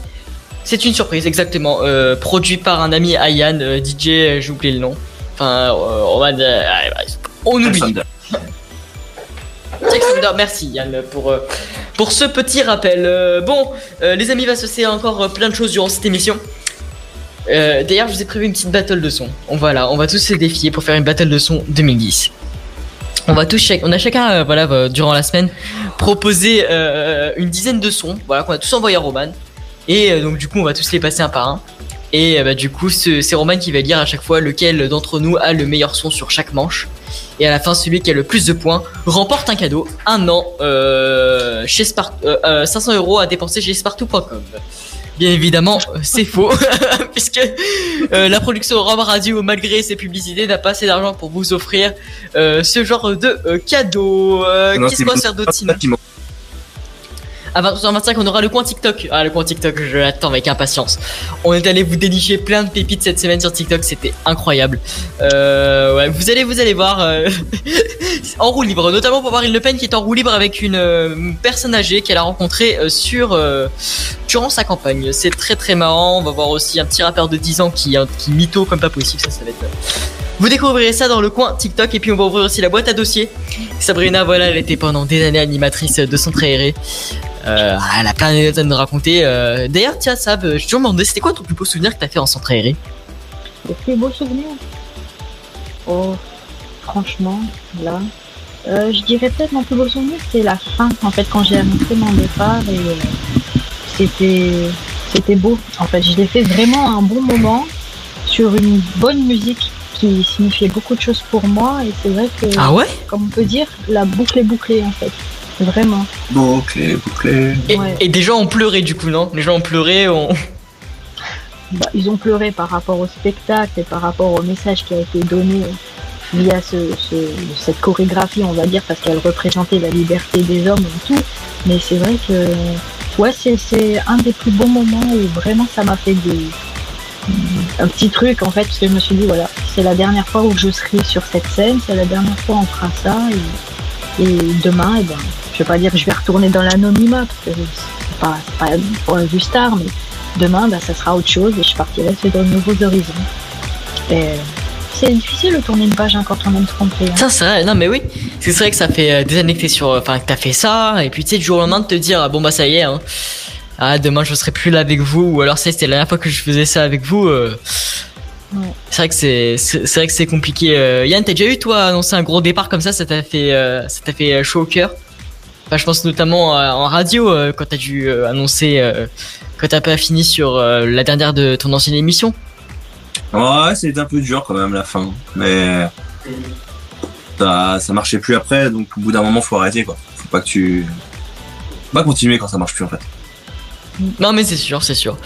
C'est une surprise, exactement. Euh, produit par un ami Ayan, euh, DJ, euh, j'ai oublié le nom. Enfin, euh, on va. on oublie. Jack Thunder, merci Yann pour, pour ce petit rappel. Bon, les amis, va se passer encore plein de choses durant cette émission. D'ailleurs, je vous ai prévu une petite battle de son. On, voilà, on va tous se défier pour faire une battle de son 2010. On va tous, on a chacun, euh, voilà, euh, durant la semaine, proposé euh, une dizaine de sons, voilà, qu'on a tous envoyé à Roman. Et donc, du coup, on va tous les passer un par un. Et bah, du coup, ce- c'est Roman qui va dire à chaque fois lequel d'entre nous a le meilleur son sur chaque manche. Et à la fin, celui qui a le plus de points remporte un cadeau, un an chez Spart euh, euh, 500 euros à dépenser chez Spartou.com. Bien évidemment, euh, c'est faux, puisque euh, la production Rome Radio, malgré ses publicités, n'a pas assez d'argent pour vous offrir euh, ce genre de euh, cadeau. Qu'est-ce qu'on va faire d'autre à 23h25, on aura le coin TikTok. Ah, le coin TikTok, je l'attends avec impatience. On est allé vous dénicher plein de pépites cette semaine sur TikTok, c'était incroyable. Euh, ouais, vous allez, vous allez voir. euh, en roue libre, notamment pour Marine Le Pen qui est en roue libre avec une euh, personne âgée qu'elle a rencontrée euh, sur durant sa campagne. C'est très très marrant. On va voir aussi un petit rappeur de 10 ans qui, qui mytho comme pas possible. Ça, ça va être. Vous découvrirez ça dans le coin TikTok et puis on va ouvrir aussi la boîte à dossiers. Sabrina, voilà, elle était pendant des années animatrice de Centre Aéré. Euh, elle a plein d'anecdotes à nous raconter. Euh, D'ailleurs, tiens, Sab, je te demandais, c'était quoi ton plus beau souvenir que t'as fait en Centre Aéré? Le plus beau souvenir? Oh, franchement, là. Euh, je dirais peut-être mon plus beau souvenir, c'est la fin, en fait, quand j'ai annoncé mon départ et euh, c'était, c'était beau. En fait, je l'ai fait vraiment un bon moment sur une bonne musique qui signifiait beaucoup de choses pour moi et c'est vrai que, Ah ouais? comme on peut dire, la boucle est bouclée en fait. Vraiment. Bouclé, bouclé. et, Ouais. et des gens ont pleuré du coup, non? Les gens ont pleuré, ont... bah, ils ont pleuré par rapport au spectacle et par rapport au message qui a été donné via ce, ce- cette chorégraphie, on va dire, parce qu'elle représentait la liberté des hommes et tout. Mais c'est vrai que ouais, c'est, un des plus beaux moments où vraiment ça m'a fait des, un petit truc en fait, parce que je me suis dit voilà, c'est la dernière fois où je serai sur cette scène, c'est la dernière fois on fera ça et, et demain, eh ben, vais pas dire que je vais retourner dans l'anonymat parce que c'est pas, pas pour un vue star, mais demain ben, ça sera autre chose et je partirai sur de nouveaux horizons. Et c'est difficile de tourner une page hein, quand on aime fait. hein. Ça, c'est vrai, non mais oui. C'est vrai que ça fait euh, des années que t'es sur. Enfin, que t'as fait ça, et puis tu sais, du jour au lendemain de te dire, ah, bon bah ça y est, hein. Ah, demain je serai plus là avec vous, ou alors ça, c'était la dernière fois que je faisais ça avec vous. euh, Ouais. C'est vrai que c'est, c'est c'est vrai que c'est compliqué. Euh, Yann, t'as déjà eu toi annoncer un gros départ comme ça, ça t'a fait, euh, ça t'a fait euh, chaud au cœur? Enfin, je pense notamment euh, en radio euh, quand t'as dû euh, annoncer que t'as pas fini sur la dernière de ton ancienne émission. Ouais, c'était un peu dur quand même la fin. Mais ça, ça marchait plus après, donc au bout d'un moment faut arrêter quoi. Faut pas que tu. Faut pas continuer quand ça marche plus en fait. Non mais c'est sûr, c'est sûr.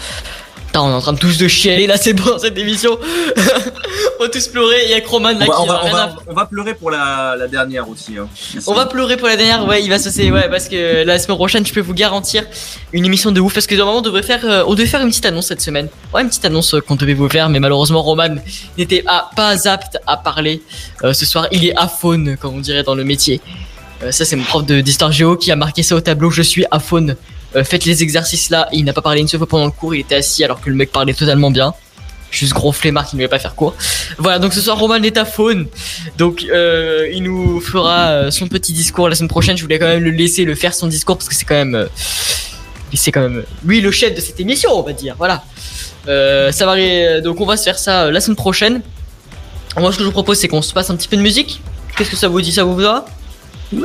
Putain, on est en train de tous de chialer là, c'est bon cette émission. on va tous pleurer. Il y a Croman là On va, qui on va- on va- à- on va pleurer pour la, la dernière aussi. Hein. On va pleurer pour la dernière, ouais, il va se c'est ouais, parce que la semaine prochaine, je peux vous garantir une émission de ouf, parce que normalement, on devrait faire, euh, on devait faire une petite annonce cette semaine. Ouais, une petite annonce euh, qu'on devait vous faire, mais malheureusement, Roman n'était ah, pas apte à parler euh, ce soir. Il est aphone, comme on dirait dans le métier. Ça, c'est mon prof de- d'histoire géo qui a marqué ça au tableau. Je suis aphone. Euh, faites les exercices là. Il n'a pas parlé une seule fois pendant le cours. Il était assis alors que le mec parlait totalement bien. Juste gros flemmard qui ne voulait pas faire cours. Voilà, donc ce soir Roman est à faune. Donc euh, il nous fera euh, son petit discours la semaine prochaine. Je voulais quand même le laisser le faire son discours parce que c'est quand même c'est quand même lui le chef de cette émission, on va dire. Voilà. Ça va donc on va se faire ça la semaine prochaine. Moi ce que je vous propose c'est qu'on se passe un petit peu de musique. Qu'est-ce que ça vous dit? Ça vous va? Oui.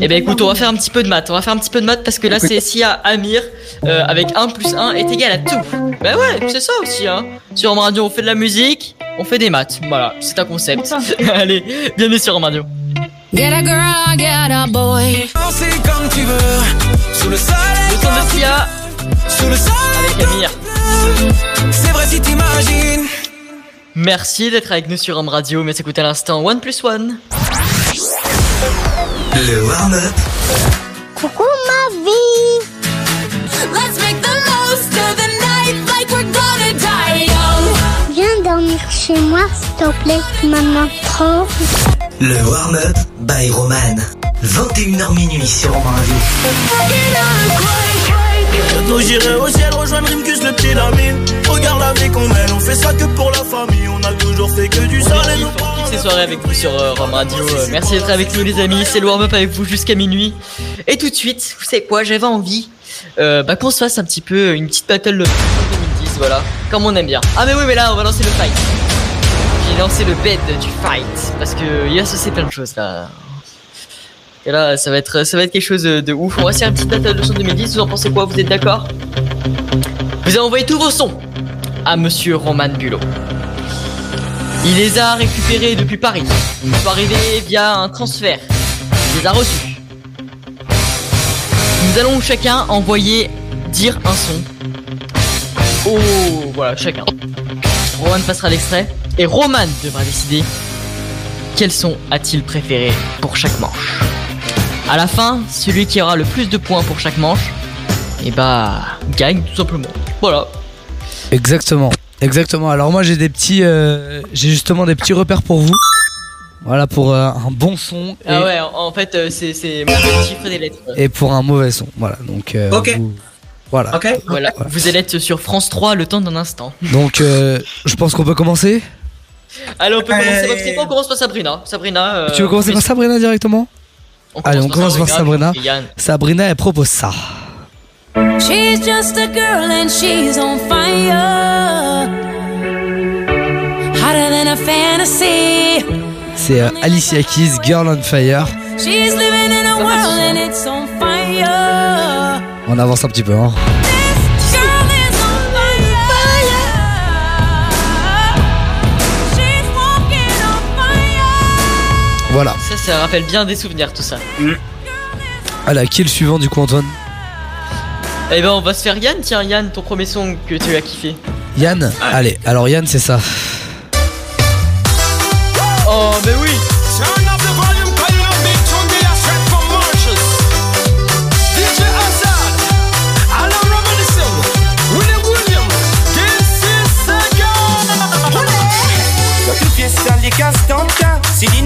Eh ben écoute, on va faire un petit peu de maths. On va faire un petit peu de maths parce que là c'est si à Amir euh, avec 1 plus 1 est égal à tout. Bah ouais, c'est ça aussi hein. Sur Home Radio, on fait de la musique, on fait des maths. Voilà, c'est un concept. Allez, bienvenue sur Home Radio. Get a girl, get a boy. Comme tu veux. Sous le soleil. Le son de Sia Sous le soleil. avec Amir. C'est vrai si t'imagines. Merci d'être avec nous sur Home Radio, mais écoutez à l'instant One plus One. Le warm-up Coucou ma vie. Let's make the most of the night like we're gonna die young. Viens dormir chez moi, s'il te plaît, maman. Trop. Le warm-up by Roman. 21h minuit sur Romain Bientôt j'irai au ciel rejoindre Rimkus le petit Lamine. Regarde la vie qu'on mène, on fait ça que pour la famille. On a toujours fait que du sale et nous Toutes ces soirées avec vous sur euh, Rome Radio. Euh, merci d'être avec nous les amis. C'est le warm-up avec vous jusqu'à minuit. Et tout de suite, vous savez quoi, j'avais envie euh, bah, qu'on se fasse un petit peu une petite battle de 2010, voilà. Comme on aime bien. Ah mais oui mais là on va lancer le fight. J'ai lancé le bed du fight. Parce que il a associé plein de choses là. Et là ça va être ça quelque chose de, ouf. On va faire une petite battle de son 2010, vous en pensez quoi? Vous êtes d'accord? Vous avez envoyé tous vos sons à monsieur Roman Bulot. Il les a récupérés depuis Paris. Ils sont arrivés via un transfert. Il les a reçus. Nous allons chacun envoyer dire un son. Oh, voilà, chacun. Roman passera l'extrait. Et Roman devra décider quel son a-t-il préféré pour chaque manche. À la fin, celui qui aura le plus de points pour chaque manche, et bah, gagne tout simplement. Voilà. Exactement. Exactement. Alors moi j'ai des petits, euh, j'ai justement des petits repères pour vous. Voilà pour euh, un bon son et, Ah ouais, en fait, euh, c'est c'est le chiffre des lettres. et pour un mauvais son. Voilà. Donc. euh, Ok. vous- voilà. Voilà, vous allez être sur France 3 le temps d'un instant. Donc euh, je pense qu'on peut commencer? Allez, on peut commencer. C'est On commence par Sabrina. Sabrina. euh, tu veux commencer par Sabrina directement? On Allez, on commence par Sabrina. Sabrina elle propose ça. She's just a girl and she's on fire. Hotter than a fantasy. C'est euh, Alicia Keys, Girl on Fire. She's living in a world and it's on fire. On avance un petit peu. Hein. Voilà. Ça, ça rappelle bien des souvenirs, tout ça. Allez, qui est le suivant du coup Antoine? Eh ben, on va se faire Yann. Tiens, Yann, ton premier son que tu as kiffé. Yann? Allez, alors Yann c'est ça. Oh, mais oui.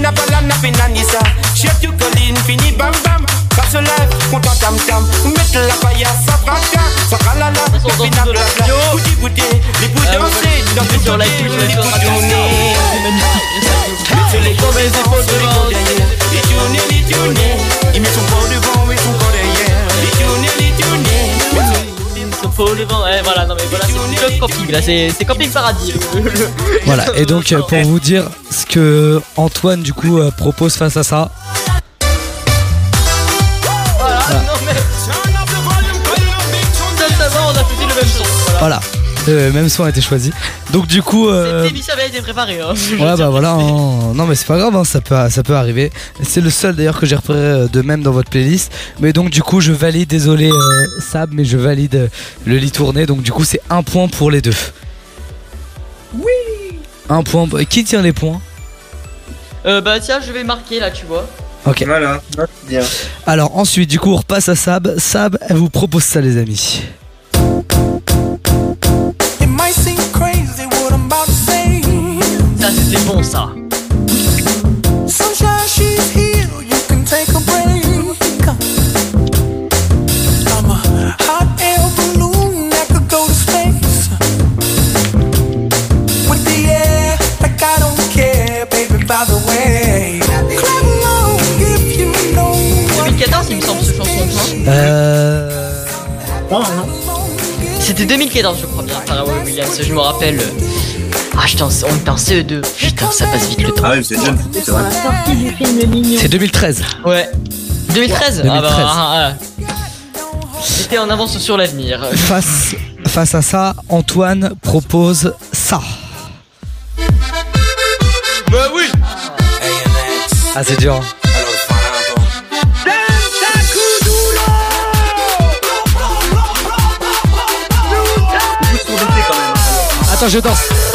Castanta Silina balana penanisa Chef tu colline fini bam bam. Passe live, content tam tam. Mettre la paille à sa braca Sa ralala, le pina blabla Bouti bouti, les bouts danser Dans tout ton les bouts tourner Sur les et les épaules devant Les tourner, les tourner Il met son corps devant et son corps derrière. Les tourner, les tourner Eh, voilà, non, mais voilà, c'est club camping là. C'est c'est camping paradis. Voilà, et donc euh, pour vous dire ce que Antoine du coup euh, propose face à ça. Voilà, non, mais. Sincèrement, on a fait le même son. Voilà. Voilà, le même son a été choisi. Donc du coup, euh, Cette émission avait été préparée. Hein. Ouais bah voilà, hein. non mais c'est pas grave, hein, ça peut ça peut arriver. C'est le seul d'ailleurs que j'ai repéré euh, de même dans votre playlist. Mais donc du coup, je valide, désolé euh, Sab, mais je valide euh, le lit tourné. Donc du coup, c'est un point pour les deux. Oui. Un point. Qui tient les points? Euh, bah tiens, je vais marquer là, tu vois. Ok. Voilà, bien. Alors ensuite, du coup, on repasse à Sab. Sab, elle vous propose ça, les amis. C'était bon, ça. Sunshine, she's here. You can take a break. I'm a hot air balloon that could go to space. With the air, like I don't care, baby. By the way, clap along if you know what 2014, il me semble, ce chanson. Hein Euh. C'était 2014, je crois bien, Pharrell Williams. Je me rappelle. Ah, j'étais en- on était en CE2. Putain, ça passe vite le temps. Ah oui, c'est jeune, c'est vrai. Sortie du film Lignon. C'est 2013. Ouais. 2013 Ah 2013. bah, ah, ah. C'était en avance sur l'avenir. Face, face à ça, Antoine propose ça. Bah oui Ah, c'est dur. Attends, je danse.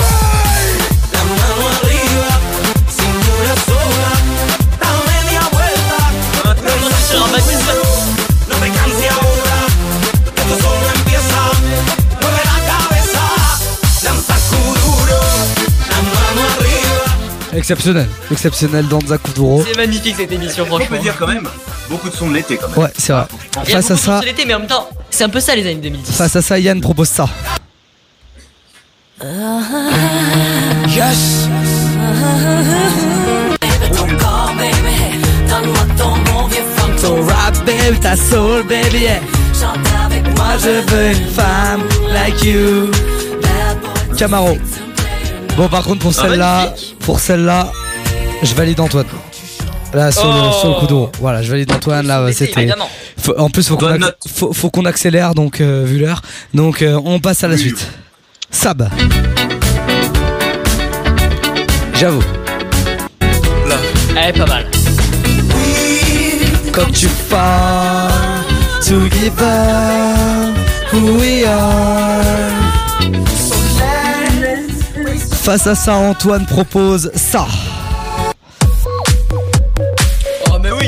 Exceptionnel. Exceptionnel Danza Kuduro. C'est magnifique cette émission, On franchement. peut dire quand même, beaucoup de sons de l'été quand même. Ouais, c'est vrai. Il y a Face à beaucoup de ça, choses l'été, mais en même temps, C'est un peu ça les années 2010. Face à ça, Yann propose ça. Yes. So rap baby, ta soul baby, yeah. Moi je veux une femme like you. Camaro. Bon par contre pour Ah, celle-là, pour celle-là, je valide Antoine. Là sur, le, Oh. sur le coup d'eau. Voilà, je valide Antoine là, c'était. en plus faut qu'on acc- faut, faut accélère donc euh, vu l'heure. Donc euh, on passe à la suite. Sab. J'avoue. Elle est pas mal. Quand tu fall to give up who we are. Face à ça, Antoine propose ça. Oh mais oui.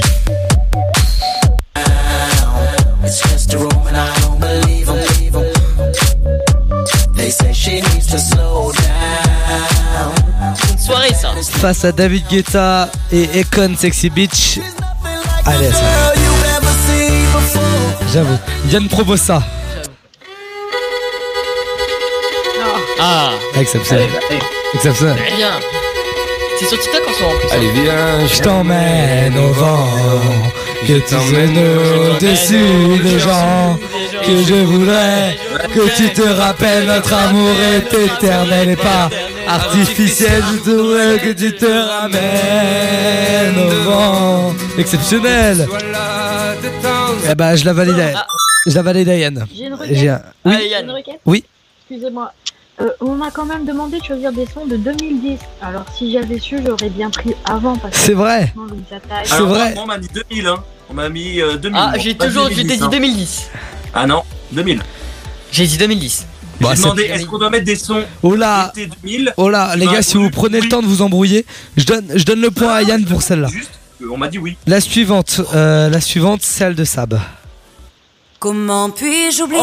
Soirée ça. Face à David Guetta et Econ Sexy Beach. Allez, ça. J'avoue. Yann propose ça. Ah. Exceptionnel. Exceptionnel. Bien. C'est sur TikTok en ce moment en plus. Allez, viens, je t'emmène au vent. Que tu emmènes au-dessus des gens. Que je voudrais que tu te rappelles notre amour est éternel et pas artificiel. Je voudrais que tu te ramènes au vent. Exceptionnel. Eh ben, je la valide. Je la valide à Yann. J'ai une requête. J'ai un- Allez J'ai Yann. une requête Oui. Excusez-moi. Euh, on m'a quand même demandé de choisir des sons de 2010. Alors si j'avais su, j'aurais bien pris avant. parce que C'est vrai. C'est vrai. on m'a mis 2000, hein. On m'a mis euh, 2000. Ah Bon, j'ai toujours, je 2010, t'ai dit hein. 2010. Ah non, 2000. J'ai dit 2010. Bah, J'ai demandé est-ce qu'on doit mettre des sons Oh là. été 2000 Oh là, les m'as gars, si vous prenez le temps de vous embrouiller, je donne, je donne le point à Yann pour celle-là. Euh, on m'a dit oui. La suivante, euh, la suivante, celle de Sab. Comment puis-je oublier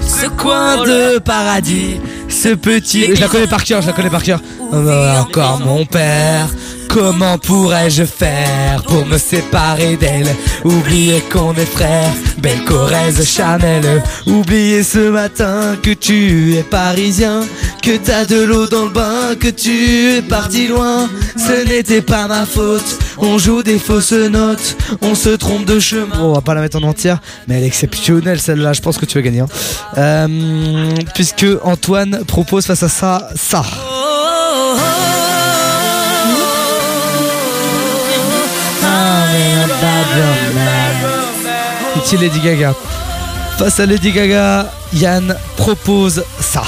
Ce coin de paradis, ce petit. Je la connais par cœur, je la connais par cœur. Encore mon père. Comment pourrais-je faire pour me séparer d'elle? Oublier qu'on est frères, belle Corrèze Chanel Oublier ce matin que tu es parisien Que t'as de l'eau dans le bain, que tu es parti loin Ce n'était pas ma faute, on joue des fausses notes On se trompe de chemin On va pas la mettre en entière, mais elle est exceptionnelle celle-là, je pense que tu vas gagner hein. Euh, Puisque Antoine propose face à ça, ça Petit Lady Gaga. Face à Lady Gaga, Yann propose ça.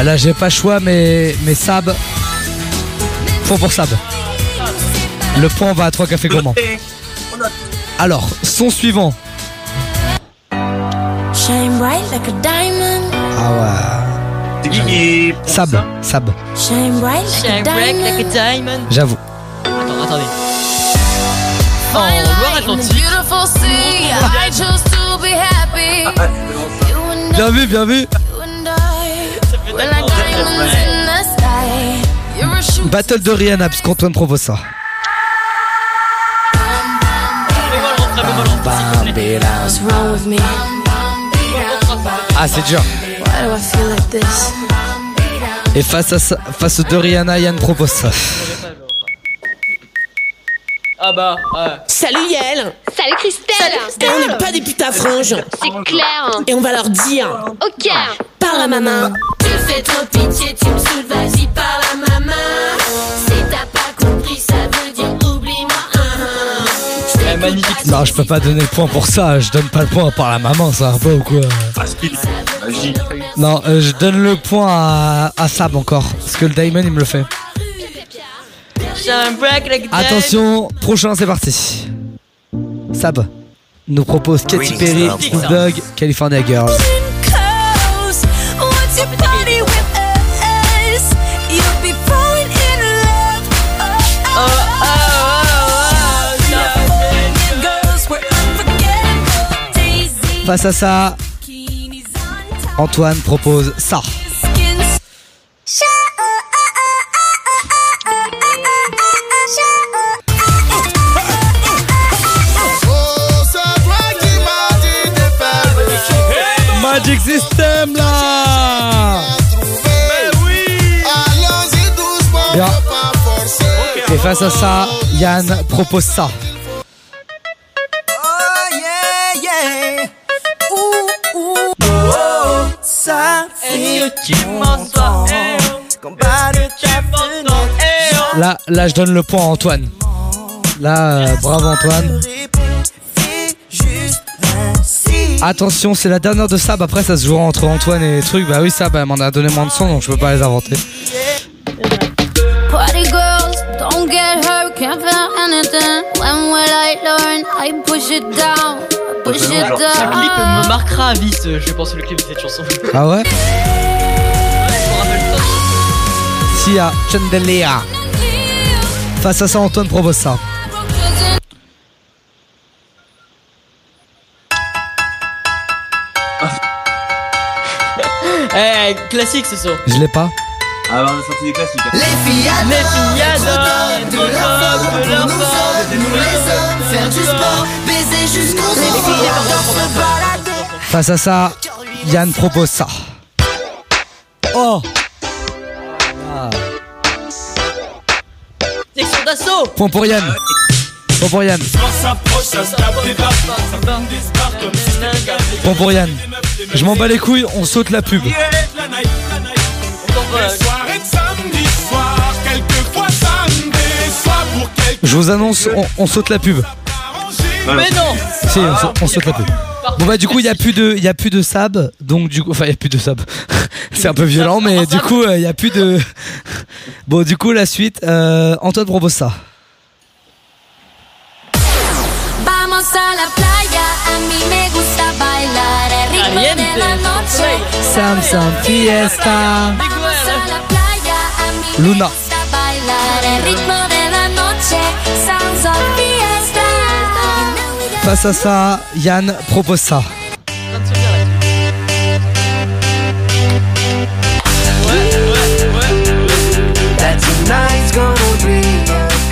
Bah là j'ai pas le choix mais, mais Sab. Point pour Sab. Le point va à 3 cafés gourmands. Alors, son suivant. Shine bright like a diamond, Ah ouais. Sab, Sab, shine bright like a diamond. like a diamond. j'avoue. Attends, attendez. Oh, Loire-Atlantique. beautiful sea. I chose to be happy. You and Bien vu, bien vu. Battle de Rihanna, parce qu'Antoine propose ça. Ah, c'est dur. Why do I feel like this? Et face à ça, face de Rihanna, Yann propose ça. Ah bah, ouais. Salut Yael Salut Christelle Et on n'est pas des à franges C'est clair Et on va leur dire Ok Par la maman Tu fais trop pitié, tu me saoules, vas-y par la maman. Si t'as pas compris, ça veut dire oublie-moi. Eh, magnifique. Non, je peux pas donner le point pour ça. Je donne pas le point par la maman, ça va pas ou quoi. Magie. Non, euh, je donne le point à, à Sab encore. Parce que le Diamond, il me le fait. Attention, prochain, c'est parti. Sab nous propose Katy Perry, Snoop Dogg, California Girls. Face à ça, Antoine propose ça. Magic System là Bien. forcer. Et face à ça, Yann propose ça. Ça. Là, là, je donne le point à Antoine. Là, euh, bravo Antoine. Attention, c'est la dernière de Sab. Après, ça se jouera entre Antoine et truc. Bah oui, Sab, elle m'en a donné moins de son, donc je peux pas les inventer. Party girls, don't get hurt, can't feel anything. When will I learn? I push it down, push it Ce clip me down. marquera à vie, ce- je pense, le clip de cette chanson. Ah ouais? Sia Chandelier. Face à ça, Antoine propose ça. Eh, classique ce son. Je l'ai pas. Ah bah on a sorti des classiques. hein. Les filles Les filles adorent de leur forme, de leur forme, de nous les hommes, faire du sport, baiser jusqu'au Les filles adorent se balader. Face à ça, Yann propose ça. Oh Ah. Section d'assaut Point pour Yann. Point pour Yann. Point pour Yann. Je m'en bats les couilles, on saute la pub. Je vous annonce, on, on saute la pub. Mais non. Si, on, sa- on saute la pub. Bon bah du coup il y a plus de il y a plus de sab donc du coup enfin il y a plus de sab. C'est un peu violent mais du coup euh, il y a plus de bon du coup la suite euh, Antoine propose ça Vamos a la playa, a mí me gusta bailar el ritmo de la noche. Sam Sam Fiesta fiesta. face à ça Yann propose ça.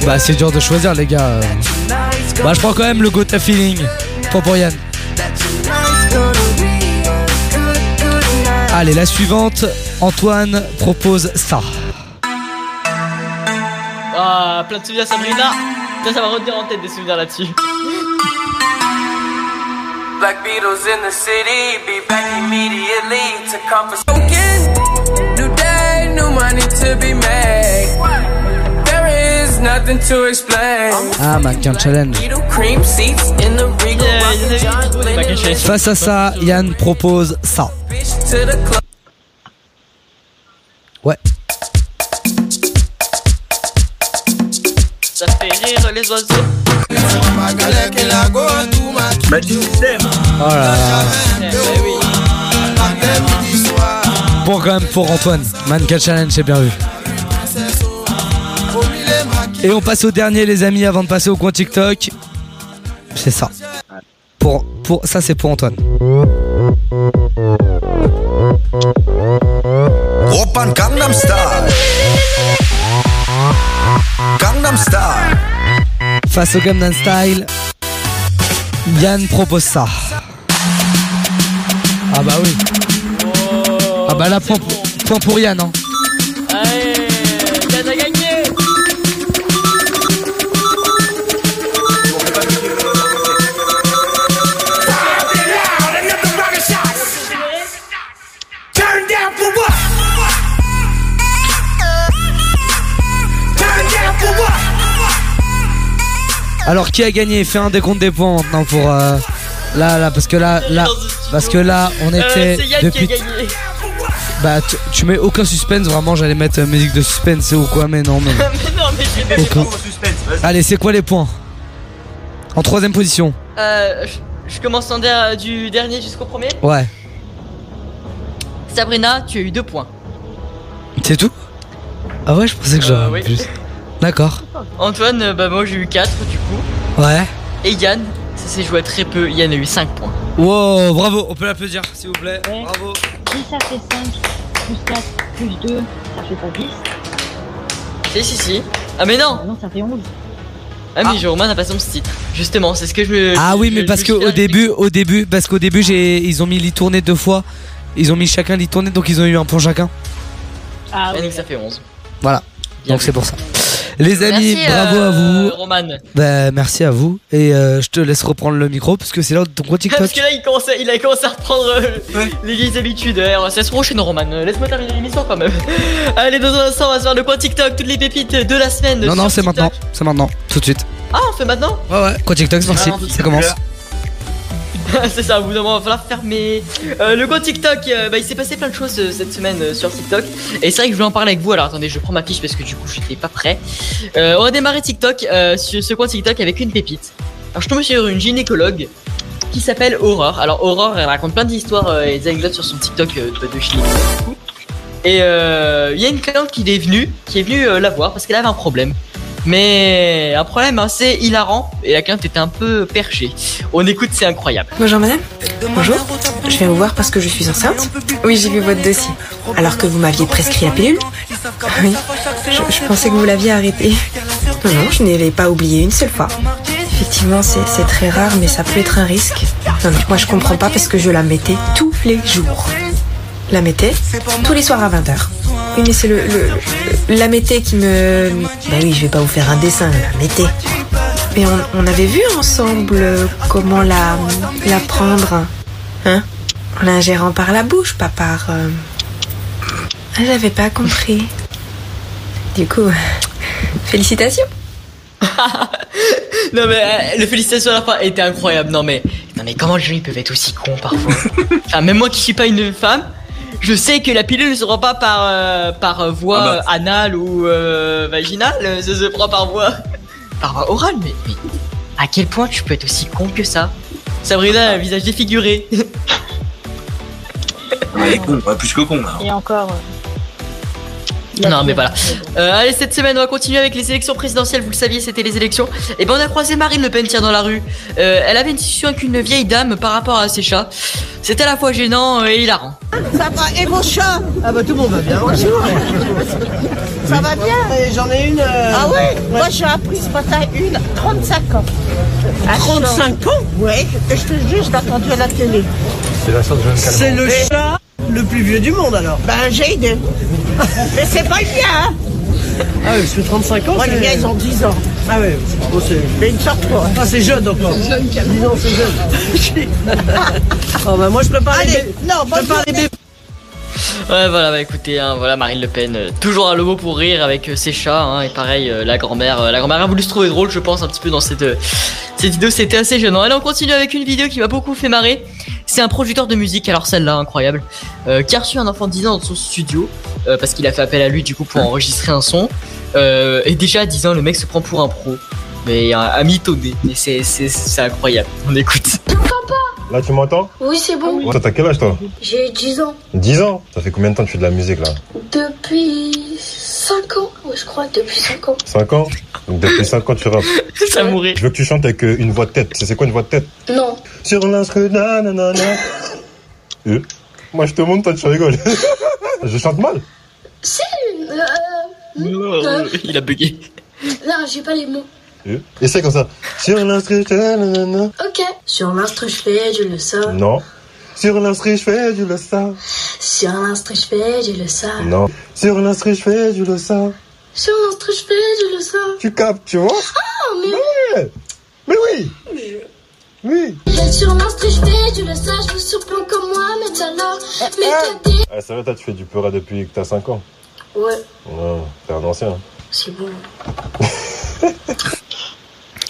Bah c'est dur de choisir les gars. Bah je prends quand même le Gotha feeling. Point pour Yann allez la suivante. Antoine propose ça Ah, plein de souvenirs Sabrina Ça, ça va retenir en tête des souvenirs là-dessus. Black Beatles in the city, be back immediately to confiscation. New day, new money to be made. There is nothing to explain. ah challenge face à ça Yann propose ça ouais Ça fait rire les oiseaux. Oh là là oui. Bon quand même pour Antoine, Mannequin Challenge c'est bien vu. Et on passe au dernier les amis avant de passer au coin TikTok. C'est ça. Pour, pour, ça c'est pour Antoine. Oppan Gangnam Style. Gangnam Style. Face au Gangnam Style, Yann propose ça. Ah bah oui. Ah bah là point, pour- Yann. Hein. Alors qui a gagné Fais un décompte des points maintenant pour euh, là là parce que là là parce que là on Euh, était C'est Yann depuis qui a gagné. bah tu, tu mets aucun suspense vraiment j'allais mettre euh, musique de suspense ou quoi mais non mais mais non, mais j'ai même aucun. Allez c'est quoi les points En troisième position Euh, je, je commence en der- du dernier jusqu'au premier. Ouais Sabrina, tu as eu deux points. c'est tout? Ah ouais je pensais que j'aurais Euh, oui. plus D'accord Antoine, euh, bah moi j'ai eu 4 du coup. Ouais Et Yann, Ça s'est joué à très peu. Yann a eu 5 points. Wow, bravo, on peut l'applaudir s'il vous plaît. Ouais. Bravo. Si ça fait 5, plus 4, plus 2, ça fait pas 10. Si, si, si. Ah, mais non Ah non, ça fait 11. Ah, mais Romain n'a pas son titre. Justement, c'est ce que je me. Ah je- oui, mais je parce me que suis au dit- début, au début, parce qu'au début, j'ai, ils ont mis l'y tourner deux fois. Ils ont mis chacun l'y tourner, donc ils ont eu un point chacun. Ah Ouais, donc ça fait 11. Voilà. Bien donc vu. c'est pour ça. Les amis, Merci, bravo euh, à vous. Roman. Bah, merci à vous. Et euh, je te laisse reprendre le micro parce que c'est là ton gros TikTok. Parce que là, il, commence à- il a commencé à reprendre euh, les vieilles habitudes. Ouais, ça se prochaine, Roman. Euh, Laisse-moi terminer l'émission quand même. Allez, dans un instant, on va se faire le point TikTok, toutes les pépites de la semaine. Non, non, c'est maintenant. C'est maintenant. Tout de suite. Ah, on fait maintenant Ouais, ouais. Quoi TikTok, c'est parti. Ah, Ça commence. c'est ça, au bout va falloir fermer. Euh, le compte TikTok, euh, bah, il s'est passé plein de choses euh, cette semaine sur TikTok. Et c'est vrai que je voulais en parler avec vous. Alors attendez, je prends ma fiche parce que du coup, j'étais pas prêt. On va démarrer TikTok sur ce compte TikTok avec une pépite. Alors, je tombe sur une gynécologue qui s'appelle Aurore. Alors, Aurore, elle raconte plein d'histoires et des anecdotes sur son TikTok de, de gynéco. Et il y a une cliente qui est venue, qui est venue la voir parce qu'elle avait un problème. Mais un problème assez hilarant et la cliente était un peu perchée. On écoute, c'est incroyable. Bonjour madame. Bonjour. Je viens vous voir parce que je suis enceinte. Oui, j'ai vu votre dossier. Alors que vous m'aviez prescrit la pilule Oui. Je, pensais que vous l'aviez arrêtée. Non, non, je ne l'ai pas oublié une seule fois. Effectivement, c'est très rare, mais ça peut être un risque. Non, mais moi je comprends pas parce que je la mettais tous les jours. La mettais tous les soirs à 20h. Oui, mais c'est le, la mettais qui me... Bah oui, je vais pas vous faire un dessin, la mettais. Mais on, on avait vu ensemble euh, comment la, la prendre. Hein? En l'ingérant par la bouche, pas par... euh, Ah, j'avais pas compris. Du coup, félicitations. Non mais euh, le félicitations à la fin était incroyable. Non mais non mais comment les gens ils peuvent être aussi cons parfois? enfin même moi qui suis pas une femme, je sais que la pilule ne se prend pas par euh, par voie Ah bah. anale ou euh, vaginale, euh, ça se prend par voie par voie orale. Mais, mais à quel point tu peux être aussi con que ça? Sabrina a un visage défiguré. Est con, ouais, plus que con là. Et encore. Non mais voilà. Euh, allez cette semaine on va continuer avec les élections présidentielles. Vous le saviez c'était les élections. Et ben on a croisé Marine Le Pen tiens dans la rue. Euh, elle avait une discussion avec une vieille dame par rapport à ses chats. C'était à la fois gênant et hilarant. Ça va, et vos chats? Ah bah tout le monde va bien. Bonjour. Ça va bien? J'en ai une. Ah ouais, Moi j'ai appris ce matin une, 35 ans. 35 ans? Ouais, et je te jure, je l'ai entendu à la télé. C'est la sorte de jeune C'est le chat le plus vieux du monde alors Ben j'ai idée. Mais c'est pas le mien hein Ah oui, parce que 35 ans, Moi les c'est- miens ils ont 10 ans. Ah ouais, bon, c'est... Mais une sorte quoi. Ah, c'est jeune encore. Dis donc, c'est jeune. oh bah moi je prépare les Allez, bébés. non, je prépare les bébés. Ouais voilà bah écoutez hein, voilà Marine Le Pen euh, toujours un le mot pour rire avec euh, ses chats hein, et pareil euh, la grand-mère euh, la grand-mère a voulu se trouver drôle je pense un petit peu dans cette euh, cette vidéo c'était assez gênant. Allez on continue avec une vidéo qui m'a beaucoup fait marrer. C'est un producteur de musique alors celle-là incroyable. Euh, qui a reçu un enfant de 10 ans dans son studio euh, parce qu'il a fait appel à lui du coup pour enregistrer un son. Euh, et déjà à 10 ans le mec se prend pour un pro. Mais un, un c'est c'est c'est incroyable. On écoute. Là tu m'entends Oui, c'est bon. Toi t'as quel âge toi J'ai 10 ans. 10 ans Ça fait combien de temps que tu fais de la musique là Depuis 5 ans. Oui, je crois, depuis 5 ans. 5 ans Donc depuis 5 ans tu rappes. Ça mourir. Je veux que tu chantes avec euh, une voix de tête. C'est c'est quoi une voix de tête Non. Sur l'instru, nanana. Euh, Moi je te montre, toi tu rigoles. je chante mal. Si. Euh, euh, Il a bugué. non, j'ai pas les mots. Euh, Essaye comme ça. Sur l'instru. Ok. Sur l'instru, je fais du le ça. Non. Sur l'instru, je fais du le ça. Sur l'instru, je fais du le ça. Non. Sur l'instru, je fais du le ça. Sur l'instru, je fais du le ça. Tu captes, tu vois? Ah, mais Ouais. Mais oui Oui Sur l'instru, je fais du le ça. Je vous surprends comme moi, mais t'as là. Mais t'as dit. Ah, c'est vrai, toi tu fais du peur depuis que t'as 5 ans? Ouais, Ouais, t'es un ancien. c'est bon.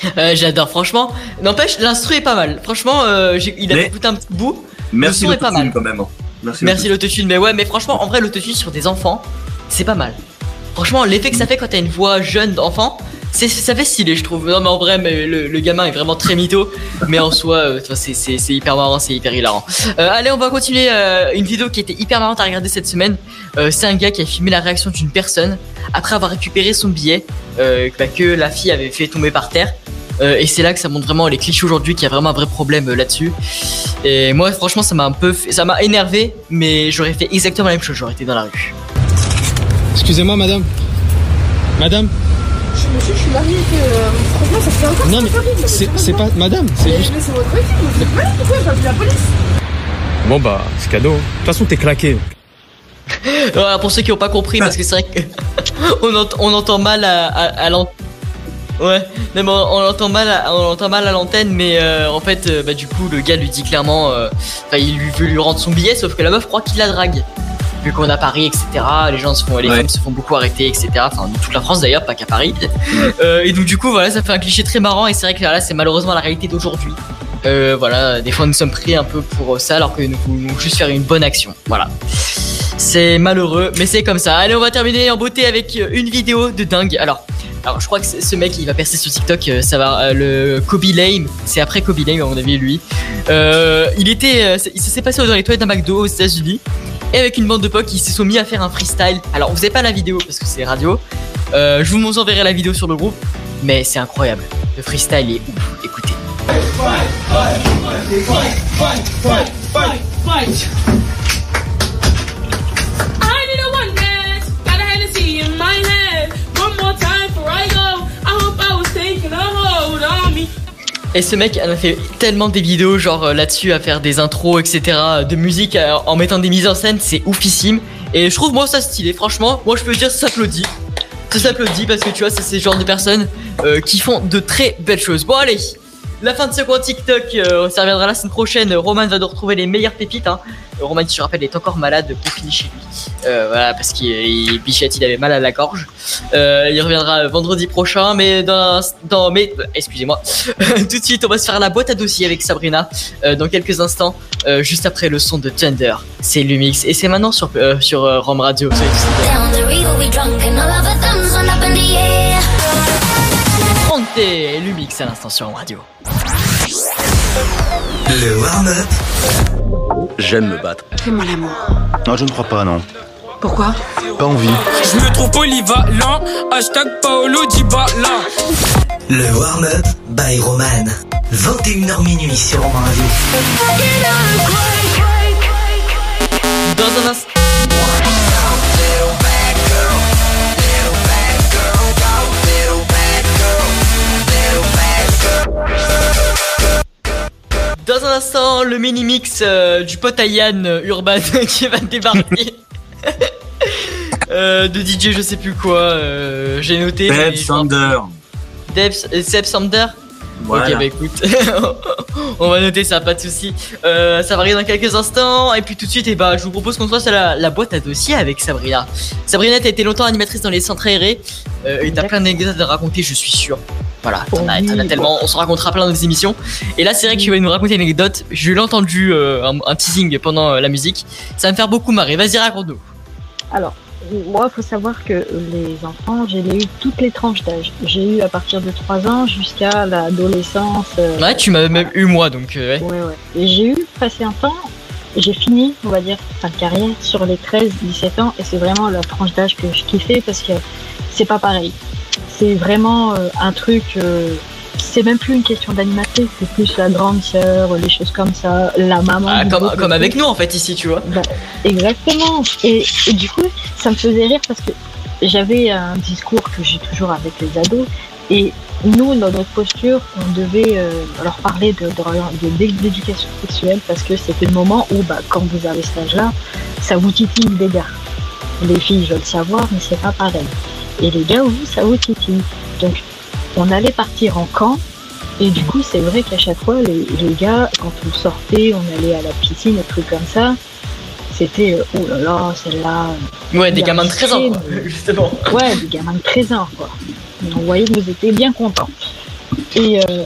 Euh, J'adore, franchement. N'empêche, l'instru est pas mal. Franchement, euh, il a Mais- écouté un petit bout. Merci le son est pas mal. quand même. hein. Merci. Merci l'autotune, mais ouais, mais franchement, en vrai, l'autotune sur des enfants, c'est pas mal. Franchement, l'effet que ça fait quand t'as une voix jeune d'enfant, c'est ça fait stylé, je trouve. Non, mais en vrai, le, gamin est vraiment très mytho, mais en soi, euh, c'est- hyper marrant, c'est hyper hilarant. Euh, allez, on va continuer euh, une vidéo qui était hyper marrante à regarder cette semaine. C'est un gars qui a filmé la réaction d'une personne après avoir récupéré son billet bah, que la fille avait fait tomber par terre. Et c'est là que ça montre vraiment les clichés aujourd'hui qu'il y a vraiment un vrai problème là-dessus. Et moi franchement ça m'a un peu fait- ça m'a énervé mais j'aurais fait exactement la même chose, j'aurais été dans la rue. Excusez-moi, madame. Madame Monsieur, je suis mariée avec. Euh, franchement, ça fait encore Non, mais c'est c'est pas. Madame, c'est juste. Mais c'est votre équipe, vous êtes malade ou quoi J'ai appelé la police. Bon, bah, c'est cadeau. De toute façon, t'es claqué. Voilà, pour ceux qui n'ont pas compris, parce que c'est vrai que on, ent- on entend mal à, à, à l'antenne. Ouais, mais on, on entend mal, à, on entend mal à l'antenne, mais euh, en fait, euh, bah, du coup, le gars lui dit clairement, euh, enfin, il lui veut lui rendre son billet, sauf que la meuf croit qu'il la drague. Vu qu'on a Paris, etc. Les gens se font, les Ouais. femmes se font beaucoup arrêter, etc. Enfin, dans toute la France d'ailleurs, pas qu'à Paris. Euh, et donc du coup, voilà, ça fait un cliché très marrant, et c'est vrai que là, c'est malheureusement la réalité d'aujourd'hui. Euh, voilà, des fois nous sommes pris un peu pour ça, alors que nous voulons juste faire une bonne action. Voilà. C'est malheureux, mais c'est comme ça. Allez, on va terminer en beauté avec euh, une vidéo de dingue. Alors, alors je crois que ce mec, il va percer sur TikTok. euh, Ça va, euh, le Kobe Lame. C'est après Kobe Lame, à mon avis, lui. Euh, il était, euh, il s'est passé dans les toilettes d'un McDo aux États-Unis. Et avec une bande de potes, ils se sont mis à faire un freestyle. Alors, vous avez pas la vidéo parce que c'est radio. Euh, je vous enverrai la vidéo sur le groupe. Mais c'est incroyable. Le freestyle est ouf. Écoutez. Et ce mec elle a fait tellement des vidéos genre euh, là-dessus à faire des intros etc de musique euh, en mettant des mises en scène c'est oufissime. Et je trouve moi ça stylé. Franchement moi je peux dire ça s'applaudit. Ça s'applaudit parce que tu vois c'est ce genre de personnes euh, qui font de très belles choses. Bon allez la fin de ce coin TikTok euh, ça reviendra la semaine prochaine Roman va nous retrouver les meilleures pépites hein. Euh, Roman je te rappelle est encore malade confiné chez lui Euh, voilà parce qu'il il- Bichette il avait mal à la gorge Euh, il reviendra vendredi prochain mais dans, dans mais excusez-moi tout de suite, on va se faire la boîte à dossier avec Sabrina euh, dans quelques instants, euh, juste après le son de Thunder. C'est Lumix et c'est maintenant sur, sur Rome Radio. Soyez et Lumix à l'instant sur Radio. Le warm-up J'aime me battre. Fais-moi l'amour. Non, je ne crois pas, non. Pourquoi? Pas envie. Je me trouve polyvalent, hashtag Paolo Dybala. Le warm-up by Roman. 21h minuit sur Romain Radio. Dans un instant. Dans un instant, le mini-mix euh, du pote à Yann euh, Urban qui va débarquer. Euh, de DJ je sais plus quoi, euh, j'ai noté. Deb Sander. Deb, euh, Seb Sander Voilà. Ok bah écoute, on va noter ça, pas de souci. Euh, ça va arriver dans quelques instants et puis tout de suite, et bah, je vous propose qu'on soit sur la, la boîte à dossier avec Sabrina. Sabrina, t'as été longtemps animatrice dans les centres aérés euh, et t'as plein d'anecdotes à raconter, je suis sûr. Voilà, t'en as, tellement, on se racontera plein dans des émissions. Et là, c'est vrai que tu vas nous raconter une anecdote. Je l'ai entendu euh, un, un teasing pendant euh, la musique. Ça va me faire beaucoup marrer. Vas-y, raconte-nous. Alors, moi, il faut savoir que les enfants, j'ai eu toutes les tranches d'âge. J'ai eu à partir de 3 ans jusqu'à l'adolescence. euh, Ouais, tu m'as même eu moi, donc ouais. Ouais, ouais. Et j'ai eu passé un temps, j'ai fini, on va dire, fin de carrière sur les 13-17 ans, et c'est vraiment la tranche d'âge que je kiffais parce que c'est pas pareil. C'est vraiment euh, un truc, euh, c'est même plus une question d'animation, c'est plus la grande sœur, les choses comme ça, la maman. Ah, comme, le avec nous en fait ici, tu vois. Bah, exactement. Et, et du coup, ça me faisait rire parce que j'avais un discours que j'ai toujours avec les ados. Et nous, dans notre posture, on devait euh, leur parler de, d'éducation sexuelle parce que c'était le moment où, bah, quand vous avez cet âge-là, ça vous titille des gars. Les filles veulent savoir, mais c'est pas pareil. Et les gars, ça vous titille. Donc, on allait partir en camp. Et du coup, c'est vrai qu'à chaque fois, les, les gars, quand on sortait, on allait à la piscine, des trucs comme ça, c'était euh, oh là là, celle-là. Ouais, des gamins de un 13 ans, justement. Ouais, des gamins de 13 ans, quoi. Mais on voyait que vous étiez bien contents. Et euh,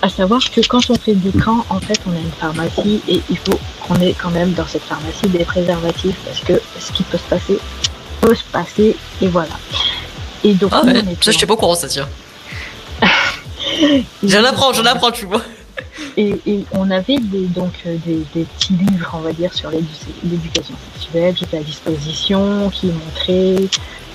à savoir que quand on fait des camps, en fait, on a une pharmacie et il faut qu'on ait quand même dans cette pharmacie des préservatifs parce que ce qui peut se passer peut se passer et voilà. Et donc, Ah ouais, ça je sais pas au courant ça tient. J'en apprends, j'en apprends, tu vois. Et, et on avait des, donc euh, des, des petits livres, on va dire, sur l'édu- l'éducation sexuelle, qui étaient à disposition, qui montraient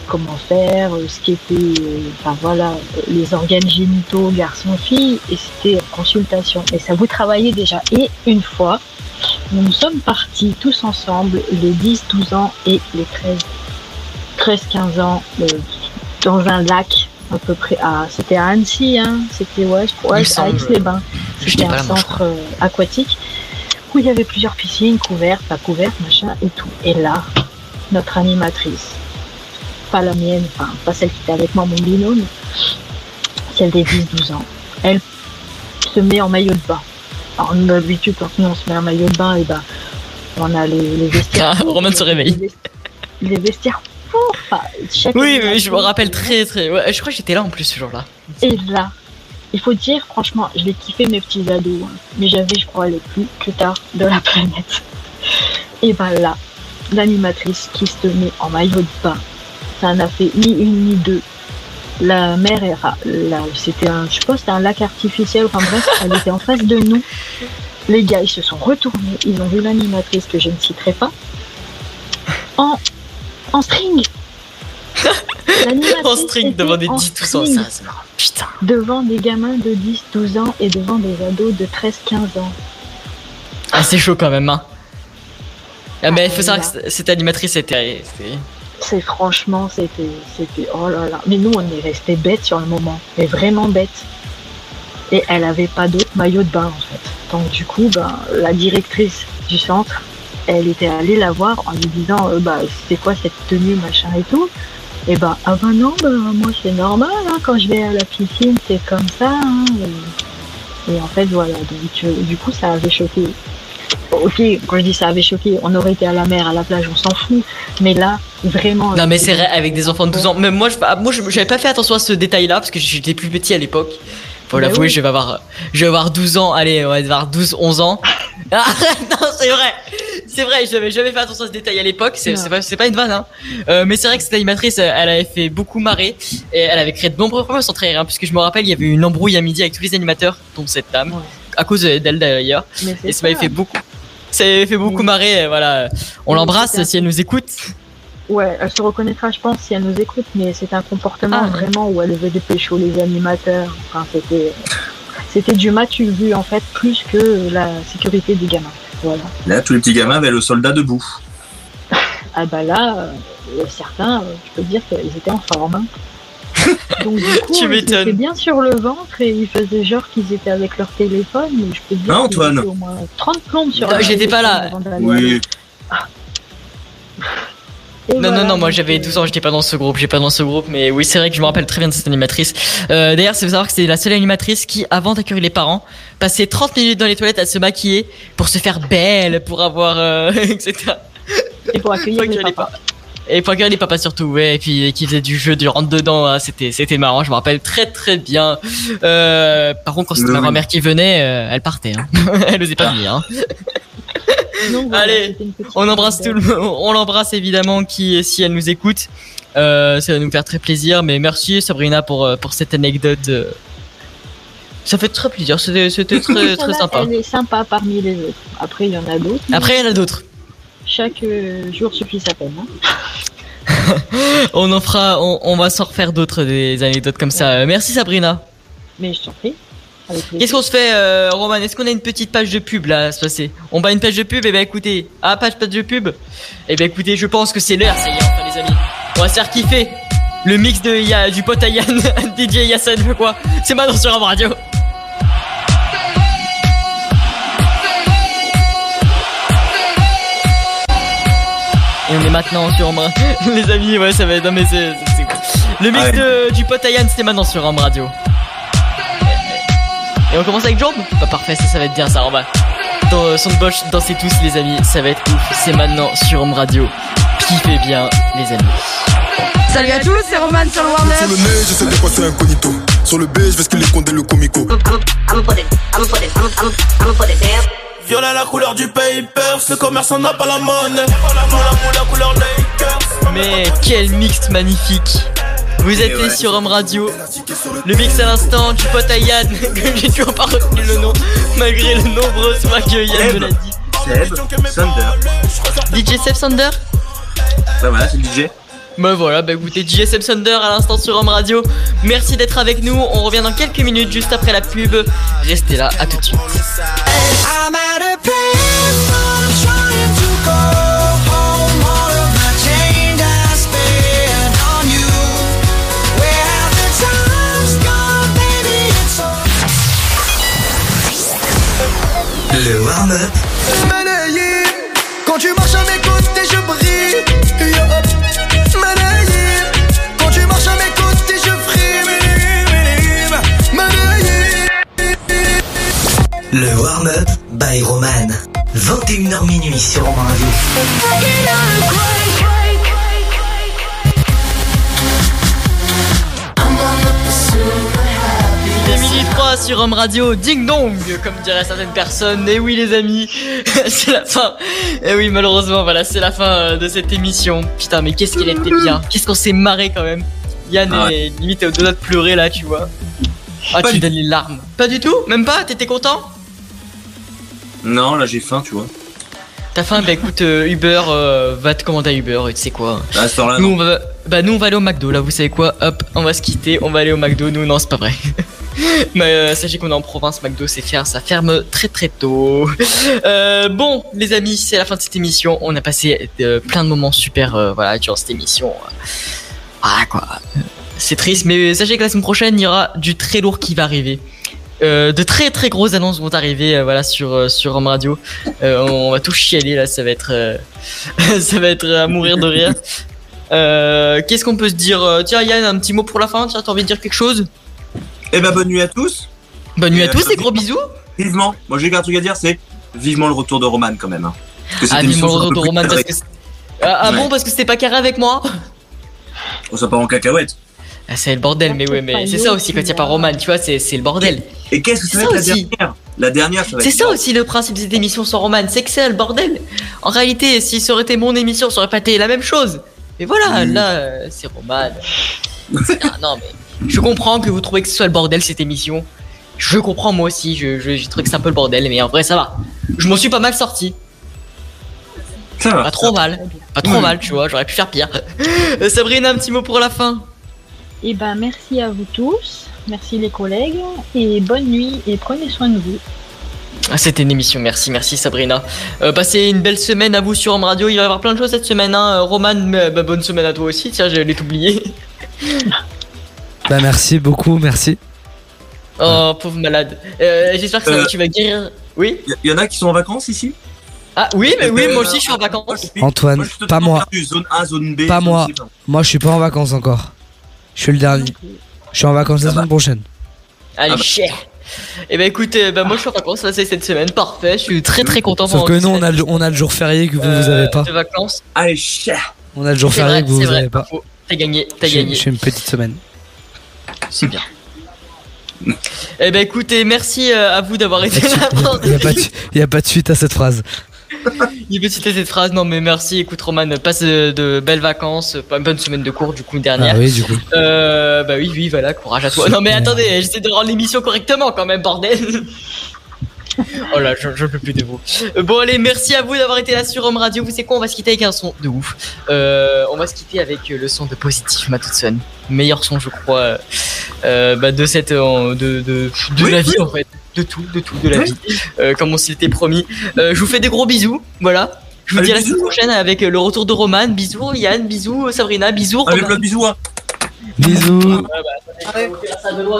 comment faire, euh, ce qui était, euh, enfin voilà, les organes génitaux garçon-fille, et c'était en consultation. Et ça vous travaillait déjà. Et une fois, nous nous sommes partis tous ensemble, les 10, 12 ans et les 13, 13 15 ans, euh, dans un lac à peu près à c'était à Annecy hein c'était ouais, me à. Aix-les-Bains c'était un centre euh, aquatique où il y avait plusieurs piscines couvertes pas couvertes machin et tout et là notre animatrice pas la mienne enfin pas celle qui était avec moi mon binôme celle des 10-12 ans elle se met en maillot de bain alors d'habitude quand nous on se met en maillot de bain et ben on a les, les vestiaires Ah, Roman se réveille. les vestiaires enfin, Oui, mais je me rappelle très très. Ouais, je crois que j'étais là en plus ce jour-là. Et là, il faut dire, franchement, je l'ai kiffé mes petits ados, hein. mais j'avais, je crois, les plus tard de la planète. Et ben là, l'animatrice qui se met en maillot de bain, ça n'a fait ni une ni deux. La mer est ra- là, c'était un, je sais pas, c'était un lac artificiel, enfin bref, elle était en face de nous. Les gars, ils se sont retournés, ils ont vu l'animatrice que je ne citerai pas, en, en string. En string devant des en 10 ans, ça, c'est marrant. Putain. devant des gamins de 10, 12 ans et devant des ados de 13, 15 ans. Ah, c'est chaud quand même, hein. Ah, mais il faut là. savoir que c- cette animatrice était. c'était- C'est franchement, c'était, c'était, oh là là. Mais nous, on est restés bêtes sur le moment, mais vraiment bêtes. Et elle avait pas d'autre maillot de bain en fait. Donc du coup, ben, la directrice du centre, elle était allée la voir en lui disant, euh, bah, c'est quoi cette tenue, machin et tout. Et ben, ah ben non, ben, moi c'est normal, hein, quand je vais à la piscine, c'est comme ça. hein. Et, et en fait, voilà, donc euh, du coup, ça avait choqué. Ok, quand je dis ça avait choqué, on aurait été à la mer, à la plage, on s'en fout. Mais là, vraiment. Non, mais c'est vrai, avec des enfants de 12 ans. Même moi, je, ah, moi, j'avais pas fait attention à ce détail-là parce que j'étais plus petit à l'époque. Faut Mais l'avouer, oui. je vais avoir, je vais avoir 12 ans. Allez, on va avoir 12, 11 ans. Ah, non, c'est vrai. C'est vrai, j'avais jamais fait attention à ce détail à l'époque. C'est, pas, une vanne, hein. Euh, mais c'est vrai que cette animatrice, euh, elle avait fait beaucoup marrer et elle avait créé de nombreux problèmes sans trahir, hein, puisque je me rappelle, il y avait eu une embrouille à midi avec tous les animateurs, dont cette dame, à cause d'elle d'ailleurs. Et ça m'avait fait beaucoup, ça m'avait fait beaucoup marrer. euh, Voilà, on Oui, l'embrasse si elle nous écoute. Ouais, elle se reconnaîtra, je pense, si elle nous écoute, mais c'est un comportement Ah, ouais. vraiment où elle veut dépêcher les animateurs. Enfin, c'était, c'était du match vu en fait plus que la sécurité des gamins. Voilà. Là, tous les petits gamins avaient le soldat debout. Ah bah là, euh, certains, euh, je peux dire qu'ils étaient en forme. Donc du coup, Tu ils étaient bien sur le ventre et ils faisaient genre qu'ils étaient avec leur téléphone, mais je peux dire Hein, qu'ils Antoine au moins 30 plombes sur Non, j'étais pas là. Oui. Et Non, voilà, non, non, moi j'avais euh, 12 ans, j'étais pas dans ce groupe, j'étais pas dans ce groupe, mais oui, c'est vrai que je me rappelle très bien de cette animatrice. Euh, D'ailleurs, c'est savoir que c'est la seule animatrice qui, avant d'accueillir les parents, passait 30 minutes dans les toilettes à se maquiller pour se faire belle, pour avoir, euh, etc. Et pour accueillir les les papas. Et pour accueillir les papas surtout, ouais, et puis et qui faisait du jeu du rentre dedans, hein, c'était c'était marrant, je me rappelle très très bien. Euh, par contre, quand c'était ma grand-mère qui venait, euh, elle partait, hein. elle osait pas venir. Hein. Donc, voilà, Allez, On embrasse tout le monde, on l'embrasse évidemment qui si elle nous écoute. Euh, ça va nous faire très plaisir, mais merci Sabrina pour euh, pour cette anecdote. euh. Ça fait très plaisir, c'était c'était très sympa. Elle est sympa parmi les autres. Après, il y en a d'autres. Après il y en a d'autres. Chaque jour suffit sa peine. hein. On en fera, on, on va s'en refaire d'autres des anecdotes comme ça. Merci Sabrina. Mais je t'en prie. Qu'est-ce qu'on se fait, euh, Roman Est-ce qu'on a une petite page de pub là à se passer On bat une page de pub Et ben écoutez, ah page page de pub. Et ben écoutez, je pense que c'est l'heure, ça y est, enfin les amis. On va se faire kiffer. Le mix de Ya- du pote à Yann, DJ Yassan, quoi C'est maintenant sur Am Radio. Et on est maintenant sur Am Les amis, ouais, ça va être. Non mais c'est. Le mix Ouais. de, du pote à Yann, c'était maintenant sur Am Radio. Et on commence avec Job Bah parfait, ça, ça va être bien ça, on va. Dans euh, son de Bosch, dansez tous les amis, ça va être ouf. C'est maintenant sur Home Radio. Kiffez bien les amis. Salut à tous, c'est Roman sur le Warner. Sur le nez, j'essaie de passer incognito. Sur le B, je vais ce qu'il est condé le comico. Violet la couleur du papers, le commerçant n'a pas la monnaie. Mais quel mix magnifique Vous êtes ouais. sur Home Radio. Le mix à l'instant du pote à Yann, que j'ai toujours pas retenu le nom, malgré le nombreux fois que Yann me l'a dit. Seb, Thunder. DJ Seb Sander Bah voilà, c'est le DJ. Bah voilà, bah écoutez, JSM Thunder à l'instant sur Home Radio. Merci d'être avec nous. On revient dans quelques minutes juste après la pub. Restez là, à tout de suite. Le warm-up quand tu marches à mes côtés, je brille. Manayim, quand tu marches à mes côtés, je. Manayim. Le warm-up by Roman. 21h minuit sur Romain Radio. Il est midi 3 sur Home Radio, ding dong, comme diraient certaines personnes. Et oui, les amis, c'est la fin. Et oui, malheureusement, voilà, c'est la fin euh, de cette émission. Putain, mais qu'est-ce qu'elle était bien. Qu'est-ce qu'on s'est marré quand même. Yann Ah est limite au delà de pleurer là, tu vois. Ah, tu donnes les larmes. Pas du tout? Même pas? T'étais content? Non, là j'ai faim, tu vois. T'as faim? Bah écoute, euh, Uber euh, va te commander à Uber et tu sais quoi. À ce là Nous on va, bah nous on va aller au McDo là, vous savez quoi? Hop, on va se quitter, on va aller au McDo. Nous non, c'est pas vrai. Mais euh, sachez qu'on est en province, McDo c'est faire, ça ferme très très tôt. Euh, bon, les amis, c'est la fin de cette émission. On a passé euh, plein de moments super, voilà, durant cette émission. Ah quoi, c'est triste, mais sachez que la semaine prochaine, il y aura du très lourd qui va arriver. De très très grosses annonces vont arriver voilà sur euh, sur Radio. On va tout chialer là, ça va être ça va être à mourir de rire. Qu'est-ce qu'on peut se dire? Tiens Yann, un petit mot pour la fin? Tiens, t'as envie de dire quelque chose? Eh ben bonne nuit à tous. Bonne nuit à tous et gros bisous. Vivement, moi j'ai qu'un truc à dire, c'est vivement le retour de Roman quand même. hein. Ah vivement le retour de Roman parce que ah, ah bon parce que c'était pas carré avec moi. On soit pas en cacahuète. Ah, c'est le bordel, mais ouais, mais c'est ça aussi quand il y a pas Roman, tu vois, c'est c'est le bordel. Et qu'est-ce que C'est ça ça va être la aussi. dernière? La dernière, ça C'est ça aussi le principe de cette émission sans Roman, c'est que c'est le bordel. En réalité, si ça aurait été mon émission, ça aurait pas été la même chose. Mais voilà, là, euh, c'est Roman. Non, mais je comprends que vous trouvez que ce soit le bordel cette émission. Je comprends moi aussi, je, je, je trouve que c'est un peu le bordel, mais en vrai, ça va. Je m'en suis pas mal sorti. Ça va. Pas trop mal. Pas trop Oui. mal, tu vois, j'aurais pu faire pire. Euh, Sabrina, un petit mot pour la fin. Et ben merci à vous tous, merci les collègues, et bonne nuit et prenez soin de vous. Ah, C'était une émission, merci, merci Sabrina. Euh, passez une belle semaine à vous sur Home Radio, il va y avoir plein de choses cette semaine. Hein. Euh, Roman, mais, bah, bonne semaine à toi aussi, tiens, j'allais t'oublier. Bah merci beaucoup, merci. Oh, pauvre malade. Euh, J'espère que ça va, Euh, tu vas guérir. Oui Il y en a qui sont en vacances ici? Ah oui, mais oui, Euh, moi aussi je suis en vacances. Antoine, pas moi. Zone A, zone B. Pas zone moi. C, pardon. Moi je suis pas en vacances encore. Je suis le dernier. Je suis en vacances la semaine prochaine. Allez, Ah bah. cher. Et bah écoute, euh, bah, moi je suis en vacances, là c'est cette semaine, parfait, je suis très très content. Sauf pendant que nous on a, le, on a le jour férié que vous vous euh, avez pas. de vacances. Allez, cher. On a le jour C'est férié vrai, que vous c'est vous vrai, avez pas. T'as gagné, t'as gagné. je suis une petite semaine. C'est bien. Eh ben écoutez, merci euh, à vous d'avoir été là. Il y a, pas de, il y a pas de suite à cette phrase. Il peut citer cette phrase, non mais merci, écoute Roman, passe de, de belles vacances, pas une bonne semaine de cours du coup dernière. Ah oui, du coup. Euh, bah oui, oui, voilà, courage à toi. Non mais attendez, j'essaie de rendre l'émission correctement quand même, bordel. Oh là, je, je peux plus de vous. Euh, Bon allez, merci à vous d'avoir été là sur Home Radio. Vous savez quoi, on va se quitter avec un son de ouf. Euh, on va se quitter avec euh, le son de Positif Matutson. Meilleur son, je crois, euh, bah, de cette, euh, de, de, de Oui, la vie oui. en fait, de tout, de tout, de la Oui. vie, comme on s'était promis. Je vous fais des gros bisous, voilà. Je vous dis à la semaine prochaine avec le retour de Roman. Bisous Yann, bisous Sabrina, bisous Allez, plein de bisous. hein. Bisous.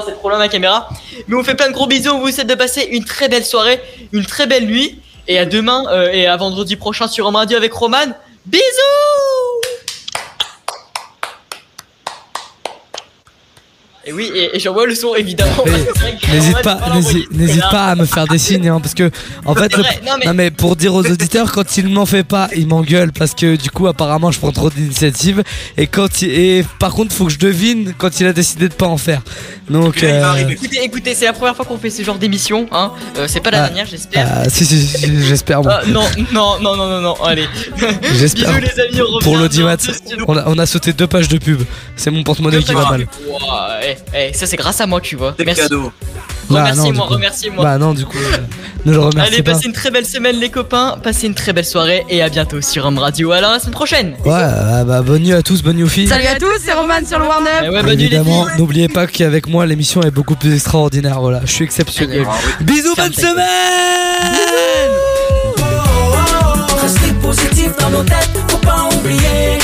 C'est trop loin ma caméra. Mais on fait plein de gros bisous, on vous souhaite de passer une très belle soirée, une très belle nuit. Et à demain euh, et à vendredi prochain sur Home Radio avec Roman. Bisous Et oui, et, et j'envoie le son évidemment. N'hésite pas, n'hésite pas à me faire des signes, hein, parce que en fait, le- non, mais- non mais pour dire aux auditeurs, quand il m'en fait pas, il m'engueule parce que du coup, apparemment, je prends trop d'initiatives. Et quand il, et par contre, faut que je devine quand il a décidé de pas en faire. Donc, euh, Écoutez, écoutez, c'est la première fois qu'on fait ce genre d'émission, hein. Euh, c'est pas la Ah, dernière, j'espère. ah, si, si, si, j'espère. Ah, non, non, non, non, non, non, allez. J'espère. Bisous les amis, on revient Pour l'audimat, on a, on a sauté deux pages de pub. C'est mon porte-monnaie qui va mal eh, ça c'est grâce à moi, tu vois. C'est cadeau. Remerciez-moi, bah remerciez-moi. Bah non, du coup, bah, euh, ne le remercie Allez, passez une très belle semaine, les copains. Passez une très belle soirée et à bientôt sur Home Radio. Alors, la semaine prochaine. Ouais, ah, bah, bonne nuit à tous, bonne nuit aux filles. Salut à tous, c'est Roman sur le Warner. Eh Évidemment, n'oubliez pas qu'avec moi, l'émission est beaucoup plus extraordinaire. Voilà, je suis exceptionnel. Eh Bisous, bonne semaine. Dans faut pas oublier.